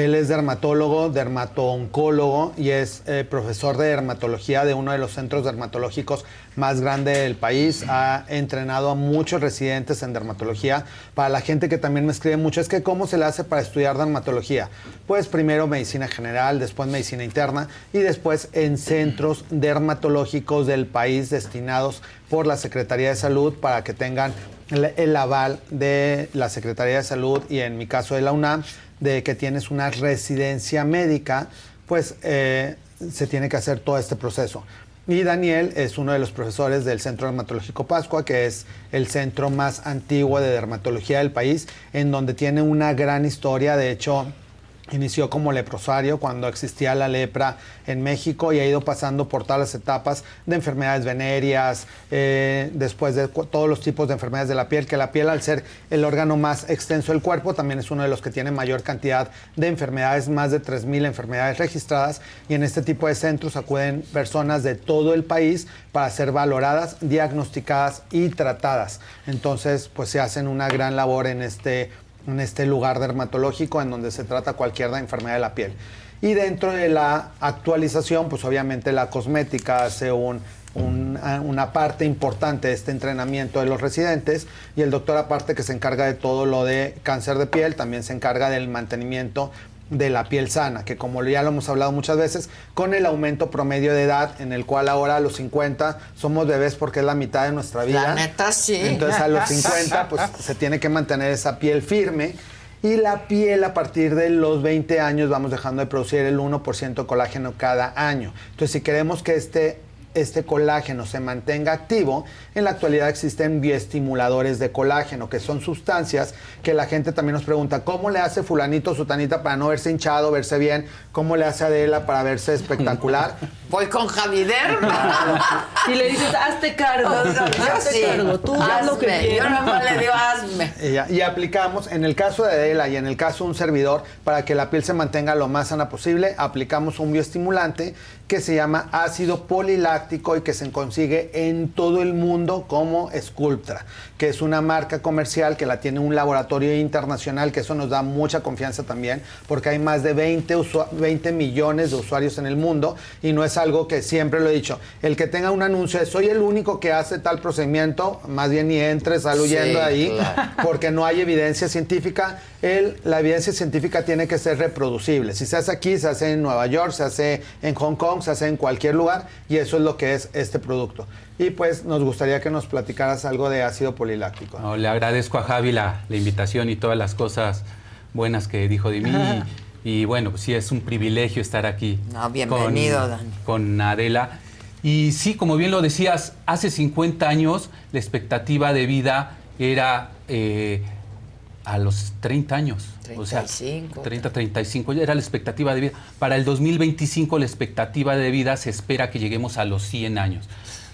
Él es dermatólogo, dermatooncólogo y es eh, profesor de dermatología de uno de los centros dermatológicos más grandes del país. Ha entrenado a muchos residentes en dermatología. Para la gente que también me escribe mucho, es que ¿cómo se le hace para estudiar dermatología? Pues primero medicina general, después medicina interna y después en centros dermatológicos del país destinados por la Secretaría de Salud para que tengan el aval de la Secretaría de Salud y en mi caso de la UNAM de que tienes una residencia médica, pues eh, se tiene que hacer todo este proceso. Y Daniel es uno de los profesores del Centro Dermatológico Pascua, que es el centro más antiguo de dermatología del país, en donde tiene una gran historia. De hecho, Inició como leprosario cuando existía la lepra en México y ha ido pasando por todas las etapas de enfermedades venéreas, eh, después de todos los tipos de enfermedades de la piel, que la piel al ser el órgano más extenso del cuerpo también es uno de los que tiene mayor cantidad de enfermedades, más de 3.000 enfermedades registradas y en este tipo de centros acuden personas de todo el país para ser valoradas, diagnosticadas y tratadas. Entonces, pues se hacen una gran labor en este en este lugar dermatológico en donde se trata cualquier enfermedad de la piel. Y dentro de la actualización, pues obviamente la cosmética hace un- a- una parte importante de este entrenamiento de los residentes y el doctor aparte que se encarga de todo lo de cáncer de piel, también se encarga del mantenimiento de la piel sana, que como ya lo hemos hablado muchas veces, con el aumento promedio de edad, en el cual ahora a los 50 somos bebés porque es la mitad de nuestra vida. La neta, sí. Entonces a los 50 pues se tiene que mantener esa piel firme Y la piel a partir de los 20 años vamos dejando de producir el 1% de colágeno cada año. Entonces si queremos que este este colágeno se mantenga activo, en la actualidad existen bioestimuladores de colágeno, que son sustancias que la gente también nos pregunta, ¿cómo le hace fulanito sutanita para no verse hinchado, verse bien? ¿Cómo le hace Adela para verse espectacular? Voy con Javider. y le dices, hazte cargo. hazte cargo. Tú haz lo que quieras. Yo nomás le digo, hazme. Y, y aplicamos, en el caso de Adela y en el caso de un servidor, para que la piel se mantenga lo más sana posible, aplicamos un bioestimulante que se llama ácido poliláctico y que se consigue en todo el mundo como Sculptra, que es una marca comercial que la tiene un laboratorio internacional, que eso nos da mucha confianza también, porque hay más de 20, usua- 20 millones de usuarios en el mundo y no es algo que siempre lo he dicho. El que tenga un anuncio de soy el único que hace tal procedimiento, más bien ni entres, sal huyendo Sí, ahí, claro. porque no hay evidencia científica. El, la evidencia científica tiene que ser reproducible. Si se hace aquí, se hace en Nueva York, se hace en Hong Kong, se hace en cualquier lugar y eso es lo que es este producto. Y pues nos gustaría que nos platicaras algo de ácido poliláctico. No, le agradezco a Javi la, la invitación y todas las cosas buenas que dijo de mí. Y, y bueno, pues sí, es un privilegio estar aquí. No, bienvenido, con, Dani. Con Adela. Y sí, como bien lo decías, hace 50 años la expectativa de vida era eh, a los 30 años. O sea, 35. 30, 35 ya era la expectativa de vida. Para el 2025 la expectativa de vida se espera que lleguemos a los 100 años.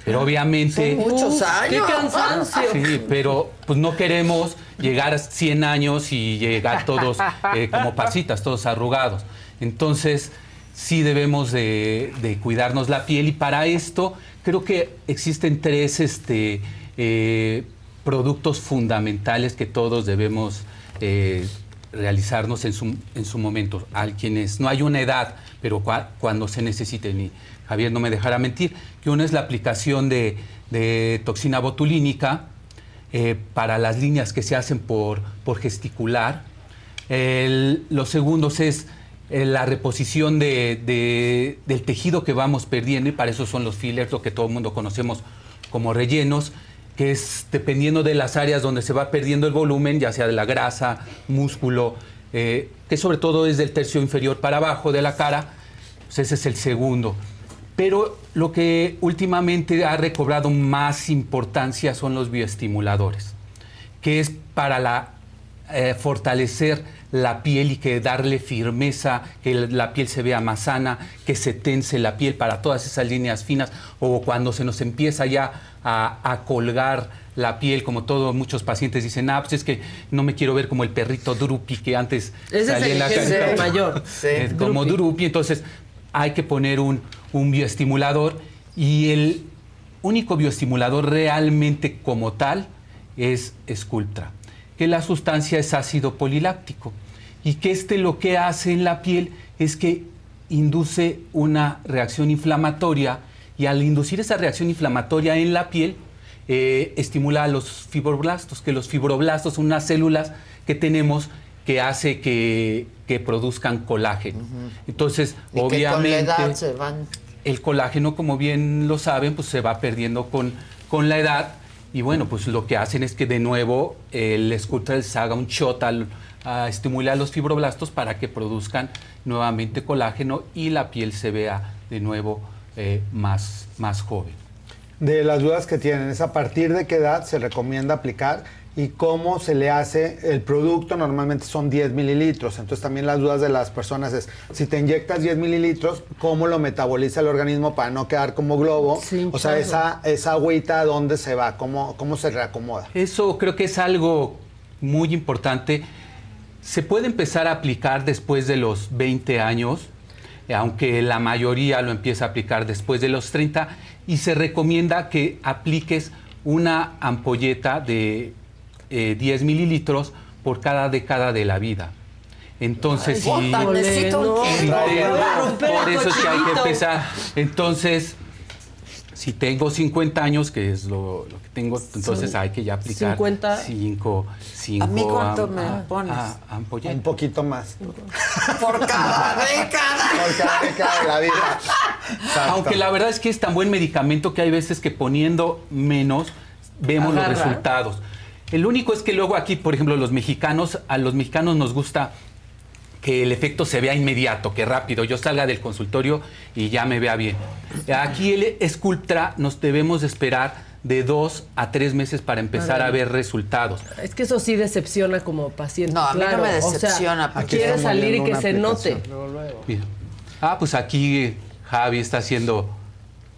Pero obviamente... Son muchos ¡Qué años. cansancio! Sí, pero pues no queremos llegar a 100 años y llegar todos eh, como pasitas, todos arrugados. Entonces, sí debemos de, de cuidarnos la piel y para esto creo que existen tres este, eh, productos fundamentales que todos debemos eh, realizarnos en su, en su momento. A quienes no hay una edad, pero cua- cuando se necesiten, y Javier no me dejará mentir, que uno es la aplicación de, de toxina botulínica eh, para las líneas que se hacen por, por gesticular. Los segundos es eh, la reposición de- del tejido que vamos perdiendo y para eso son los fillers, lo que todo el mundo conocemos como rellenos, que es dependiendo de las áreas donde se va perdiendo el volumen, ya sea de la grasa, músculo, eh, que sobre todo es del tercio inferior para abajo de la cara, pues ese es el segundo. Pero lo que últimamente ha recobrado más importancia son los bioestimuladores, que es para la, eh, fortalecer la piel y que darle firmeza, que la piel se vea más sana, que se tense la piel para todas esas líneas finas o cuando se nos empieza ya a, a colgar la piel, como todos muchos pacientes dicen, ah, pues es que no me quiero ver como el perrito Drupi que antes Ese es salía el en la caricatura. mayor. Como Drupi. Drupi, entonces hay que poner un, un bioestimulador y el único bioestimulador realmente como tal es Sculptra, que la sustancia es ácido poliláctico y que este lo que hace en la piel es que induce una reacción inflamatoria y al inducir esa reacción inflamatoria en la piel eh, estimula a los fibroblastos, que los fibroblastos son unas células que tenemos que hace que, que produzcan colágeno. Entonces, Y que con la obviamente edad se van. el colágeno, como bien lo saben, pues se va perdiendo con, con la edad. Y bueno, pues lo que hacen es que de nuevo el escultor les haga un shot al, a estimular los fibroblastos para que produzcan nuevamente colágeno y la piel se vea de nuevo eh, más, más joven. De las dudas que tienen, es a partir de qué edad se recomienda aplicar y cómo se le hace el producto. Normalmente son 10 mililitros. Entonces también las dudas de las personas es, si te inyectas 10 mililitros, ¿cómo lo metaboliza el organismo para no quedar como globo? o sea, esa, esa agüita, ¿dónde se va? ¿Cómo, cómo se reacomoda? Eso creo que es algo muy importante. Se puede empezar a aplicar después de los 20 años, aunque la mayoría lo empieza a aplicar después de los 30, y se recomienda que apliques una ampolleta de eh, 10 mililitros por cada década de la vida. Entonces, Ay, si, a por eso es que hay que empezar. Entonces, si tengo 50 años, que es lo, lo que tengo, entonces hay que ya aplicar 50. 5 cinco, ¿A mí cuánto am- me a- pones? a- ampolletas. Un poquito más. Por cada década. Por cada década de la vida. Exacto. Aunque la verdad es que es tan buen medicamento que hay veces que poniendo menos vemos Agarra. los resultados. El único es que luego aquí, por ejemplo, los mexicanos, a los mexicanos nos gusta que el efecto se vea inmediato, que rápido, yo salga del consultorio y ya me vea bien. Aquí el Sculptra nos debemos esperar de dos a tres meses para empezar a ver resultados. Es que eso sí decepciona como paciente. No, a mí no claro. me O sea, decepciona, porque quiere salir y que una se note. aplicación. Ah, pues aquí Javi está haciendo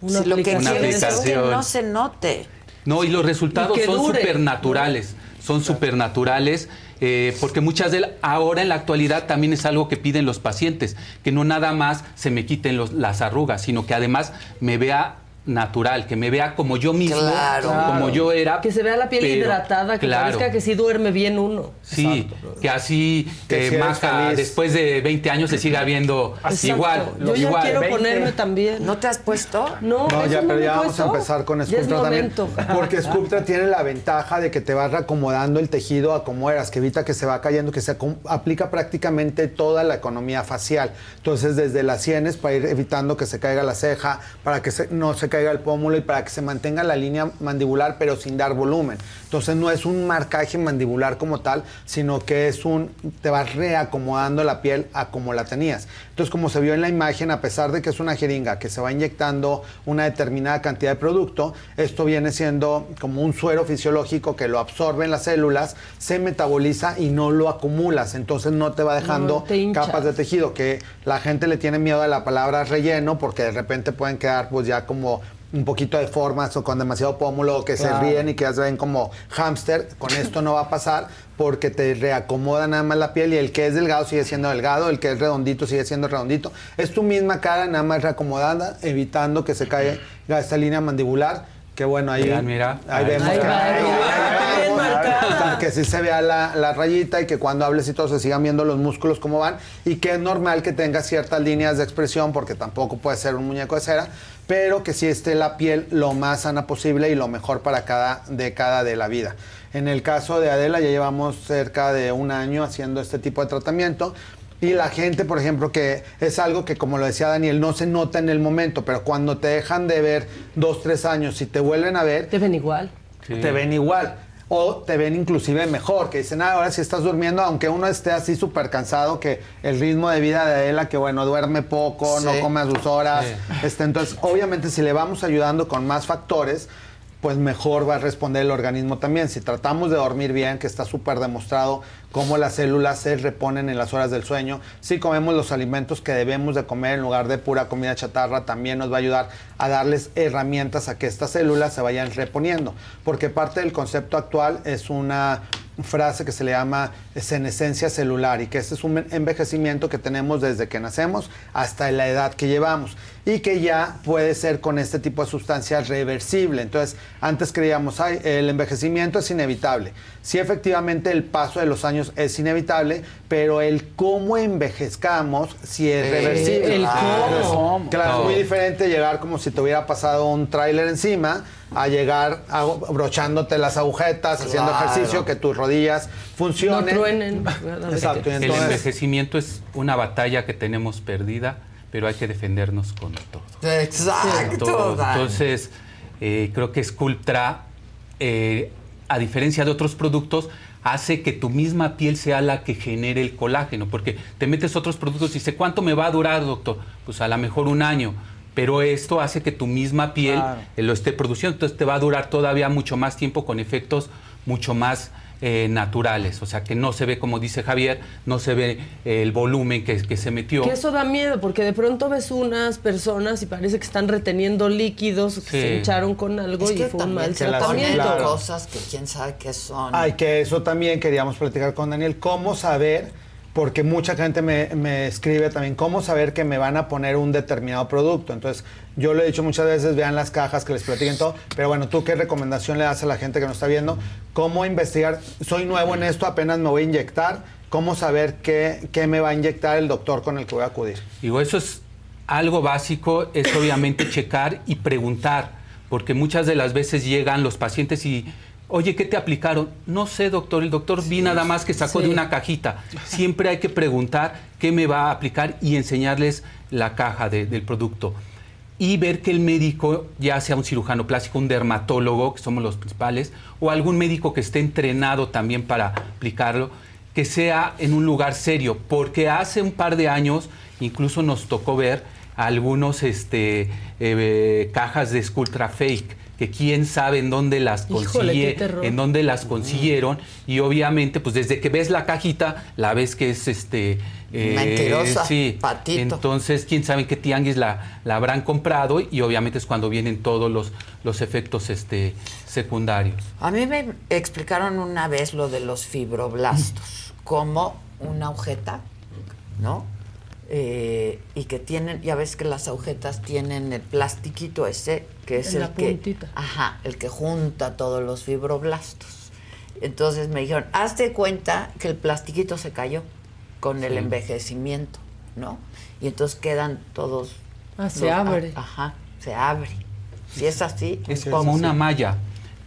Si lo que Una quieres es que aplicación. no se note. No, y los resultados Y son dure. supernaturales. Son supernaturales. eh, porque muchas de la- ahora en la actualidad también es algo que piden los pacientes, que no nada más se me quiten los- las arrugas, sino que además me vea natural, que me vea como yo mismo, Claro. como yo era. Que se vea la piel pero- hidratada, que claro. parezca que sí duerme bien uno. Sí, que así Que eh, después de 20 años se siga viendo igual. Yo ya igual. quiero 20. ponerme también. ¿No te has puesto? No, No, ¿eso ya, pero me ya vamos a empezar con Sculptra también. momento. Porque Sculptra tiene la ventaja de que te va reacomodando el tejido a como eras, que evita que se va cayendo, que se aplica prácticamente toda la economía facial. Entonces, desde las sienes para ir evitando que se caiga la ceja, para que se- no se caiga el pómulo y para que se mantenga la línea mandibular, pero sin dar volumen. Entonces, no es un marcaje mandibular como tal, sino que es un. te vas reacomodando la piel a como la tenías. Entonces, como se vio en la imagen, a pesar de que es una jeringa que se va inyectando una determinada cantidad de producto, esto viene siendo como un suero fisiológico que lo absorben las células, se metaboliza y no lo acumulas. Entonces, no te va dejando No, capas de tejido, que la gente le tiene miedo a la palabra relleno porque de repente pueden quedar pues ya como un poquito de formas o con demasiado pómulo que Claro. se ríen y que ya se ven como hámster. Con esto no va a pasar porque te reacomoda nada más la piel y el que es delgado sigue siendo delgado, el que es redondito sigue siendo redondito. Es tu misma cara nada más reacomodada, evitando que se caiga esta línea mandibular. Que bueno, ahí, Mira, mira. ahí Ahí vemos Ahí que, ahí vemos que sí se vea la, la rayita y que cuando hables y todo se sigan viendo los músculos cómo van y que es normal que tenga ciertas líneas de expresión porque tampoco puede ser un muñeco de cera, pero que sí esté la piel lo más sana posible y lo mejor para cada década de la vida. En el caso de Adela ya llevamos cerca de un año haciendo este tipo de tratamiento. Y la gente, por ejemplo, que es algo que, como lo decía Daniel, no se nota en el momento, pero cuando te dejan de ver dos, tres años y te vuelven a ver, Te ven igual. Sí. te ven igual. O te ven inclusive mejor, que dicen, ah, ahora sí estás durmiendo, aunque uno esté así súper cansado, que el ritmo de vida de Adela, que bueno, duerme poco, no come a sus horas. Sí. Este, entonces, obviamente, si le vamos ayudando con más factores, pues mejor va a responder el organismo también. Si tratamos de dormir bien, que está súper demostrado cómo las células se reponen en las horas del sueño, si comemos los alimentos que debemos de comer en lugar de pura comida chatarra, también nos va a ayudar a darles herramientas a que estas células se vayan reponiendo. Porque parte del concepto actual es una frase que se le llama senescencia celular y que este es un envejecimiento que tenemos desde que nacemos hasta la edad que llevamos y que ya puede ser con este tipo de sustancias reversible. Entonces, antes creíamos, ay, el envejecimiento es inevitable. Sí, efectivamente, el paso de los años es inevitable, pero el cómo envejezcamos sí es Eh, reversible. el Claro, cómo. es- Claro, es muy No. diferente llegar como si te hubiera pasado un tráiler encima a llegar abrochándote las agujetas, haciendo ejercicio, que tus rodillas No funcionen. truenen. Exacto, y El entonces, envejecimiento es una batalla que tenemos perdida, pero hay que defendernos con todo. Exacto. Todo. Entonces, eh, creo que Sculptra, eh, a diferencia de otros productos, hace que tu misma piel sea la que genere el colágeno, porque te metes otros productos y dice, ¿cuánto me va a durar, doctor? Pues a lo mejor un año. Pero esto hace que tu misma piel Claro. eh, lo esté produciendo, entonces te va a durar todavía mucho más tiempo con efectos mucho más eh, naturales. O sea, que no se ve, como dice Javier, no se ve eh, el volumen que, que se metió. Que eso da miedo, porque de pronto ves unas personas y parece que están reteniendo líquidos, que Sí. se hincharon con algo Es y que fue un mal tratamiento. Claro. cosas que quién sabe qué son. Ay, que eso también queríamos platicar con Daniel. ¿Cómo saber? Porque mucha gente me, me escribe también, ¿cómo saber que me van a poner un determinado producto? Entonces, yo lo he dicho muchas veces, vean las cajas, que les platiquen todo. Pero bueno, ¿tú qué recomendación le das a la gente que nos está viendo? ¿Cómo investigar? Soy nuevo en esto, apenas me voy a inyectar. ¿Cómo saber qué, qué me va a inyectar el doctor con el que voy a acudir? Digo, eso es algo básico, es obviamente checar y preguntar, porque muchas de las veces llegan los pacientes y, oye, ¿qué te aplicaron? No sé, doctor, el doctor vi nada más que sacó Sí. de una cajita. Siempre hay que preguntar qué me va a aplicar y enseñarles la caja de- del producto. y ver que el médico, ya sea un cirujano plástico, un dermatólogo, que somos los principales, o algún médico que esté entrenado también para aplicarlo, que sea en un lugar serio, porque hace un par de años incluso nos tocó ver algunos este, eh, cajas de Sculptra Fake que quién sabe en dónde las consigue, en dónde las consiguieron. Y obviamente pues desde que ves la cajita la ves que es este eh, Mentirosa, sí. patito. entonces quién sabe en qué tianguis la, la habrán comprado y obviamente es cuando vienen todos los, los efectos este secundarios. A mí me explicaron una vez lo de los fibroblastos, como una agujeta, ¿no? Eh, y que tienen, ya ves que las agujetas tienen el plastiquito ese, que es En el la que, puntita. ajá, el que junta todos los fibroblastos. Entonces me dijeron, hazte cuenta que el plastiquito se cayó con el envejecimiento, ¿no? Y entonces quedan todos. Ah, se los- abre. Ajá, se abre. Si es así, Es como una malla.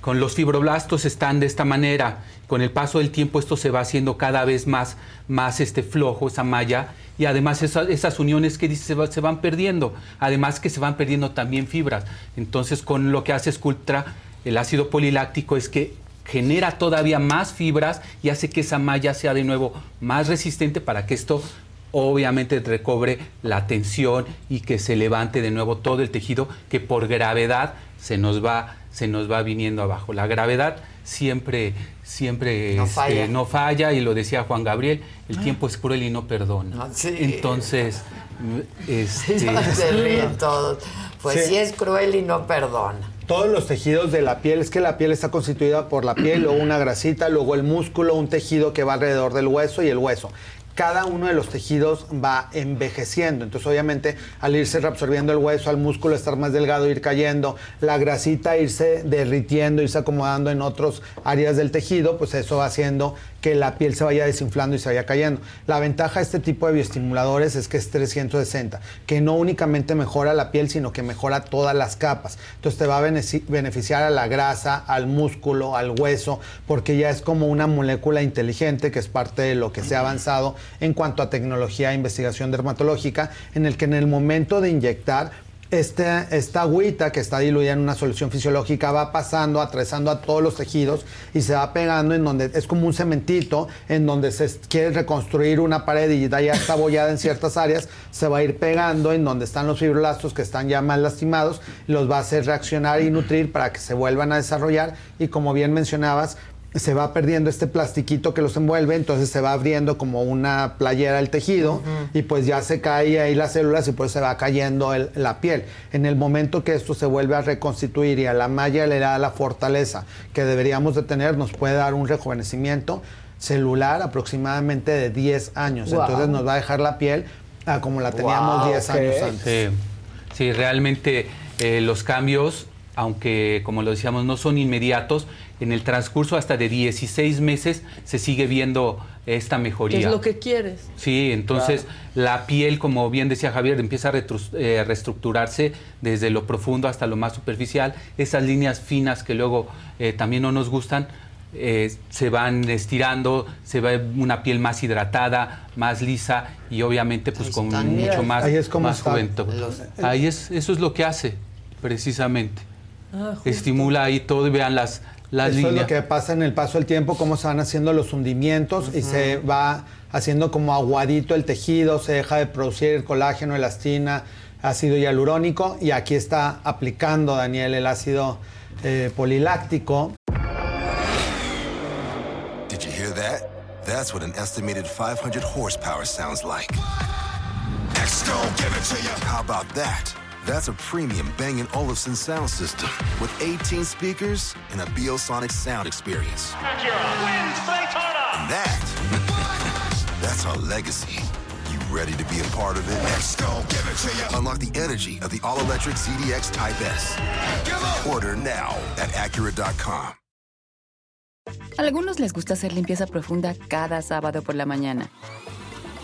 Con los fibroblastos están de esta manera. Con el paso del tiempo esto se va haciendo cada vez más, más este flojo, esa malla. Y además esa- esas uniones que dice se van perdiendo. Además que se van perdiendo también fibras. Entonces con lo que hace Sculptra, el ácido poliláctico es que genera todavía más fibras y hace que esa malla sea de nuevo más resistente para que esto obviamente recobre la tensión y que se levante de nuevo todo el tejido que por gravedad se nos va se nos va viniendo abajo. La gravedad siempre siempre No este, falla. no falla y lo decía Juan Gabriel, el tiempo es cruel y no perdona. Entonces, mm, este, se ríen todos. Pues Sí. sí es cruel y no perdona. Todos los tejidos de la piel, es que la piel está constituida por la piel, luego una grasita, luego el músculo, un tejido que va alrededor del hueso y el hueso. Cada uno de los tejidos va envejeciendo, entonces obviamente al irse reabsorbiendo el hueso, al músculo estar más delgado, ir cayendo, la grasita irse derritiendo, irse acomodando en otras áreas del tejido, pues eso va haciendo que la piel se vaya desinflando y se vaya cayendo. La ventaja de este tipo de bioestimuladores es que es 360, que no únicamente mejora la piel, sino que mejora todas las capas. Entonces te va a beneficiar a la grasa, al músculo, al hueso, porque ya es como una molécula inteligente que es parte de lo que se ha avanzado en cuanto a tecnología e investigación dermatológica, en el que en el momento de inyectar este, esta agüita que está diluida en una solución fisiológica va pasando, atravesando a todos los tejidos y se va pegando en donde es como un cementito en donde se quiere reconstruir una pared y ya está abollada en ciertas áreas, se va a ir pegando en donde están los fibroblastos que están ya más lastimados, los va a hacer reaccionar y nutrir para que se vuelvan a desarrollar. Y como bien mencionabas, se va perdiendo este plastiquito que los envuelve, entonces se va abriendo como una playera el tejido y pues ya se cae ahí las células y pues se va cayendo el- la piel. En el momento que esto se vuelve a reconstituir y a la malla le da la fortaleza que deberíamos de tener, nos puede dar un rejuvenecimiento celular aproximadamente de 10 años. Wow. Entonces nos va a dejar la piel como la teníamos Wow, 10 ok. años antes. Sí, sí, realmente eh, los cambios, aunque como lo decíamos, no son inmediatos, en el transcurso hasta de 16 meses se sigue viendo esta ¿Qué mejoría. es lo que quieres? Sí, entonces la piel, como bien decía Javier, empieza a eh, reestructurarse desde lo profundo hasta lo más superficial. Esas líneas finas que luego eh, también no nos gustan, eh, se van estirando, se ve una piel más hidratada, más lisa y obviamente pues con mucho más, Ahí es como más juventud. Los- Ahí es, eso es lo que hace, precisamente. Ah. Estimula ahí todo y vean las, las Eso es lo que pasa en el paso del tiempo, cómo se van haciendo los hundimientos y se va haciendo como aguadito el tejido, se deja de producir colágeno, elastina, ácido hialurónico y aquí está aplicando Daniel el ácido eh, poliláctico. Did you hear that? That's what an estimated 500 horsepower sounds like. Exco, give it to you. How about that? That's a premium Bang & Olufsen sound system with 18 speakers and a Biosonic sound experience. And that, that's our legacy. You ready to be a part of it? Exco, give it to you. Unlock the energy of the all-electric ZDX Type S. Order now at Acura.com. A algunos les gusta hacer limpieza profunda cada sábado por la mañana.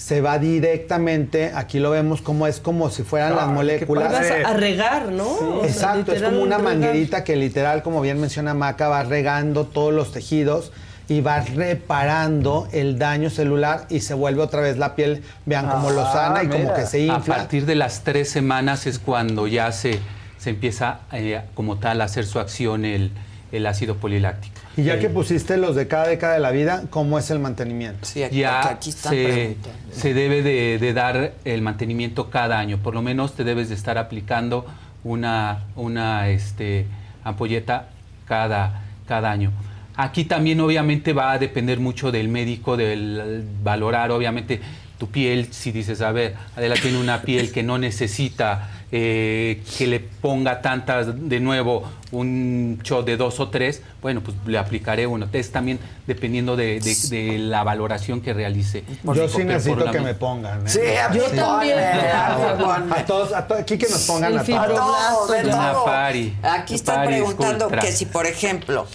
se va directamente, aquí lo vemos como es como si fueran las moléculas. Vas a, a regar, ¿no? O sea, Exacto, es como una regar. manguerita que literal, como bien menciona Maca, va regando todos los tejidos y va reparando el daño celular y se vuelve otra vez la piel, vean cómo lo Ah, sana y como que se A infla. partir de las tres semanas es cuando ya se, se empieza eh, como tal a hacer su acción el, el ácido poliláctico. Y ya Eh, que pusiste los de cada década de la vida, ¿cómo es el mantenimiento? ya se, se debe de, de dar el mantenimiento cada año. Por lo menos te debes de estar aplicando una, una este, ampolleta cada, cada año. Aquí también obviamente va a depender mucho del médico, del valorar obviamente tu piel, si dices, a ver, Adela tiene una piel que no necesita eh, que le ponga tantas, de nuevo, un shot de dos o tres, bueno, pues le aplicaré uno. Es también dependiendo de, de- de la valoración que realice. Yo sí necesito que me pongan. ¿eh? Sí, a también. A todos, a todos, aquí que nos pongan a todos. de todo. pari. Aquí están preguntando que si, por ejemplo,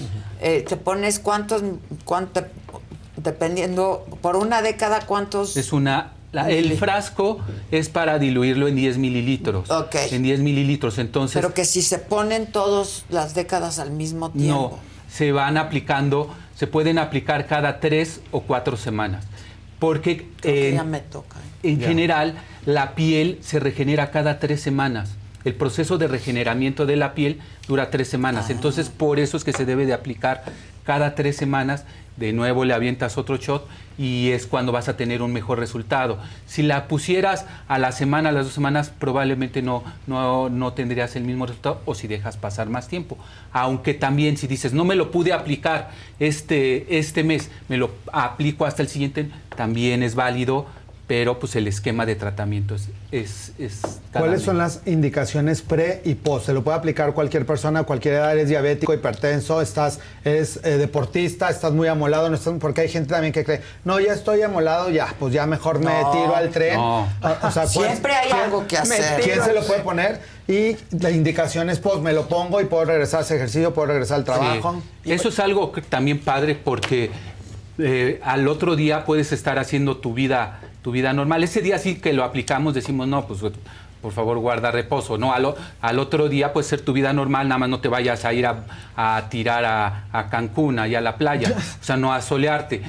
eh, te pones cuántos, cuánto, dependiendo, por una década, cuántos... Es una. La- el frasco es para diluirlo en 10 mililitros. Ok. En 10 mililitros. Entonces. Pero que si se ponen todos las décadas al mismo tiempo. No, se van aplicando, se pueden aplicar cada tres o cuatro semanas. Porque que ya me toca. en general la piel se regenera cada tres semanas. El proceso de regeneramiento de la piel dura tres semanas. Entonces, por eso es que se debe de aplicar cada tres semanas. De nuevo le avientas otro shot y es cuando vas a tener un mejor resultado. Si la pusieras a la semana, a las dos semanas, probablemente no, no, no tendrías el mismo resultado o si dejas pasar más tiempo. Aunque también si dices, no me lo pude aplicar este, este mes, me lo aplico hasta el siguiente, también es válido, pero pues el esquema de tratamiento es... es, es ¿Cuáles son las indicaciones pre y post? Se lo puede aplicar cualquier persona, cualquier edad, eres diabético, hipertenso, estás, eres eh, deportista, estás muy amolado, no estás- porque hay gente también que cree, no, ya estoy amolado, ya, pues ya mejor me No, tiro al tren. no. O- o sea, ¿cuál- Siempre hay algo que me hacer. ¿Quién se lo puede poner? Y la indicación es post, me lo pongo y puedo regresar a ese ejercicio, puedo regresar al trabajo. Sí. Eso es algo que también padre porque eh, al otro día puedes estar haciendo tu vida, tu vida normal. Ese día sí que lo aplicamos, decimos, no, pues por favor guarda reposo. No, al, al otro día puede ser tu vida normal, nada más no te vayas a ir a, a tirar a, a Cancún, allá a la playa, o sea, no a solearte.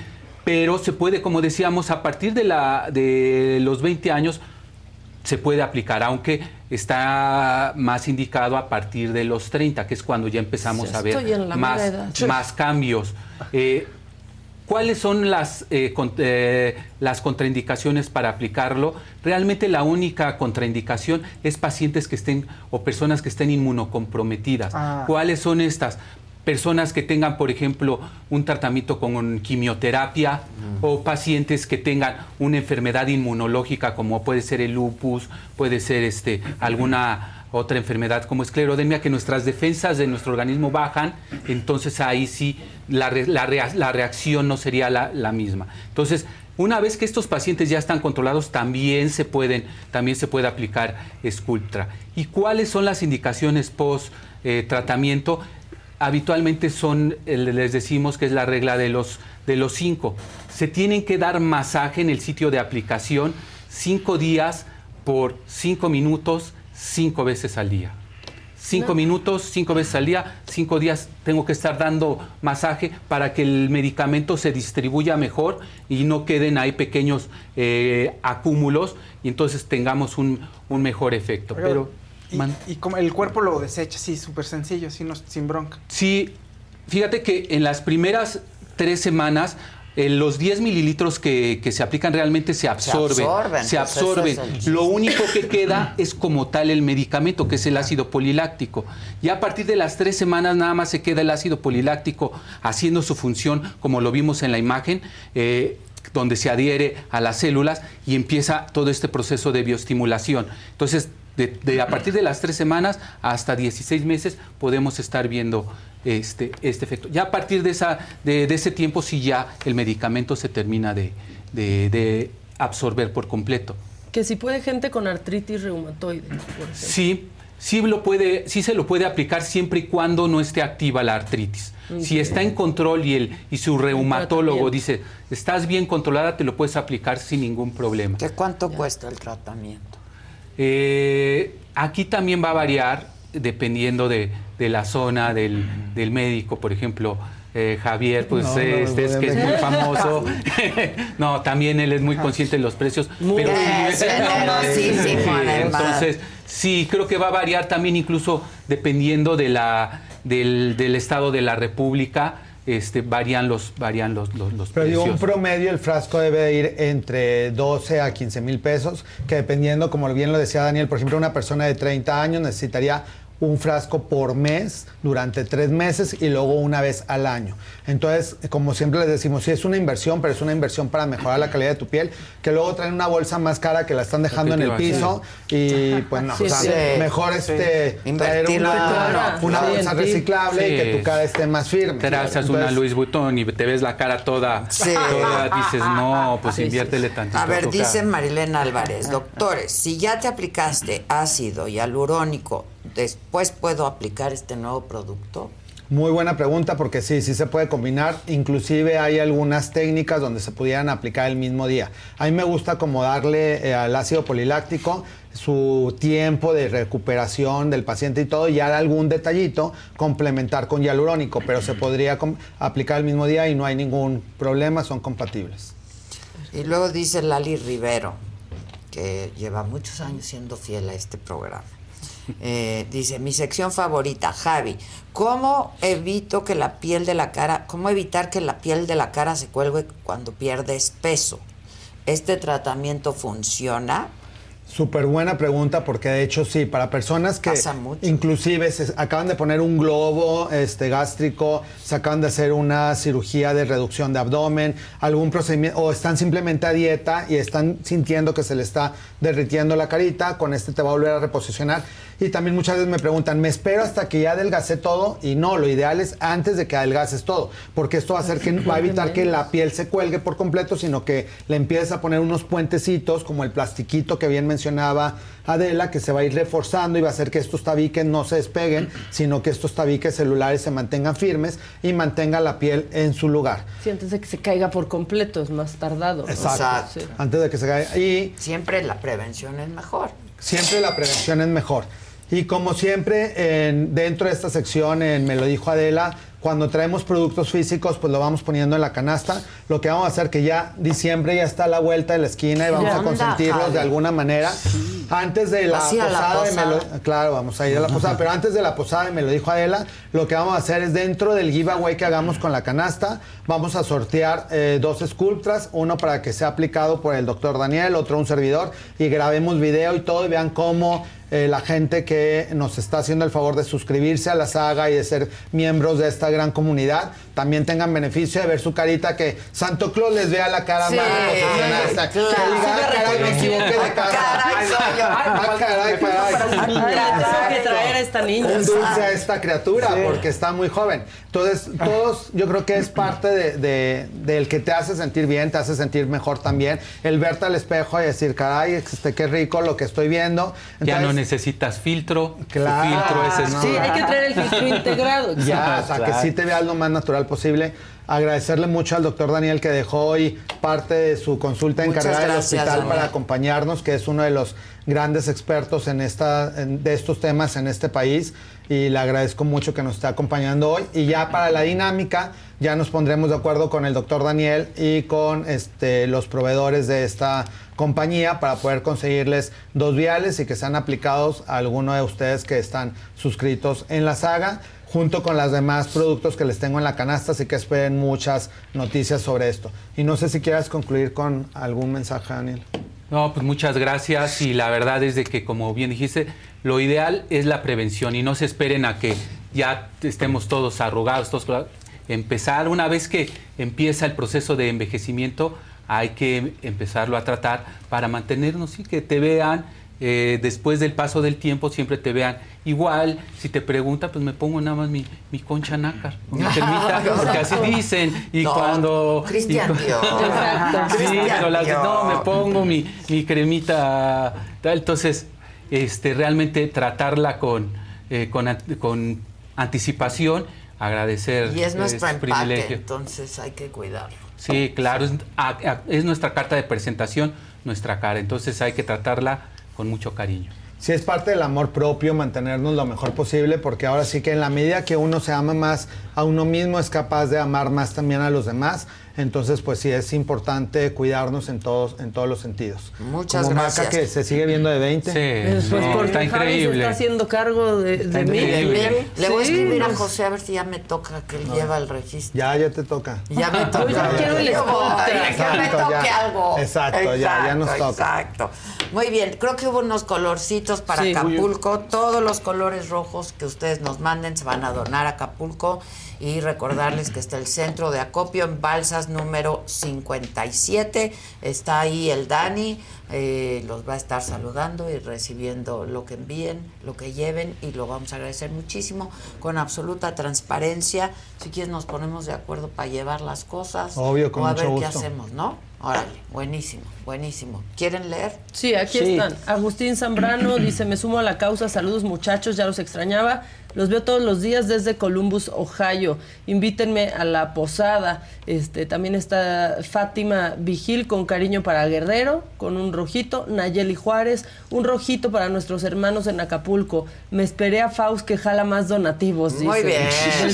Pero se puede, como decíamos, a partir de, la, de los 20 años, se puede aplicar, aunque está más indicado a partir de los 30, que es cuando ya empezamos a ver más, más cambios. Eh, ¿Cuáles son las, eh, con- eh, las contraindicaciones para aplicarlo? Realmente la única contraindicación es pacientes que estén o personas que estén inmunocomprometidas. Ah. ¿Cuáles son estas? Personas que tengan, por ejemplo, un tratamiento con quimioterapia o pacientes que tengan una enfermedad inmunológica como puede ser el lupus, puede ser este, alguna otra enfermedad como esclerodermia, que nuestras defensas de nuestro organismo bajan, entonces ahí sí la, la rea- la reacción no sería la, la misma. Entonces, una vez que estos pacientes ya están controlados, también se pueden, también se puede aplicar Sculptra. ¿Y cuáles son las indicaciones post eh? Habitualmente son, eh, les decimos que es la regla de los, de los cinco. Se tienen que dar masaje en el sitio de aplicación cinco días por cinco minutos, cinco veces al día. Cinco minutos, cinco veces al día, cinco días tengo que estar dando masaje para que el medicamento se distribuya mejor y no queden ahí pequeños eh, acúmulos y entonces tengamos un, un mejor efecto. Pero, y, man- y como el cuerpo lo desecha, sí, súper sencillo, no- sin bronca. Sí, fíjate que en las primeras tres semanas eh, los 10 mililitros que, que se aplican realmente se absorben. absorben, Se absorben. es el chiste. Lo único que queda es como tal el medicamento, que es el ácido poliláctico. Y a partir de las tres semanas nada más se queda el ácido poliláctico haciendo su función, como lo vimos en la imagen. eh, donde se adhiere a las células y empieza todo este proceso de bioestimulación. Entonces, De, a partir de las tres semanas hasta 16 meses podemos estar viendo este, este efecto. Ya a partir de, esa, de, ese tiempo sí ya el medicamento se termina de, de absorber por completo. Que si puede gente con artritis reumatoide, por ejemplo. Sí, sí, lo puede, sí se lo puede aplicar siempre y cuando no esté activa la artritis. Si está en control y, el, y su reumatólogo dice, estás bien controlada, te lo puedes aplicar sin ningún problema. ¿De cuánto cuesta el tratamiento? Eh, aquí también va a variar dependiendo de, la zona del, del médico, por ejemplo. Eh, Javier, pues este es que es muy famoso. no, también él es muy consciente de los precios. pero sí, sí, entonces, sí, creo que va a variar también incluso dependiendo de la, del, del estado de la República. Este, varían los, varían los, los, los Pero precios. digo, un promedio el frasco debe ir entre 12 a 15 mil pesos, que dependiendo, como bien lo decía Daniel, por ejemplo, una persona de 30 años necesitaría un frasco por mes durante tres meses y luego una vez al año. Entonces, como siempre les decimos, sí es una inversión, pero es una inversión para mejorar la calidad de tu piel, que luego traen una bolsa más cara que la están dejando en el piso y pues no, o sea, mejor este traer una, una bolsa reciclable y que tu cara esté más firme. Te haces una Louis Vuitton y te ves la cara toda, toda dices, no, pues inviértele tantito. A ver, dice Marilena Álvarez, doctores, si ya te aplicaste ácido hialurónico después puedo aplicar este nuevo producto? Muy buena pregunta porque sí, sí se puede combinar. Inclusive hay algunas técnicas donde se pudieran aplicar el mismo día. A mí me gusta como darle eh, al ácido poliláctico su tiempo de recuperación del paciente y todo, y algún detallito complementar con hialurónico, pero se podría aplicar el mismo día y no hay ningún problema, son compatibles. Y luego dice Lali Rivero, que lleva muchos años siendo fiel a este programa. Eh, dice, mi sección favorita, Javi, ¿cómo evito que la piel de la cara, cómo evitar que la piel de la cara se cuelgue cuando pierdes peso? ¿Este tratamiento funciona? Súper buena pregunta porque de hecho sí, para personas que inclusive se acaban de poner un globo este, gástrico, se acaban de hacer una cirugía de reducción de abdomen, algún procedimiento, o están simplemente a dieta y están sintiendo que se le está derritiendo la carita, con este te va a volver a reposicionar. Y también muchas veces me preguntan, ¿me espero hasta que ya adelgacé todo? Y no, lo ideal es antes de que adelgaces todo, porque esto va a hacer que va a evitar que la piel se cuelgue por completo, sino que le empieces a poner unos puentecitos, como el plastiquito que bien mencionaba Adela, que se va a ir reforzando y va a hacer que estos tabiques no se despeguen, sino que estos tabiques celulares se mantengan firmes y mantenga la piel en su lugar. Sí, antes de que se caiga por completo, es más tardado. Exacto. Antes de que se caiga. Y siempre la prevención es mejor. Siempre la prevención es mejor. Y como siempre, en, dentro de esta sección, en Me lo dijo Adela, cuando traemos productos físicos, pues lo vamos poniendo en la canasta. Lo que vamos a hacer que ya diciembre ya está a la vuelta de la esquina y vamos a consentirlos de alguna manera. Antes de la posada, de me lo, claro, vamos a ir a la posada, pero antes de la posada, me lo dijo Adela, lo que vamos a hacer es dentro del giveaway que hagamos con la canasta, vamos a sortear eh, dos Sculptras, uno para que sea aplicado por el doctor Daniel, otro un servidor, y grabemos video y todo y vean cómo eh, la gente que nos está haciendo el favor de suscribirse a la saga y de ser miembros de esta gran comunidad, también tengan beneficio de ver su carita, que Santo Claus les vea la cara más profesional. Que diga, caray, me equivoqué de cara. Caray, soy yo. caray, caray. que traer a esta niña. Un dulce a esta criatura, porque está muy joven. Entonces, todos, yo creo que es parte de, del que te hace sentir bien, te hace sentir mejor también. El verte al espejo y decir, caray, este, qué rico lo que estoy viendo. ya no necesitas filtro. Claro. filtro es Sí, hay que traer el filtro integrado. Ya, o sea, que sí te veas lo más natural posible. Agradecerle mucho al doctor Daniel que dejó hoy parte de su consulta encargada del hospital para acompañarnos, que es uno de los grandes expertos en esta, de estos temas en este país. Y le agradezco mucho que nos esté acompañando hoy. Y ya para la dinámica, ya nos pondremos de acuerdo con el doctor Daniel y con este, los proveedores de esta compañía para poder conseguirles dos viales y que sean aplicados a alguno de ustedes que están suscritos en la saga junto con los demás productos que les tengo en la canasta, así que esperen muchas noticias sobre esto. Y no sé si quieras concluir con algún mensaje, Daniel. No, pues muchas gracias y la verdad es de que, como bien dijiste, lo ideal es la prevención y no se esperen a que ya estemos todos arrugados, todos empezar una vez que empieza el proceso de envejecimiento, hay que empezarlo a tratar para mantenernos y que te vean eh, después del paso del tiempo siempre te vean igual. Si te preguntan, pues me pongo nada más mi, mi concha nácar, con mi cremita, porque así dicen. Y No, cuando. Cristian y. Sí, pero las- no, me pongo mi, mi cremita. tal. Entonces, este, realmente tratarla con, eh, con, con anticipación, agradecer Y es nuestro empaque, privilegio. entonces hay que cuidarlo. Sí, claro, es, a- a- es nuestra carta de presentación, nuestra cara, entonces hay que tratarla con mucho cariño. Sí, es parte del amor propio mantenernos lo mejor posible, porque ahora sí que en la medida que uno se ama más a uno mismo, es capaz de amar más también a los demás. Entonces, pues sí, es importante cuidarnos en todos, en todos los sentidos. Muchas Como gracias. Maca que se sigue viendo de 20. Pues porque Javi se está haciendo cargo de, de mí. increíble. Le voy a Sí, escribir a pues, José a ver si ya me toca que él lleva el registro. Ya, ya te toca. Ya me toca. Yo ya quiero escolta. que me toque ya. algo. Exacto, ya, ya nos toca. Exacto. Muy bien, creo que hubo unos colorcitos para Sí. Acapulco. Todos los colores rojos que ustedes nos manden se van a donar a Acapulco. Y recordarles que está el centro de acopio en Balsas número 57. Está ahí el Dani. eh, los va a estar saludando y recibiendo lo que envíen, lo que lleven. Y lo vamos a agradecer muchísimo con absoluta transparencia. Si quieres nos ponemos de acuerdo para llevar las cosas. Obvio, con o a mucho ver gusto. qué hacemos, ¿no? Órale, buenísimo, buenísimo. ¿Quieren leer? Sí, aquí Sí. están. Agustín Zambrano dice, me sumo a la causa, saludos muchachos, ya los extrañaba. Los veo todos los días desde Columbus, Ohio. Invítenme a la posada. Este, también está Fátima Vigil con cariño para Guerrero, con un rojito. Nayeli Juárez, un rojito para nuestros hermanos en Acapulco. Me esperé a Faust que jala más donativos, dice. Muy bien.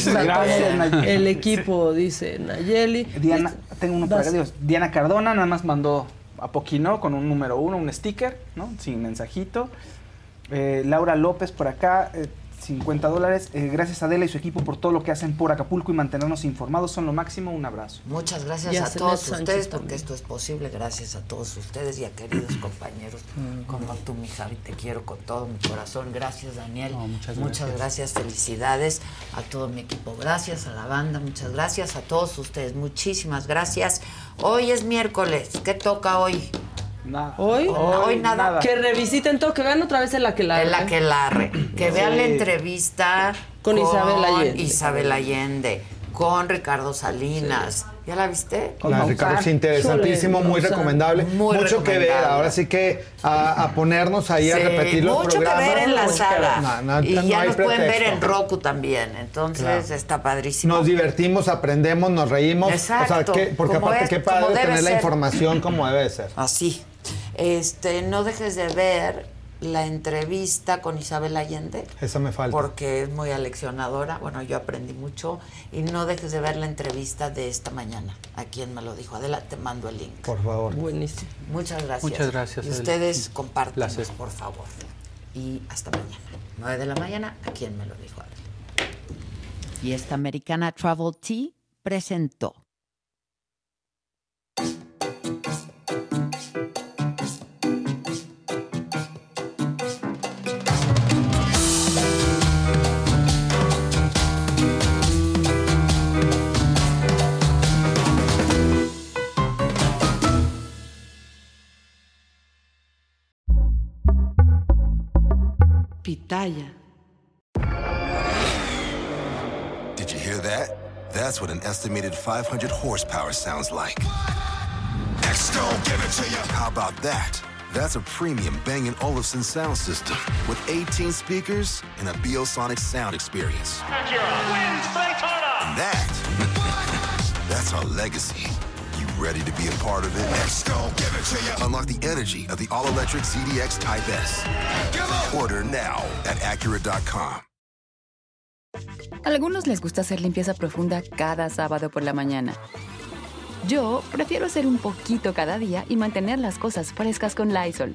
Gracias. El equipo, dice Nayeli. Diana, tengo uno acá, Dios. Diana Cardona nada más mandó a Poquino con un número uno, un sticker, ¿no? Sin mensajito. Eh, Laura López por acá, eh, 50 dólares. Eh, gracias a Adela y su equipo por todo lo que hacen por Acapulco y mantenernos informados. Son lo máximo. Un abrazo. Muchas gracias Y a todos Sánchez ustedes porque esto es posible gracias a todos ustedes y a queridos compañeros como tú, mi Javi, te quiero con todo mi corazón. Gracias, Daniel. muchas gracias. gracias. felicidades a todo mi equipo. Gracias a la banda, muchas gracias a todos ustedes. Muchísimas gracias. Hoy es miércoles. ¿Qué toca hoy? Nada. Hoy, Hoy nada. Que revisiten todo, que vean otra vez el aquelarre. El aquelarre. Que vean la entrevista Con Isabel Allende. Isabel Allende, con Ricardo Salinas. ¿Ya la viste? La de Ricardo es interesantísimo, muy recomendable. Muy mucho que ver. Ahora sí que a, a ponernos ahí a repetir los mucho programas. que ver en la sala. No, no, y no ya nos pueden ver en Roku también. Entonces Claro. está padrísimo. Nos divertimos, aprendemos, nos reímos. Exacto, O sea, que- porque como aparte es, qué padre tener la información como debe ser. Así. Este, no dejes de ver la entrevista con Isabel Allende. Esa me falta. Porque es muy aleccionadora. Bueno, yo aprendí mucho. Y no dejes de ver la entrevista de esta mañana. A quien me lo dijo. Adela, te mando el link. Por favor. Buenísimo. Muchas gracias. Muchas gracias, Y Adela. ustedes compartan, por favor. Y hasta mañana. 9 de la mañana, a quien me lo dijo. Adela. Y esta americana Travel Tea presentó. Pitaya. Did you hear that? That's what an estimated 500 horsepower sounds like. Exco, give it to you. How about that? That's a premium Bang & Olufsen sound system with 18 speakers and a Biosonic sound experience. And that, that's our legacy. Ready to be a part of it? Exco, give it to you. Unlock the energy of the all-electric ZDX Type S. Order now at Acura.com. Algunos les gusta hacer limpieza profunda cada sábado por la mañana. Yo prefiero hacer un poquito cada día y mantener las cosas frescas con Lysol.